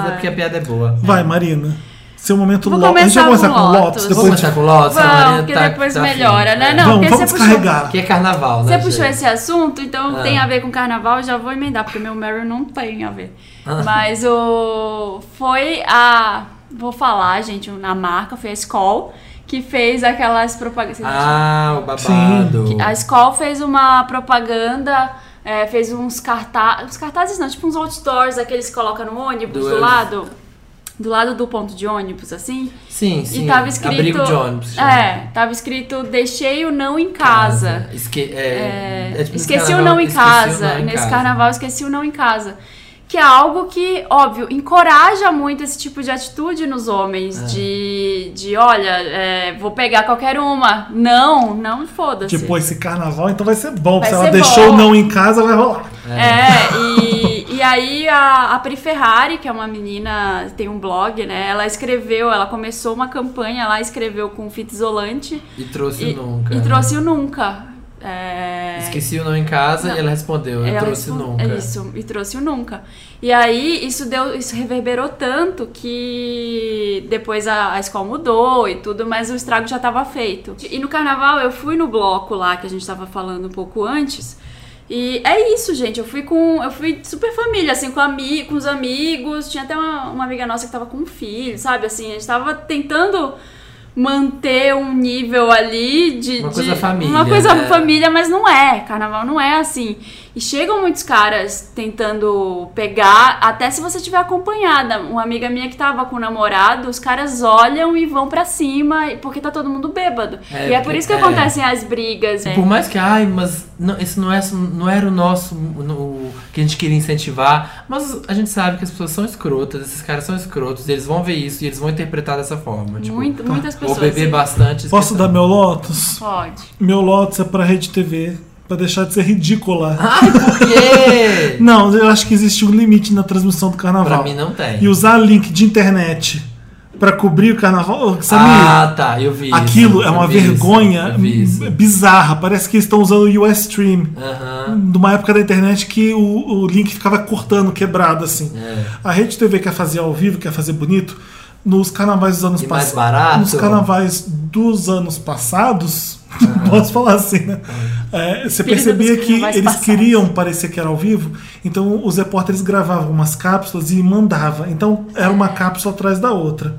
Mas é porque a piada é boa. Vai, Marina. Seu momento Vou Lotus. A gente vai começar com Lotus. Lotus. Vamos Depois começar com Lotus? a Vamos, Marina porque tá- depois tá afim. melhora, né? Não, Vamos, porque vamos você puxou, descarregar. Que é carnaval, né? você puxou gente? esse assunto, então Ah. tem a ver com carnaval, já vou emendar, porque meu Meryl não tem a ver. Ah. Mas o. Foi a. Vou falar, gente, na marca, foi a Skoll, que fez aquelas propagandas. Ah, o babado. Sim. A Skoll fez uma propaganda, é, fez uns cartazes. Uns cartazes não, tipo uns outdoors, aqueles que coloca no ônibus Do- do lado. Do lado do ponto de ônibus, assim. Sim, sim. E tava escrito. Abrigo de ônibus. É, tava escrito deixei o não em casa. Esque... É, É, é tipo esqueci o não em casa. não em Nesse casa. carnaval, esqueci o não em casa. Que é algo que, óbvio, encoraja muito esse tipo de atitude nos homens. É. De, de, olha, é, vou pegar qualquer uma. Não, não foda-se. Tipo, esse carnaval, então vai ser bom. Vai Se ela ser deixou bom. o não em casa, vai rolar. É, e, e aí a, a Pri Ferrari, que é uma menina, tem um blog, né? Ela escreveu, ela começou uma campanha lá, escreveu com fita isolante. E trouxe E, o nunca. e trouxe o nunca. É, Esqueci o não em casa Não. e ela respondeu. Eu ela trouxe o respon- nunca. Isso, e trouxe o nunca. E aí isso deu, isso reverberou tanto que depois a, a escola mudou e tudo, mas o estrago já estava feito. E no carnaval eu fui no bloco lá que a gente estava falando um pouco antes. E é isso, gente. Eu fui com. Eu fui super família, assim, com, ami com os amigos. Tinha até uma, uma amiga nossa que tava com um filho, sabe? Assim, a gente tava tentando manter um nível ali de. Uma de- coisa família, Uma coisa né? família, mas não é. Carnaval não é assim. E chegam muitos caras tentando pegar, até se você tiver acompanhada. Uma amiga minha que tava com o namorado, os caras olham e vão pra cima, porque tá todo mundo bêbado. É, e é por isso que é. acontecem as brigas. né? Por mais que, ai, mas não, esse não, é, não era o nosso, o que a gente queria incentivar, mas a gente sabe que as pessoas são escrotas, esses caras são escrotos, e eles vão ver isso e eles vão interpretar dessa forma. Tipo, Muito- muitas vou pessoas. beber sim. bastante. Posso dar meu Lotus? Pode. Meu Lotus é pra Rede TV. Pra deixar de ser ridícula. Ai, por quê? Não, eu acho que existe um limite na transmissão do carnaval. Pra mim não tem. E usar link de internet pra cobrir o carnaval. Samir, Ah, tá, eu vi isso. aquilo é eu uma isso, vergonha isso. bizarra. Parece que eles estão usando o US Stream. Aham. De uma época da internet que o, o link ficava cortando, quebrado assim. É. A Rede TV quer fazer ao vivo, quer fazer bonito. Nos carnavais dos anos mais passados. Nos carnavais dos anos passados, posso falar assim, né? É, você Filho percebia que eles passados. queriam parecer que era ao vivo, então os repórteres gravavam umas cápsulas e mandavam. Então era uma cápsula atrás da outra.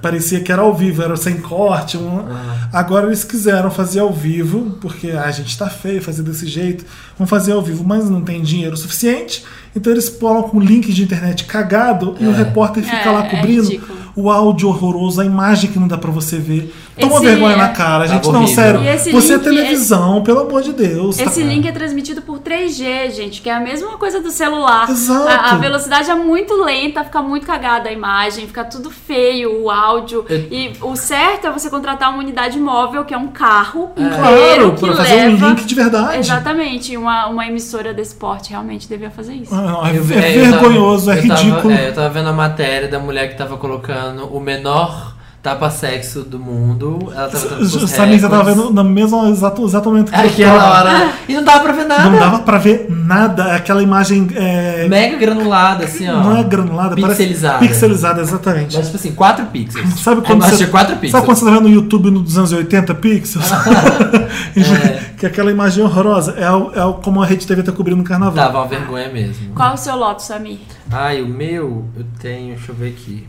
Parecia que era ao vivo, era sem corte. um- Agora eles quiseram fazer ao vivo, porque "Ah, a gente tá feio fazer desse jeito, vamos fazer ao vivo, mas não tem dinheiro suficiente. Então eles colocam um link de internet cagado e o repórter fica É, lá é cobrindo o áudio horroroso, a imagem que não dá pra você ver. Toma Esse vergonha é- na cara, gente. Tava Não, sério. Você é televisão, pelo amor de Deus. tá- Esse link é transmitido por 3G, gente, que é a mesma coisa do celular. Exato. A, a velocidade é muito lenta, fica muito cagada a imagem, fica tudo feio, o áudio. Eu- E o certo é você contratar uma unidade móvel, que é um carro inteiro Claro, que pra fazer um leva- link de verdade. Exatamente, uma, uma emissora desse porte realmente devia fazer isso. Ah, é, Eu vi- é tava- vergonhoso, é eu tava- ridículo. é, eu tava vendo a matéria da mulher que tava colocando o menor tapa-sexo do mundo. Ela tava tendo os Samir, você tava vendo no mesmo exato, exato momento que eu Aquela tava. hora. E não dava pra ver nada. Não dava pra ver nada. Aquela imagem. É, Mega granulada, assim, ó. não é granulada, Pixelizada. parece. Pixelizada, exatamente. Mas, tipo assim, 4 pixels. Sabe quando, imagem você, 4 pixels. sabe quando você tá vendo no YouTube no dos anos 80 pixels? que aquela imagem horrorosa. É, o- é o- como a Rede TV tá cobrindo o carnaval. Dava uma vergonha mesmo. Qual é o seu lote, Samir? Ai, o meu, eu tenho. Deixa eu ver aqui.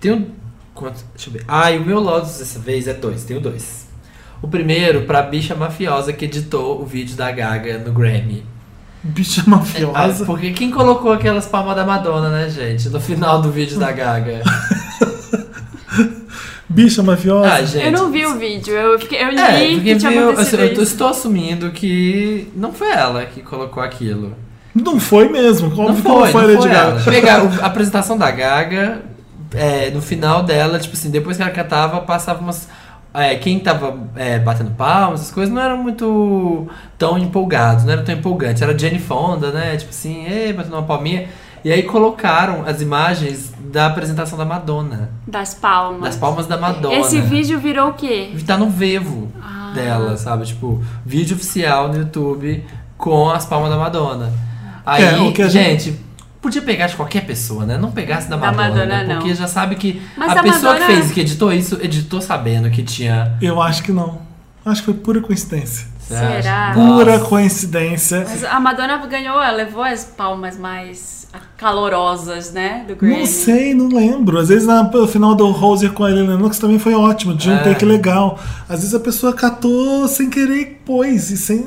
Tenho. Quanto, deixa eu ver. Ai, o meu Lotus dessa vez é dois. Tenho dois. O primeiro, pra bicha mafiosa que editou o vídeo da Gaga no Grammy. Bicha Ah, mafiosa. porque quem colocou aquelas palmas da Madonna, né, gente? No final do vídeo da Gaga. Bicha mafiosa. Ah, gente. Eu não vi o vídeo, eu, fiquei, eu li É, que tinha viu, acontecido assim, eu isso. estou assumindo que não foi ela que colocou aquilo. Não foi mesmo. Como Não não foi, foi a não Lady foi Gaga? ela. Pegar a apresentação da Gaga, é, no final dela, tipo assim, depois que ela cantava, passava umas. é, quem tava é, batendo palmas, essas coisas, não eram muito tão empolgados, não era tão empolgante. Era Jenny Fonda, né? Tipo assim, ei, batendo uma palminha. E aí colocaram as imagens da apresentação da Madonna. Das palmas. Das palmas da Madonna. Esse vídeo virou o quê? Tá no vevo Ah. dela, sabe? Tipo, vídeo oficial no YouTube com as palmas da Madonna. Aí, É, o que a gente, podia pegar de qualquer pessoa, né? Não pegasse da Da Madonna, Madonna, né? não. Porque já sabe que Mas a a pessoa Madonna- que fez, que editou isso, editou sabendo que tinha. Eu acho que não. Acho que foi pura coincidência. Será? Pura Nossa. Coincidência. Mas a Madonna ganhou, ela levou as palmas mais calorosas, né? Do Grammy. Não sei, não lembro. Às vezes na- no final do Roser com a Helena Lennox também foi ótimo, de um É. take legal. Às vezes a pessoa catou sem querer e pôs. E sem...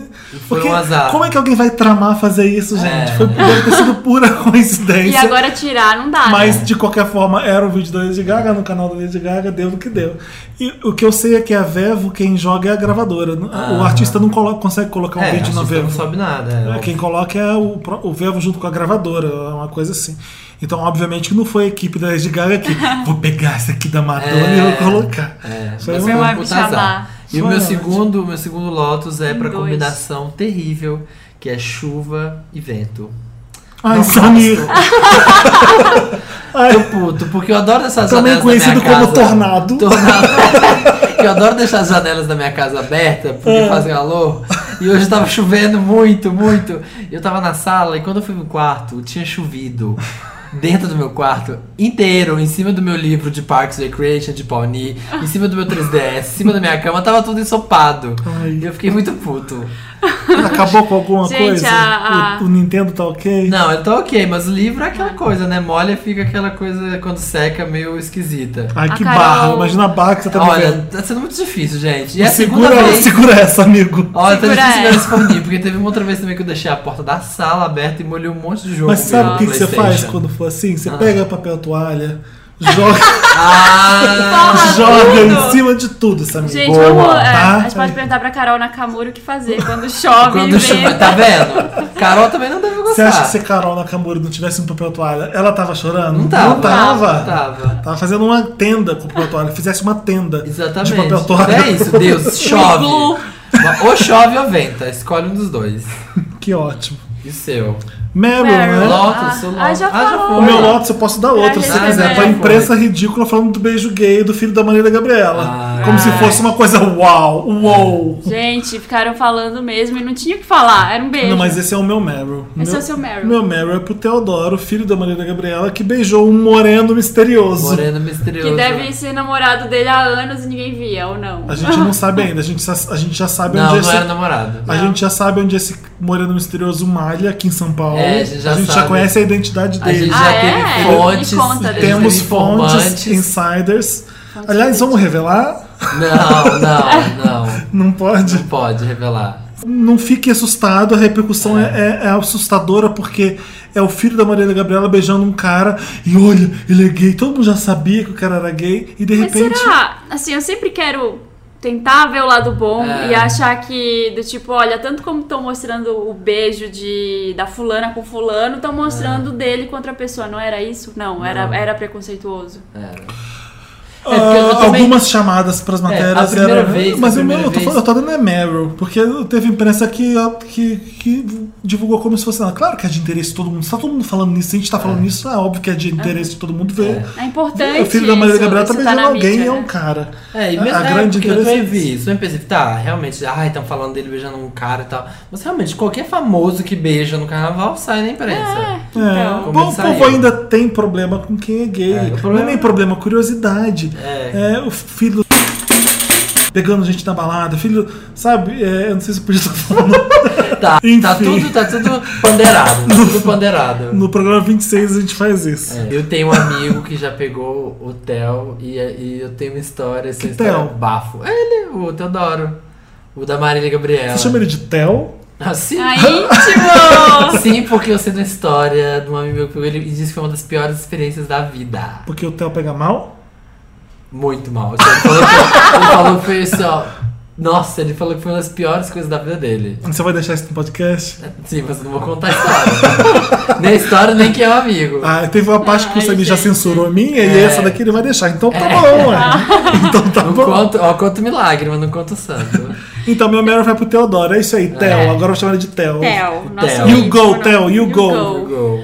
foi Porque um azar. como é que alguém vai tramar fazer isso, gente? É. Foi, deve ter sido pura E coincidência. agora tirar não dá, Mas né? de qualquer forma, era o vídeo da Lady Gaga no canal da Lady Gaga, deu no que deu. E o que eu sei é que a Vevo, quem joga é a gravadora. O Ah. artista não colo- consegue colocar um É, vídeo na Vevo. não sobe nada. É, Quem coloca é o, o Vevo junto com a gravadora, é uma coisa assim. Então, obviamente, que não foi a equipe da Lady Gaga que vou pegar essa aqui da Madonna É. e vou colocar. É, Foi uma- foi um Vai me chamar. E o Foi meu segundo, meu segundo Lotus é pra dois. combinação terrível, que é chuva e vento. Ai, Não Samir. Tô puto, porque eu adoro essas Também conhecido como casa. tornado. Tornado. eu adoro deixar as janelas da minha casa abertas, porque É. faz calor. E hoje tava chovendo muito, muito. Eu tava na sala e quando eu fui no quarto, tinha chovido. Dentro do meu quarto, inteiro, em cima do meu livro de Parks and Recreation de Pawnee, em cima do meu 3DS, em cima da minha cama, tava tudo ensopado. Ai. E eu fiquei muito puto. Acabou com alguma Gente, coisa? a- a- O, o Nintendo tá ok? Não, ele tá ok, mas o livro é aquela coisa, né? Molha fica aquela coisa quando seca meio esquisita. Ai, A que Carol- barra. Imagina a barra que você tá Olha, vivendo. tá sendo muito difícil, gente. E segura, vez. segura essa, amigo. Olha, tá difícil essa. forninho, porque teve uma outra vez também que eu deixei a porta da sala aberta e molhei um monte de jogo. Mas sabe o que, que você faz quando for assim? Ah. Você pega papel toalha, joga, Ah! Joga em cima de tudo, Samir. Gente, Boa, vamos. é, tá? a gente pode perguntar pra Carol Nakamura o que fazer quando chove Quando chove, tá vendo? Carol também não deve Você gostar. acha que se Carol Nakamura não tivesse um papel toalha, ela tava chorando? Não tava. Não tava. Não tava. Tava fazendo uma tenda com papel toalha. Fizesse uma tenda Exatamente. de papel toalha. É isso, Deus, chove. ou chove ou venta, escolhe um dos dois. Que ótimo. E o seu? Meryl, Meryl. né? Lotus, Ah, ah, já Ah, já falou. foi. O meu Lotus eu posso dar outro, Pra se você gente quiser. ver. Foi a imprensa ridícula falando do beijo gay do filho da Maria da Gabriela. Ah. Como se fosse uma coisa uau, uou. Gente, ficaram falando mesmo e não tinha o que falar. Era um beijo. Não, mas esse é o meu Meryl. Esse meu, é o seu Meryl. Meu Meryl é pro Teodoro, filho da Maria da Gabriela, que beijou um moreno misterioso. Moreno misterioso. Que deve ser namorado dele há anos e ninguém via, ou não? A gente não sabe ainda, a gente, a gente já sabe Não, onde não esse. era namorado. A gente já sabe onde esse moreno misterioso malha aqui em São Paulo. É, a gente já já sabe. conhece a identidade A dele. gente Ah, já é? teve Me fontes. a gente Temos fontes, informantes. insiders. Aliás, vamos revelar? Não, não, não. Não pode? Não pode revelar. Não fique assustado, a repercussão é, é- é assustadora porque é o filho da Marília Gabriela beijando um cara e olha, ele é gay. Todo mundo já sabia que o cara era gay e de Mas repente. será? Assim, eu sempre quero tentar ver o lado bom É. e achar que, do tipo, olha, tanto como estão mostrando o beijo de da fulana com fulano, estão mostrando o dele com outra pessoa. Não era isso? Não, era, Não. era preconceituoso. Era. Ah, É, eu também- algumas chamadas pras matérias a primeira eram. vez- mas a o meu, primeira eu tô, vez- falando- eu tô dando é Meryl, porque teve imprensa que, que, que divulgou como se fosse. nada. Claro que é de interesse de todo mundo. Se tá todo mundo falando nisso, se a gente tá falando nisso, é óbvio que é de interesse de todo mundo ver. É importante. O filho da Maria isso, Gabriela tá beijando alguém mídia, e é né? um cara. É, e mesmo, a é, grande eu interesse também é vi isso. Eu pensei, tá, realmente, ai, estão falando dele beijando um cara e tal. Mas realmente, qualquer famoso que beija no carnaval sai na imprensa. É, Então. O povo ainda tem problema com quem é gay. É, Não é nem problema, é curiosidade. É. É, o filho do pegando gente na balada, filho, sabe? É, eu não sei se eu podia estar falando. Tá, tá tudo, tá tudo ponderado. tá tudo ponderado. No programa 26 a gente faz isso. É, Eu tenho um amigo que já pegou o Theo e, e eu tenho uma história, essa Que história Theo? bafo. É ele, o Teodoro. O da Marília Gabriela. Você chama ele de Theo? Ah, sim. Ah, íntimo! Sim, porque eu sei uma história de um amigo meu que ele disse que foi uma das piores experiências da vida. Porque o Theo pega mal? Muito mal. Ele falou que, ele falou que foi assim, ó. Nossa, ele falou que foi uma das piores coisas da vida dele. Você vai deixar isso no podcast? Sim, mas eu não vou contar a história. nem a história, nem quem é o amigo. Ah, teve uma parte que o Ai, Samir já censurou a minha e É. essa daqui ele vai deixar. Então tá É. bom, ué. Então tá Não bom. conto, ó, conto milagre, mas não conto santo. Então meu Meryl vai pro Teodoro. É isso aí, Theo. É. Agora eu vou chamar ele de Theo. Theo, nosso Theo. You íntimo go. Theo, you go. Go.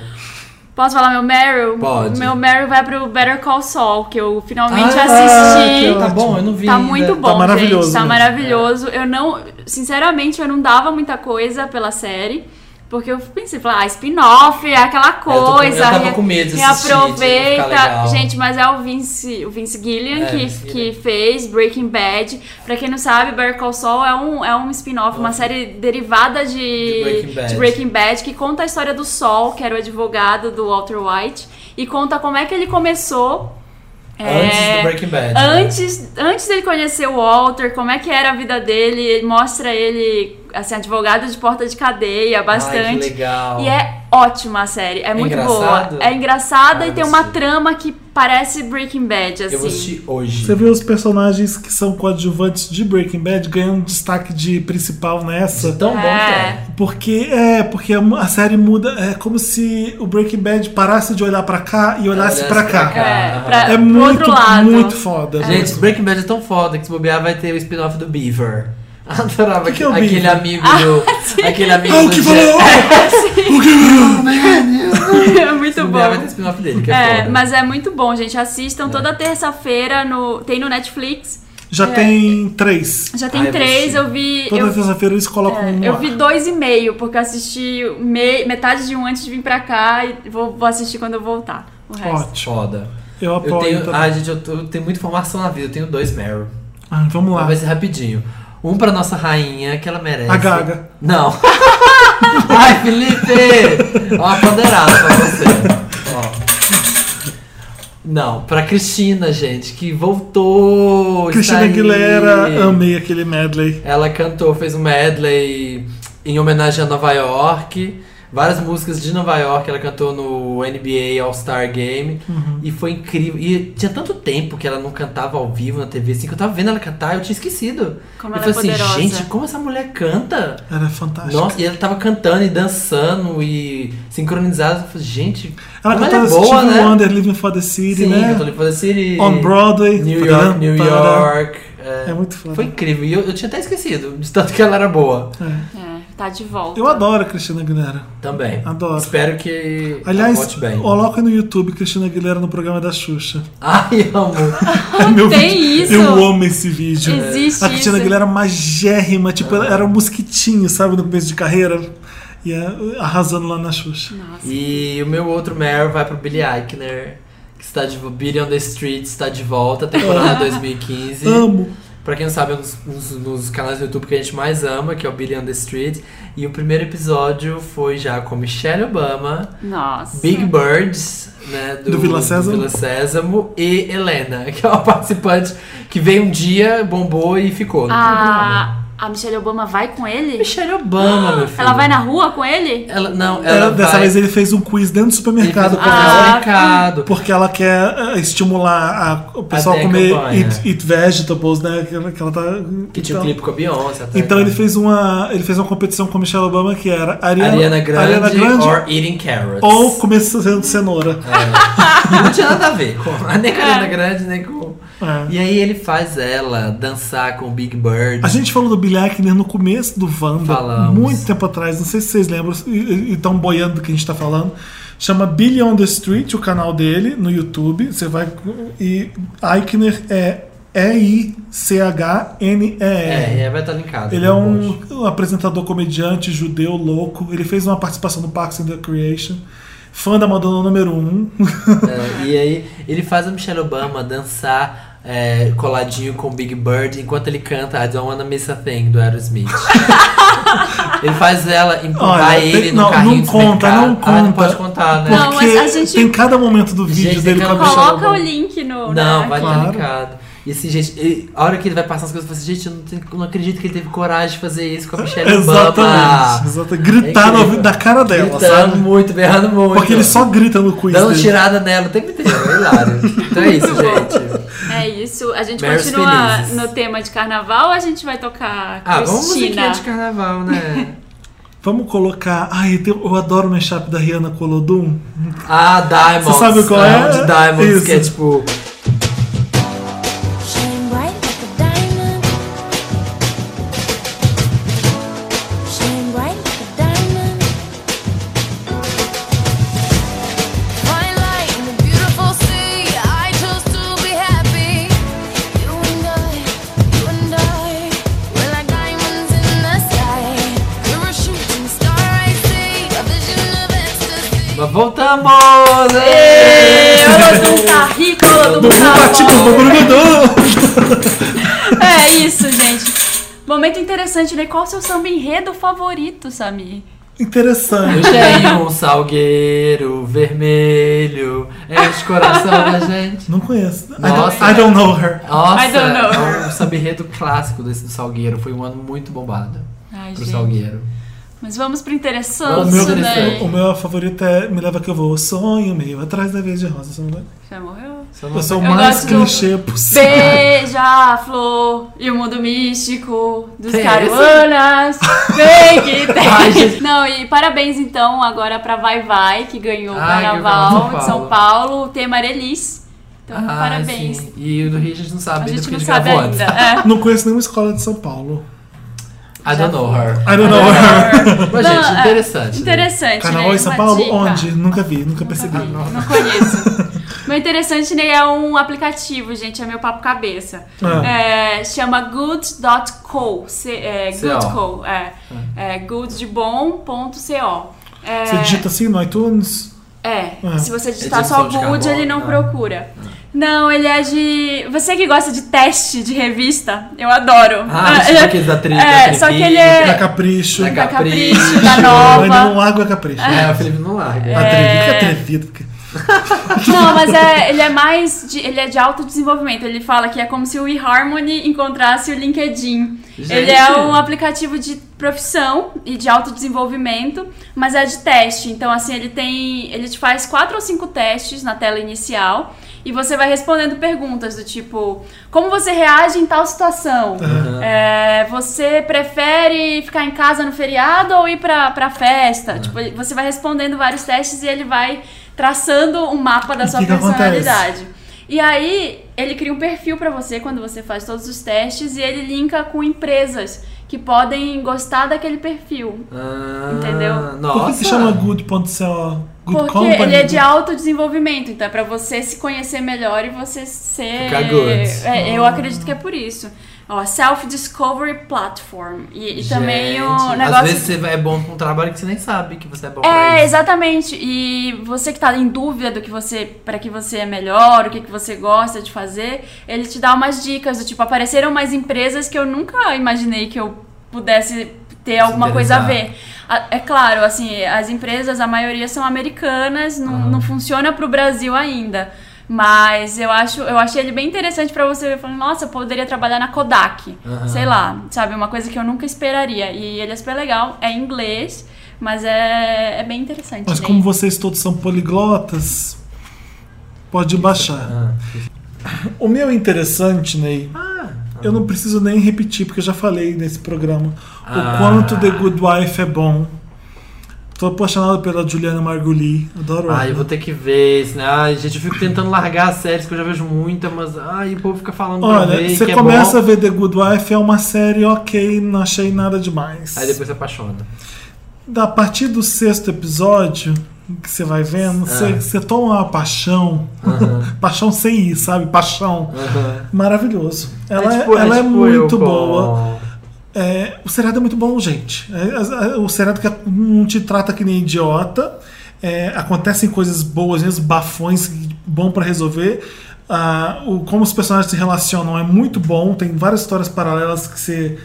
Posso falar meu Meryl? Pode. Meu Meryl vai pro Better Call Saul, que eu finalmente Ah, assisti. Tá bom, eu não vi Tá ainda. muito bom, maravilhoso gente. Tá mesmo. maravilhoso. Eu não. Sinceramente, eu não dava muita coisa pela série. Porque eu pensei, falei, ah, spin-off, é aquela tô com- coisa. eu tava com medo de assistir, legal. Gente, mas é o Vince, o Vince Gillian É, que, Vince Gillian. que fez Breaking Bad. Pra quem não sabe, Better Call Saul é um, é um spin-off, uma série derivada de, De Breaking Bad. de Breaking Bad, que conta a história do Sol, que era o advogado do Walter White, e conta como é que ele começou. Antes é, do Breaking Bad. né? Antes, antes dele conhecer o Walter, como é que era a vida dele, ele mostra ele, assim, advogado de porta de cadeia, Ai, bastante. que legal. E é ótima a série, é, muito engraçado? boa. É engraçada Ah, e tem uma assistir. trama que parece Breaking Bad, assim. Eu vou assistir hoje. Você vê os personagens que são coadjuvantes de Breaking Bad ganhando destaque de principal nessa. Tão bom que é. Porque é, porque a série muda, é como se o Breaking Bad parasse de olhar pra cá e olhasse pra cá. cá. É, pra, É muito, outro lado. muito foda. Gente, Breaking Bad é tão foda que se bobear vai ter o spin-off do Beaver. Adorava Que que é o aquele Beaver? amigo do. aquele amigo Ah, o do que Jack- falou? O que é muito bom. vai ter spin-off dele, que é, É, mas é muito bom, gente. Assistam toda terça-feira no tem no Netflix. Já É. tem três. Já tem Ah, eu três, assistir. eu vi. Toda eu, terça-feira eles colocam um. eu vi dois e meio, porque eu assisti me- metade de um antes de vir pra cá e vou, vou assistir quando eu voltar. O resto. Ótimo. Foda. Eu apoio. Eu tenho. Ah, gente, eu, tô- eu tenho muita informação na vida. Eu tenho dois Meryl. Ah, vamos lá. Vai ser rapidinho. Um pra nossa rainha, que ela merece. A Gaga. Não. Ai, Felipe! Ó, ponderado pra você. Ó. Não, pra Cristina, gente, que voltou. Cristina está aí. Aguilera, amei aquele medley. Ela cantou, fez um medley em homenagem a Nova York. Várias músicas de Nova York ela cantou no NBA All-Star Game. Uhum. E foi incrível. E tinha tanto tempo que ela não cantava ao vivo na TV, assim, que eu tava vendo ela cantar eu tinha esquecido. Como eu ela é falei assim, poderosa. gente, como essa mulher canta? Ela é fantástica. Nossa, e ela tava cantando e dançando e sincronizada. Eu falei, gente, ela como cantou ela é boa, né? Wonder, Living for the City, Sim, né? cantou Live for the City. On Broadway. New York, New. York. É, É muito foda. Foi incrível. E eu, eu tinha até esquecido, de tanto que ela era boa. É. É, tá de volta. Eu adoro a Cristina Aguilera. Também. Adoro. Espero que Aliás, vote bem. coloca no YouTube Cristina Aguilera no programa da Xuxa. Ai, amo. É meu Tem vídeo. isso? Eu amo esse vídeo. Existe A Cristina isso. Aguilera magérrima, tipo, ela era um mosquitinho, sabe, no começo de carreira. E é, arrasando lá na Xuxa. E o meu outro Meryl vai pro Billy Eichner, que está de Billy on the Street está de volta, temporada 2015. Amo. Pra quem não sabe, é um dos, um dos canais do YouTube que a gente mais ama, que é o Billy on the Street. E o primeiro episódio foi já com Michelle Obama, Nossa. Big Birds, né? Do Vila Sésamo. Vila Sésamo, e Helena, que é uma participante que veio um dia, bombou e ficou. programa. A, Michelle Obama vai com ele? Michelle Obama, meu filho. Ela vai na rua com ele? Ela, não, Ela- ela dessa vai... vez ele fez um quiz dentro do supermercado Ele fez pra um ela. mercado. Porque ela quer eh, estimular a- o pessoal a comer eat, eat vegetables, né? Que ela, que ela tá. Que tinha um então- clipe com a Beyoncé. até. Então ele fez uma. Ele fez uma competição com a Michelle Obama que era Ariana, Ariana Grande, Ariana Grande or Eating Carrots. ou comer sendo cenoura. Não tinha nada a ver com nem com a Ariana Grande, nem com... É. E aí ele faz ela dançar com o Big Bird. A gente falou do Billy Eichner no começo do Wanda, Falamos. muito tempo atrás, não sei se vocês lembram e estão boiando do que a gente tá falando. Chama Billy on the Street, o canal dele, no YouTube. Você vai. E Eichner é E-I-C-H-N-E-R. É, é, vai estar linkado. Ele é no um, um apresentador comediante judeu louco. Ele fez uma participação no Parks and Recreation. Fã da Madonna número 1. Um. É, e aí ele faz a Michelle Obama dançar é, coladinho com o Big Bird enquanto ele canta I Don't Wanna Miss a Thing do Aerosmith. ele faz ela empurrar Olha, ele tem- no não, carrinho não do conta, não Ah, não conta. pode contar, né? Não, mas a gente- tem cada momento do vídeo Gente, dele com a Michelle Coloca o link no. Não, né? vai estar Claro. linkado. E assim, gente, ele- a hora que ele vai passar as coisas, eu falo assim, gente, eu não, tenho- não acredito que ele teve coragem de fazer isso com a Michelle Exatamente. Obama. exatamente. Gritar ouvido da cara dela, Gritando sabe? muito, berrando muito. Porque ele só grita no quiz Dando dele. tirada nela o tempo inteiro, é hilário. Então é isso, gente. É isso. A gente Meryl continua Felizes. no tema de carnaval ou a gente vai tocar Ah, vamos Cristina? musiquinha de carnaval, né? Vamos colocar. Ai, eu adoro o mashup da Rihanna com o Olodum. Ah, Diamonds. Você sabe qual é? Ah, de Diamonds, que é Isso. tipo... voltamos! Ê, Olodum tá rico, Olodum tá Tipo, bom. É isso, gente. Momento interessante, né? Qual o seu samba enredo favorito, Samir? Eu Interessante. tenho um salgueiro vermelho. É de coração da gente. Não conheço. I Nossa. don't, I don't know her. Nossa, I don't know. é um samba-enredo clássico desse do Salgueiro. Foi um ano muito bombado Ai, pro gente. Salgueiro. Mas vamos pro O interessante, meu, né? o meu favorito é Me Leva Que Eu Vou. Sonho meio atrás da vez de rosa. Você não vai- Já morreu? Eu sou o mais gosto do clichê possível. Beija-flor e o mundo místico dos Tem caruanas. Vem que tem. Ai, gente. Não, e parabéns então agora pra Vai Vai, que ganhou o Ai, o carnaval de São Paulo, o tema Arelis. Então, Ah, parabéns. sim. E o do Rio a gente não sabe A gente não sabe ainda. É. Não conheço nenhuma escola de São Paulo. I don't know her. I don't know her. Mas, Não, gente, é, interessante. né? Interessante, Carnaval né? em São Uma Paulo? dica. Onde? Nunca vi, nunca percebi. Não, não conheço. Meu interessante né, é um aplicativo, gente, é meu papo cabeça. Ah. É, chama good.co. É, CO. good.co. É, é good de bom.co. É, Você digita assim no iTunes? é, Ah. se você digitar É só good, ele não ah. procura. Não, ele é de. Você que gosta de teste de revista, eu adoro. Ah, É, tipo aqueles da tri- da É, só que ele Da é. Capricho. Da Da Capricho. Capricho, da Eu ainda não Nova. largo a Capricho. É, o Felipe não larga. Atrevido, que atrevido. Não, mas é, ele é mais. De, ele é de autodesenvolvimento. Ele fala que é como se o eHarmony encontrasse o LinkedIn. Gente. Ele é um aplicativo de profissão e de autodesenvolvimento, mas é de teste. Então, assim, ele tem. Ele te faz quatro ou cinco testes na tela inicial. E você vai respondendo perguntas do tipo: como você reage em tal situação? É, você prefere ficar em casa no feriado ou ir pra, pra festa? Tipo, ele- você vai respondendo vários testes e ele vai traçando um mapa da E sua que que personalidade. E aí, ele cria um perfil pra você quando você faz todos os testes e ele linka com empresas que podem gostar daquele perfil. Ah, Entendeu? Nossa. Por que, que chama good.co? Good Porque Company? ele é de autodesenvolvimento, então é pra você se conhecer melhor e você ser. Ficar good. É, eu acredito que é por isso. Ó, Self-Discovery Platform. E, e também o negócio. Às vezes você é bom com um trabalho que você nem sabe que você é bom pra É, isso. exatamente. E você que tá em dúvida do que você, para que você é melhor, o que, que você gosta de fazer, ele te dá umas dicas do tipo, apareceram mais empresas que eu nunca imaginei que eu pudesse ter alguma coisa a ver. É claro, assim, as empresas, a maioria são americanas, não, não funciona pro Brasil ainda. Mas eu acho, eu achei ele bem interessante pra você ver, falando, nossa, eu poderia trabalhar na Kodak. Aham. Sei lá, sabe, uma coisa que eu nunca esperaria. E ele é super legal, é em inglês, mas é, é bem interessante. Mas Ney. como vocês todos são poliglotas, pode baixar. O meu é interessante, Ney. Eu não preciso nem repetir, porque eu já falei nesse programa Ah. o quanto The Good Wife é bom. Tô apaixonado pela Juliana Margulis. Adoro Ai, ela. eu vou ter que ver isso, né? Ai, gente, eu fico tentando largar as séries que eu já vejo muita, mas ai, o povo fica falando Olha, ver você é começa a ver The Good Wife, é uma série ok, não achei nada demais. Aí depois você apaixona. A partir do sexto episódio que você vai vendo, você, Ah. você toma uma paixão. paixão sem ir, sabe? Paixão. Maravilhoso. Ela é, tipo- é ela é tipo muito eu com- boa. É, o seriado é muito bom, gente. É, o seriado que não te trata que nem idiota. É, acontecem coisas boas, mesmo bafões, bom pra resolver. Ah, o, como os personagens se relacionam é muito bom. Tem várias histórias paralelas que você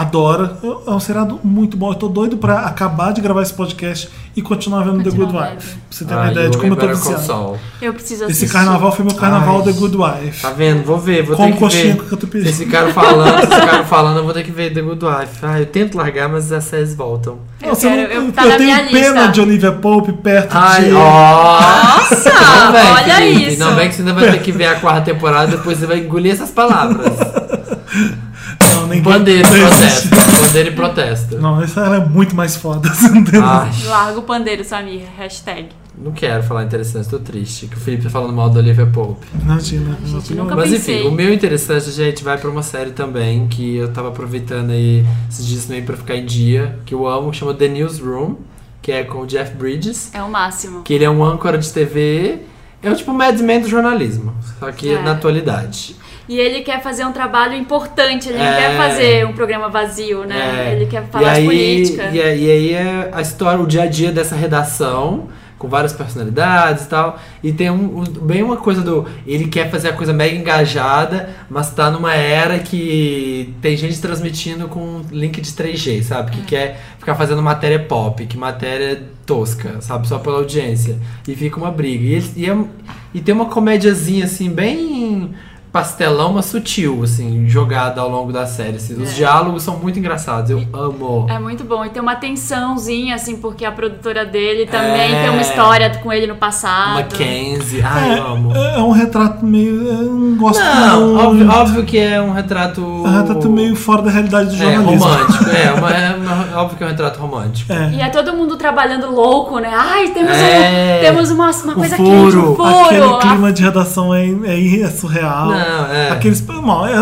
adora. É um seriado muito bom. Eu tô doido pra acabar de gravar esse podcast e continuar vendo The Good Continuar Wife. Pra você ter uma Ai, ideia de eu como eu tô viciado. Eu preciso Esse assistir. carnaval foi meu carnaval Ai. The Good Wife. Tá vendo? Vou ver, vou Com ter que coxinha ver. com catupiry. Esse cara falando, esse cara falando, eu vou ter que ver The Good Wife. Ah, eu tento largar, mas as séries voltam. Eu, Nossa, quero, eu, eu, tá eu na tenho minha pena lista. de Olivia Pope perto Ai, de. ó! Nossa, Não olha Felipe, isso. Não vem que você ainda vai ter que ver a quarta temporada, depois você vai engolir essas palavras. Não, ninguém- Bandeira e protesto. Bandeira e protesto. Não, essa ela é muito mais foda. Ai, Larga o pandeiro, Samir. Hashtag. não quero falar interessante, tô triste. Que o Felipe tá falando mal da Olivia Pope. Imagina. nunca Mas pensei. enfim, o meu interessante, gente, vai pra uma série também que eu tava aproveitando aí esses dias também pra ficar em dia, que eu amo, que chama The Newsroom, que é com o Jeff Bridges, É o máximo. que ele é um âncora de TV, é o tipo Mad Men do jornalismo, só que É. na atualidade. E ele quer fazer um trabalho importante, ele não É. quer fazer um programa vazio, né? É. Ele quer falar aí, de política. E, aí- e aí é a história, o dia a dia dessa redação, com várias personalidades e tal. E tem um, um- bem uma coisa do. Ele quer fazer a coisa mega engajada, mas tá numa era que tem gente transmitindo com link de 3G, sabe? É. Que quer ficar fazendo matéria pop, que matéria tosca, sabe? Só pela audiência. E fica uma briga. E, e, é- e tem uma comédiazinha assim, bem pastelão, mas sutil, assim, jogada ao longo da série. assim. Os É. diálogos são muito engraçados, eu amo. É muito bom. E tem uma tensãozinha, assim, porque a produtora dele também É. tem uma história com ele no passado. Mackenzie, ai, eu amo. É, é um retrato meio. Eu não gosto Não, muito. óbvio, óbvio que é um retrato. É um retrato meio fora da realidade do É, jornalismo. romântico. É, uma- é uma- óbvio que é um retrato romântico. É. E é todo mundo trabalhando louco, né? Ai, temos, É. um, temos uma, uma coisa furo. quente, um furo. Aquele clima de redação é, é, é surreal. Não, é. Aqueles, bom, é,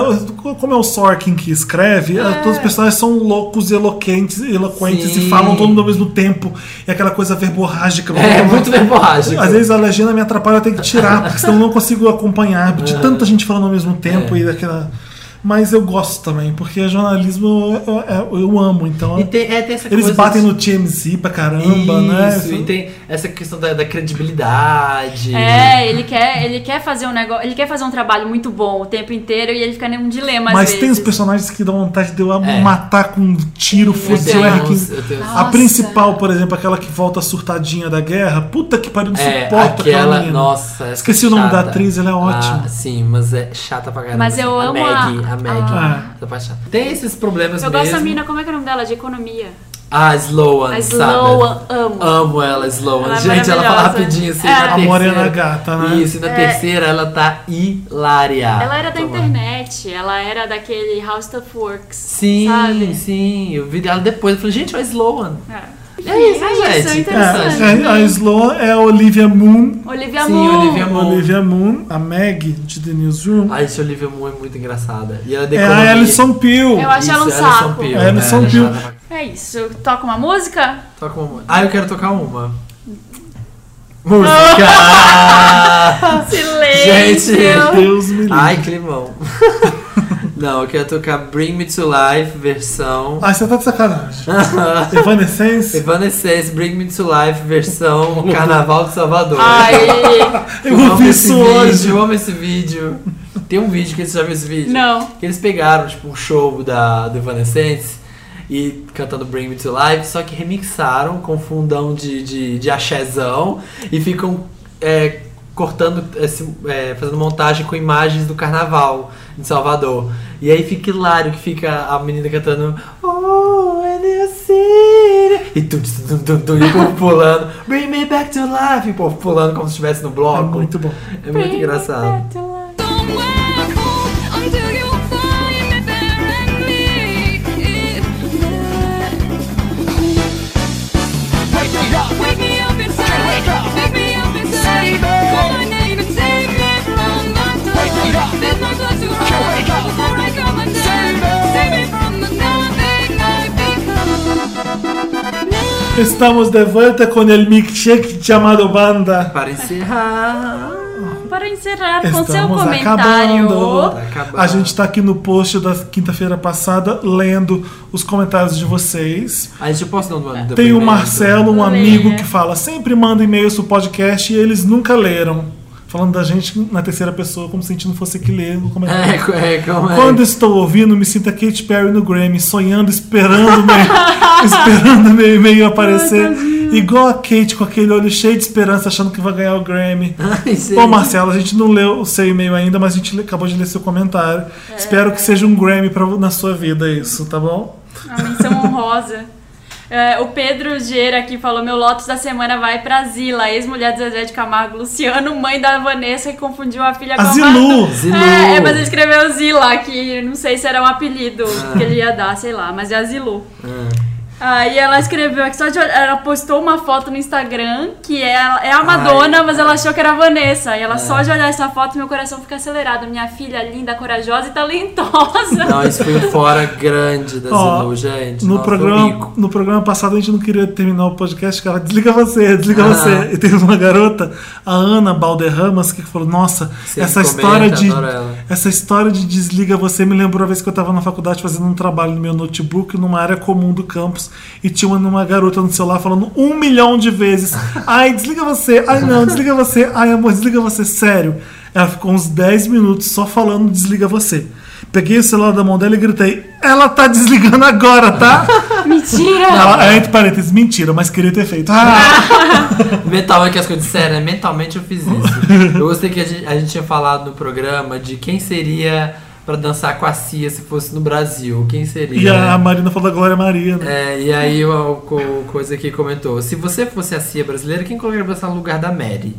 como é o Sorkin que escreve, é, todos os personagens são loucos, eloquentes, eloquentes Sim. e falam todo mundo ao mesmo tempo. E aquela coisa verborrágica. É, muito verborrágico. Às vezes a legenda me atrapalha, eu tenho que tirar, porque senão eu não consigo acompanhar de tanta gente falando ao mesmo tempo É. e daquela. Mas eu gosto também, porque jornalismo eu, eu- eu amo, então. E tem, é, tem essa Eles coisa batem de- no TMZ pra caramba, né? Isso, e tem essa questão da, da credibilidade. É, ele quer, ele quer fazer um negócio, ele quer fazer um trabalho muito bom o tempo inteiro e ele fica num dilema às Mas tem os personagens que dão vontade de eu É. matar com um tiro, Eu foda-se tenho o R15. uns- eu A principal, por exemplo, aquela que volta surtadinha da guerra, puta que pariu, não É, suporto aquela aquela, menina. nossa, essa Esqueci o nome chata. da atriz, ela é ótima. Ah, sim, mas é chata pra caramba. Mas eu a amo a- Maggie, a Maggie. Ah. Parte chata. Tem esses problemas Eu mesmo. gosto da mina, como é que é o nome dela? De economia. Ah, Sloan, A sabe? Sloan, amo. Amo ela, Sloan. Ela é Gente, ela fala rapidinho assim, É. na A terceira. morena gata, né? Isso, e na É. terceira ela tá hilária. Ela era da Toma. internet, ela era daquele House Stuff Works. Sim, sabe? sim. Eu vi dela depois. Eu falei, gente, olha a Sloan. É. É isso, É gente. isso, é interessante. É, é, a Sloan é a Olivia Moon. Olivia Sim, Moon. Olivia Moon. Olivia Moon, a Meg de The Newsroom. Ai, esse Olivia Moon é muito engraçada. E ela é É a Alison Peel. Eu acho ela um Isso, Alison saco. Peel, É, Alison né? Peel. Ela é É isso. Toca uma música? Toca uma. Ah, eu quero tocar uma. Música! Silêncio. Gente, Deus me livre. Ai, climão. Não, eu quero tocar Bring Me to Life, versão. Ai, você tá de sacanagem. Evanescence? Evanescence, Bring Me to Life, versão Carnaval de Salvador. Ai, Eu amo ouvi esse isso vídeo, hoje. eu amo esse vídeo. Tem um vídeo que eles já viram esse vídeo? Não. Que eles pegaram, tipo, um show da, do Evanescence e cantando Bring Me to Life, só que remixaram com fundão de, de, de axézão e ficam é, cortando, esse, é, fazendo montagem com imagens do carnaval em Salvador. E aí fica hilário que fica a menina cantando Oh, and you see E tum, tum, tum, tum, e o povo pulando Bring me back to life E o povo pulando como se estivesse no bloco. É muito bom. É muito engraçado. Estamos de volta com o milkshake chamado banda. Para encerrar. Para encerrar com seu Estamos comentário. acabando. A gente tá aqui no post da quinta-feira passada lendo os comentários de vocês. A gente posso dar um depoimento? Tem o Marcelo, um amigo, que fala: sempre manda e-mails pro podcast e eles nunca leram. Falando da gente na terceira pessoa, como se a gente não fosse que ler o comentário. É, co- é, como é? Quando estou ouvindo, me sinto a Katy Perry no Grammy, sonhando, esperando meu, esperando meu e-mail aparecer. igual a Kate, com aquele olho cheio de esperança, achando que vai ganhar o Grammy. Ai. Bom, Marcelo, a gente não leu o seu e-mail ainda, mas a gente acabou de ler seu comentário. Espero que seja um Grammy pra, na sua vida, isso, tá bom? A menção honrosa. É, o Pedro Geira aqui falou: Meu Lotus da semana vai pra Zila, ex-mulher de Zezé de Camargo Luciano, mãe da Vanessa, que confundiu a filha A com a Zilu. Madu. Zilu. É, é, mas ele escreveu Zila, que não sei se era um apelido que ele ia dar, sei lá, mas é a Zilu. Aí ela escreveu ela postou uma foto no Instagram que é, é a Madonna, mas ela achou que era a Vanessa. E ela só de olhar essa foto, meu coração fica acelerado. Minha filha linda, corajosa e talentosa. Não, isso foi um fora grande da Ó, Zilu, gente. No Nossa, programa, no programa passado a gente não queria terminar o podcast, que ela desliga você, desliga Ah. você. E teve uma garota, a Ana Balderramas, que falou: Nossa, Sempre essa comenta, história de. adoro ela." Essa história de desliga você me lembrou a vez que eu tava na faculdade fazendo um trabalho no meu notebook, numa área comum do campus, e tinha uma, uma garota no celular falando um milhão de vezes: Ai, desliga você, ai não, desliga você, ai amor, desliga você, sério. Ela ficou uns 10 minutos só falando desliga você. Peguei o celular da mão dela e gritei: Ela tá desligando agora, tá? Mentira! Ela, é, entre parênteses, mentira, mas queria ter feito. Ah! Mental é que as coisas disseram, né? Mentalmente eu fiz isso. Eu gostei que a gente, a gente tinha falado no programa de quem seria pra dançar com a Cia se fosse no Brasil. Quem seria? E a né? Marina falou da Glória Maria, né? É, e aí o, o coisa que comentou: se você fosse a Cia brasileira, quem colocaria você no lugar da Mary?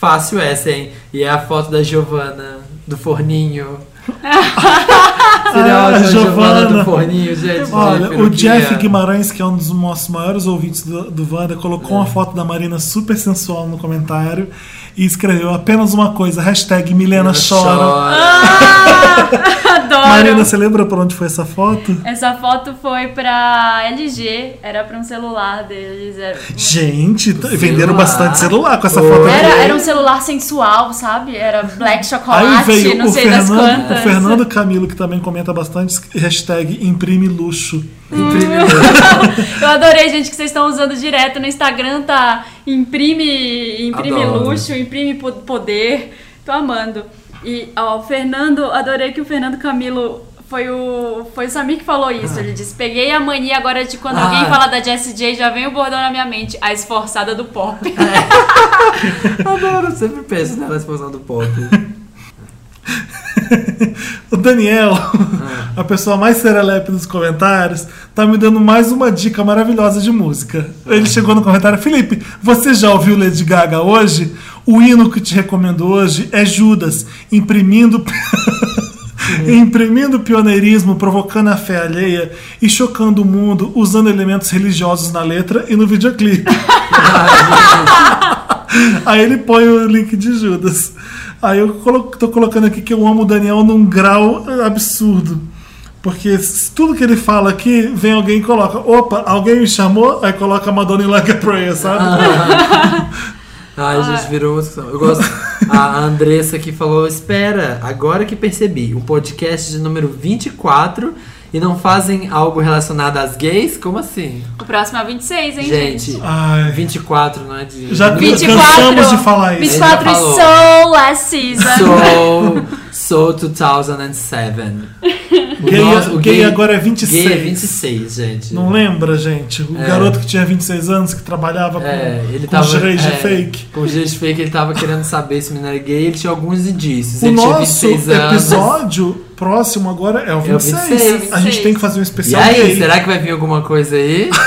Fácil essa, hein? E é a foto da Giovana, do forninho. Seria Ah, ótimo, a Giovana Giovana. do forninho, gente. Olha, o. Jeff Guimarães, que é um dos nossos maiores ouvintes do, do Wanda, colocou É. uma foto da Marina super sensual no comentário e escreveu apenas uma coisa, hashtag Milena chora. Adoro! Marina, você lembra pra onde foi essa foto? Essa foto foi pra LG, era pra um celular deles. Era, Gente, Celular. venderam bastante celular com essa Oi. foto. era, era um celular sensual, sabe? Era black Aí chocolate, veio não o sei das Fernando, quantas. o Fernando Camilo, que também comenta bastante, hashtag imprime luxo. Eu adorei, gente, que vocês estão usando direto no Instagram, tá? Imprime, imprime Adoro. luxo, imprime po- poder. Tô amando. E ó, o Fernando, adorei que o Fernando Camilo foi o foi o Samir que falou isso. Ele disse: "Peguei a mania agora de quando Ah. alguém fala da Jessie J, já vem o bordão na minha mente, a esforçada do pop". Adoro, sempre penso nela exposição do pop. O Daniel, a pessoa mais serelepe dos comentários, tá me dando mais uma dica maravilhosa de música. Ele chegou no comentário: Felipe, você já ouviu Lady Gaga hoje? O hino que te recomendo hoje é Judas, imprimindo. Imprimindo pioneirismo, provocando a fé alheia e chocando o mundo usando elementos religiosos na letra e no videoclipe. Aí ele põe o link de Judas. Aí eu tô colocando aqui que eu amo o Daniel num grau absurdo. Porque tudo que ele fala aqui, vem alguém e coloca, opa, alguém me chamou, aí coloca Madonna in Like a Prayer, sabe? Ai, gente, virou uma discussão. Eu gosto. A Andressa que falou: Espera, agora que percebi, o podcast de número 24 e não fazem algo relacionado às gays? Como assim? O próximo é o 26, hein, gente? Gente, Ai, 24 não é de. Já 24, cansamos de falar isso. 24 Ele já falou. Soul Last Season. Soul, So 2007. O Gay, nosso- o gay agora é 26. Gay é 26, gente. Não lembra, gente? O É. garoto que tinha 26 anos, que trabalhava É, com, ele com tava. gerês de é, fake. Com gerês de fake, ele tava querendo saber se o menino era gay. Ele tinha alguns indícios. O ele tinha nosso 26 anos. episódio próximo agora é o É o 26. 26. A gente tem que fazer um E especial aí, gay. será que vai vir alguma coisa aí?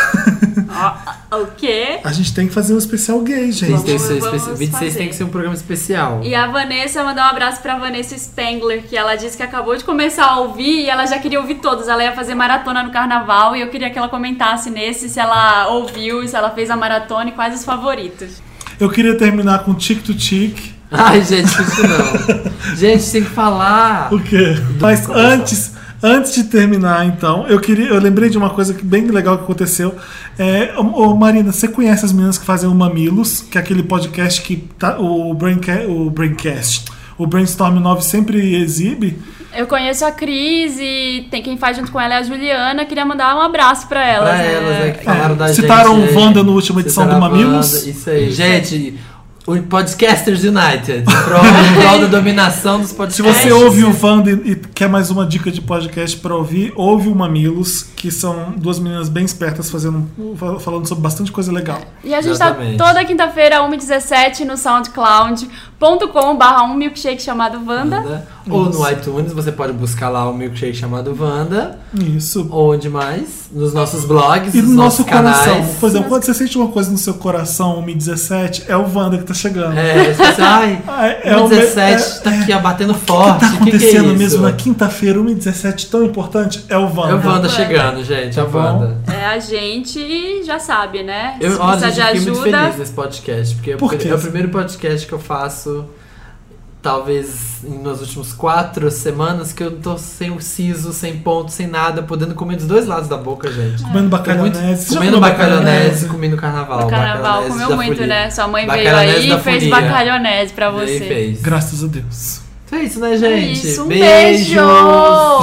O quê? A gente tem que fazer um especial gay, gente. Tem que ser vamos especi- 26 fazer. tem que ser um programa especial. E a Vanessa mandou um abraço pra Vanessa Spengler, que ela disse que acabou de começar a ouvir e ela já queria ouvir todos. Ela ia fazer maratona no carnaval e eu queria que ela comentasse nesse se ela ouviu, se ela fez a maratona e quais os favoritos. Eu queria terminar com tic to tic. Ai, gente, isso não. gente, tem que falar. O quê? Mas antes, antes de terminar, então, eu queria, eu lembrei de uma coisa que- bem legal que aconteceu. É, ô, ô, Marina, você conhece as meninas que fazem o Mamilos, que é aquele podcast que tá, o, Brainca, o Braincast, o Brainstorm 9 sempre exibe? Eu conheço a Cris e tem quem faz junto com ela é a Juliana. Queria mandar um abraço pra elas. Pra né? elas, né, que falaram da Citaram gente. o Wanda no última edição Citaram do Mamilos. Wanda, Isso aí. Gente, o Podcasters United. Em prol, da dominação dos Se podcasts. você ouve o Wanda e e quer mais uma dica de podcast pra ouvir, ouve o Mamilos, que são duas meninas bem espertas fazendo, falando sobre bastante coisa legal. E a gente Exatamente. tá toda quinta-feira, 1h17, no soundcloud.com barra um milkshake chamado Wanda. Wanda. Ou no iTunes, você pode buscar lá o milkshake chamado Wanda. Isso. Onde mais? Nos nossos blogs, E nos no nossos nosso coração. canais. Por exemplo, quando você sente uma coisa no seu coração, 1h17, é o Wanda que tá chegando. É, você pensa, ai, é o me- 17 tá aqui, ó, batendo forte. O que tá que que é acontecendo isso? mesmo na quinta-feira, 1h17, tão importante? É o Wanda. É o Wanda chegando, gente, é o Tá? Wanda. É a gente já sabe, né? Eu, Se olha, gente, de fiquei muito ajuda. feliz nesse podcast, porque é Por é o primeiro podcast que eu faço, talvez nos últimos quatro semanas, que eu tô sem o siso, sem ponto, sem nada, podendo comer dos dois lados da boca, gente. Comendo bacalhonese. Já Comendo bacalhonese, comi no carnaval. No carnaval comeu da muito, folia. né? Sua mãe veio aí e fez bacalhonese pra E você. fez. Graças a Deus. Então é isso, né, gente? isso, um Beijo!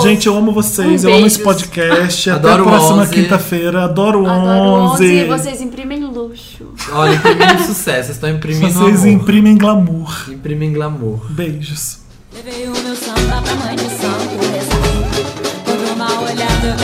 Gente, eu amo vocês, Um eu amo esse podcast. Até Adoro a próxima 11. quinta-feira. Adoro o Adoro 11. 11 vocês imprimem luxo. Olha, imprimindo sucesso, estão imprimindo Vocês amor. imprimem glamour. Imprimem glamour. Beijos. Levei o meu samba pra mãe de santo, recebi. Por uma olhada eu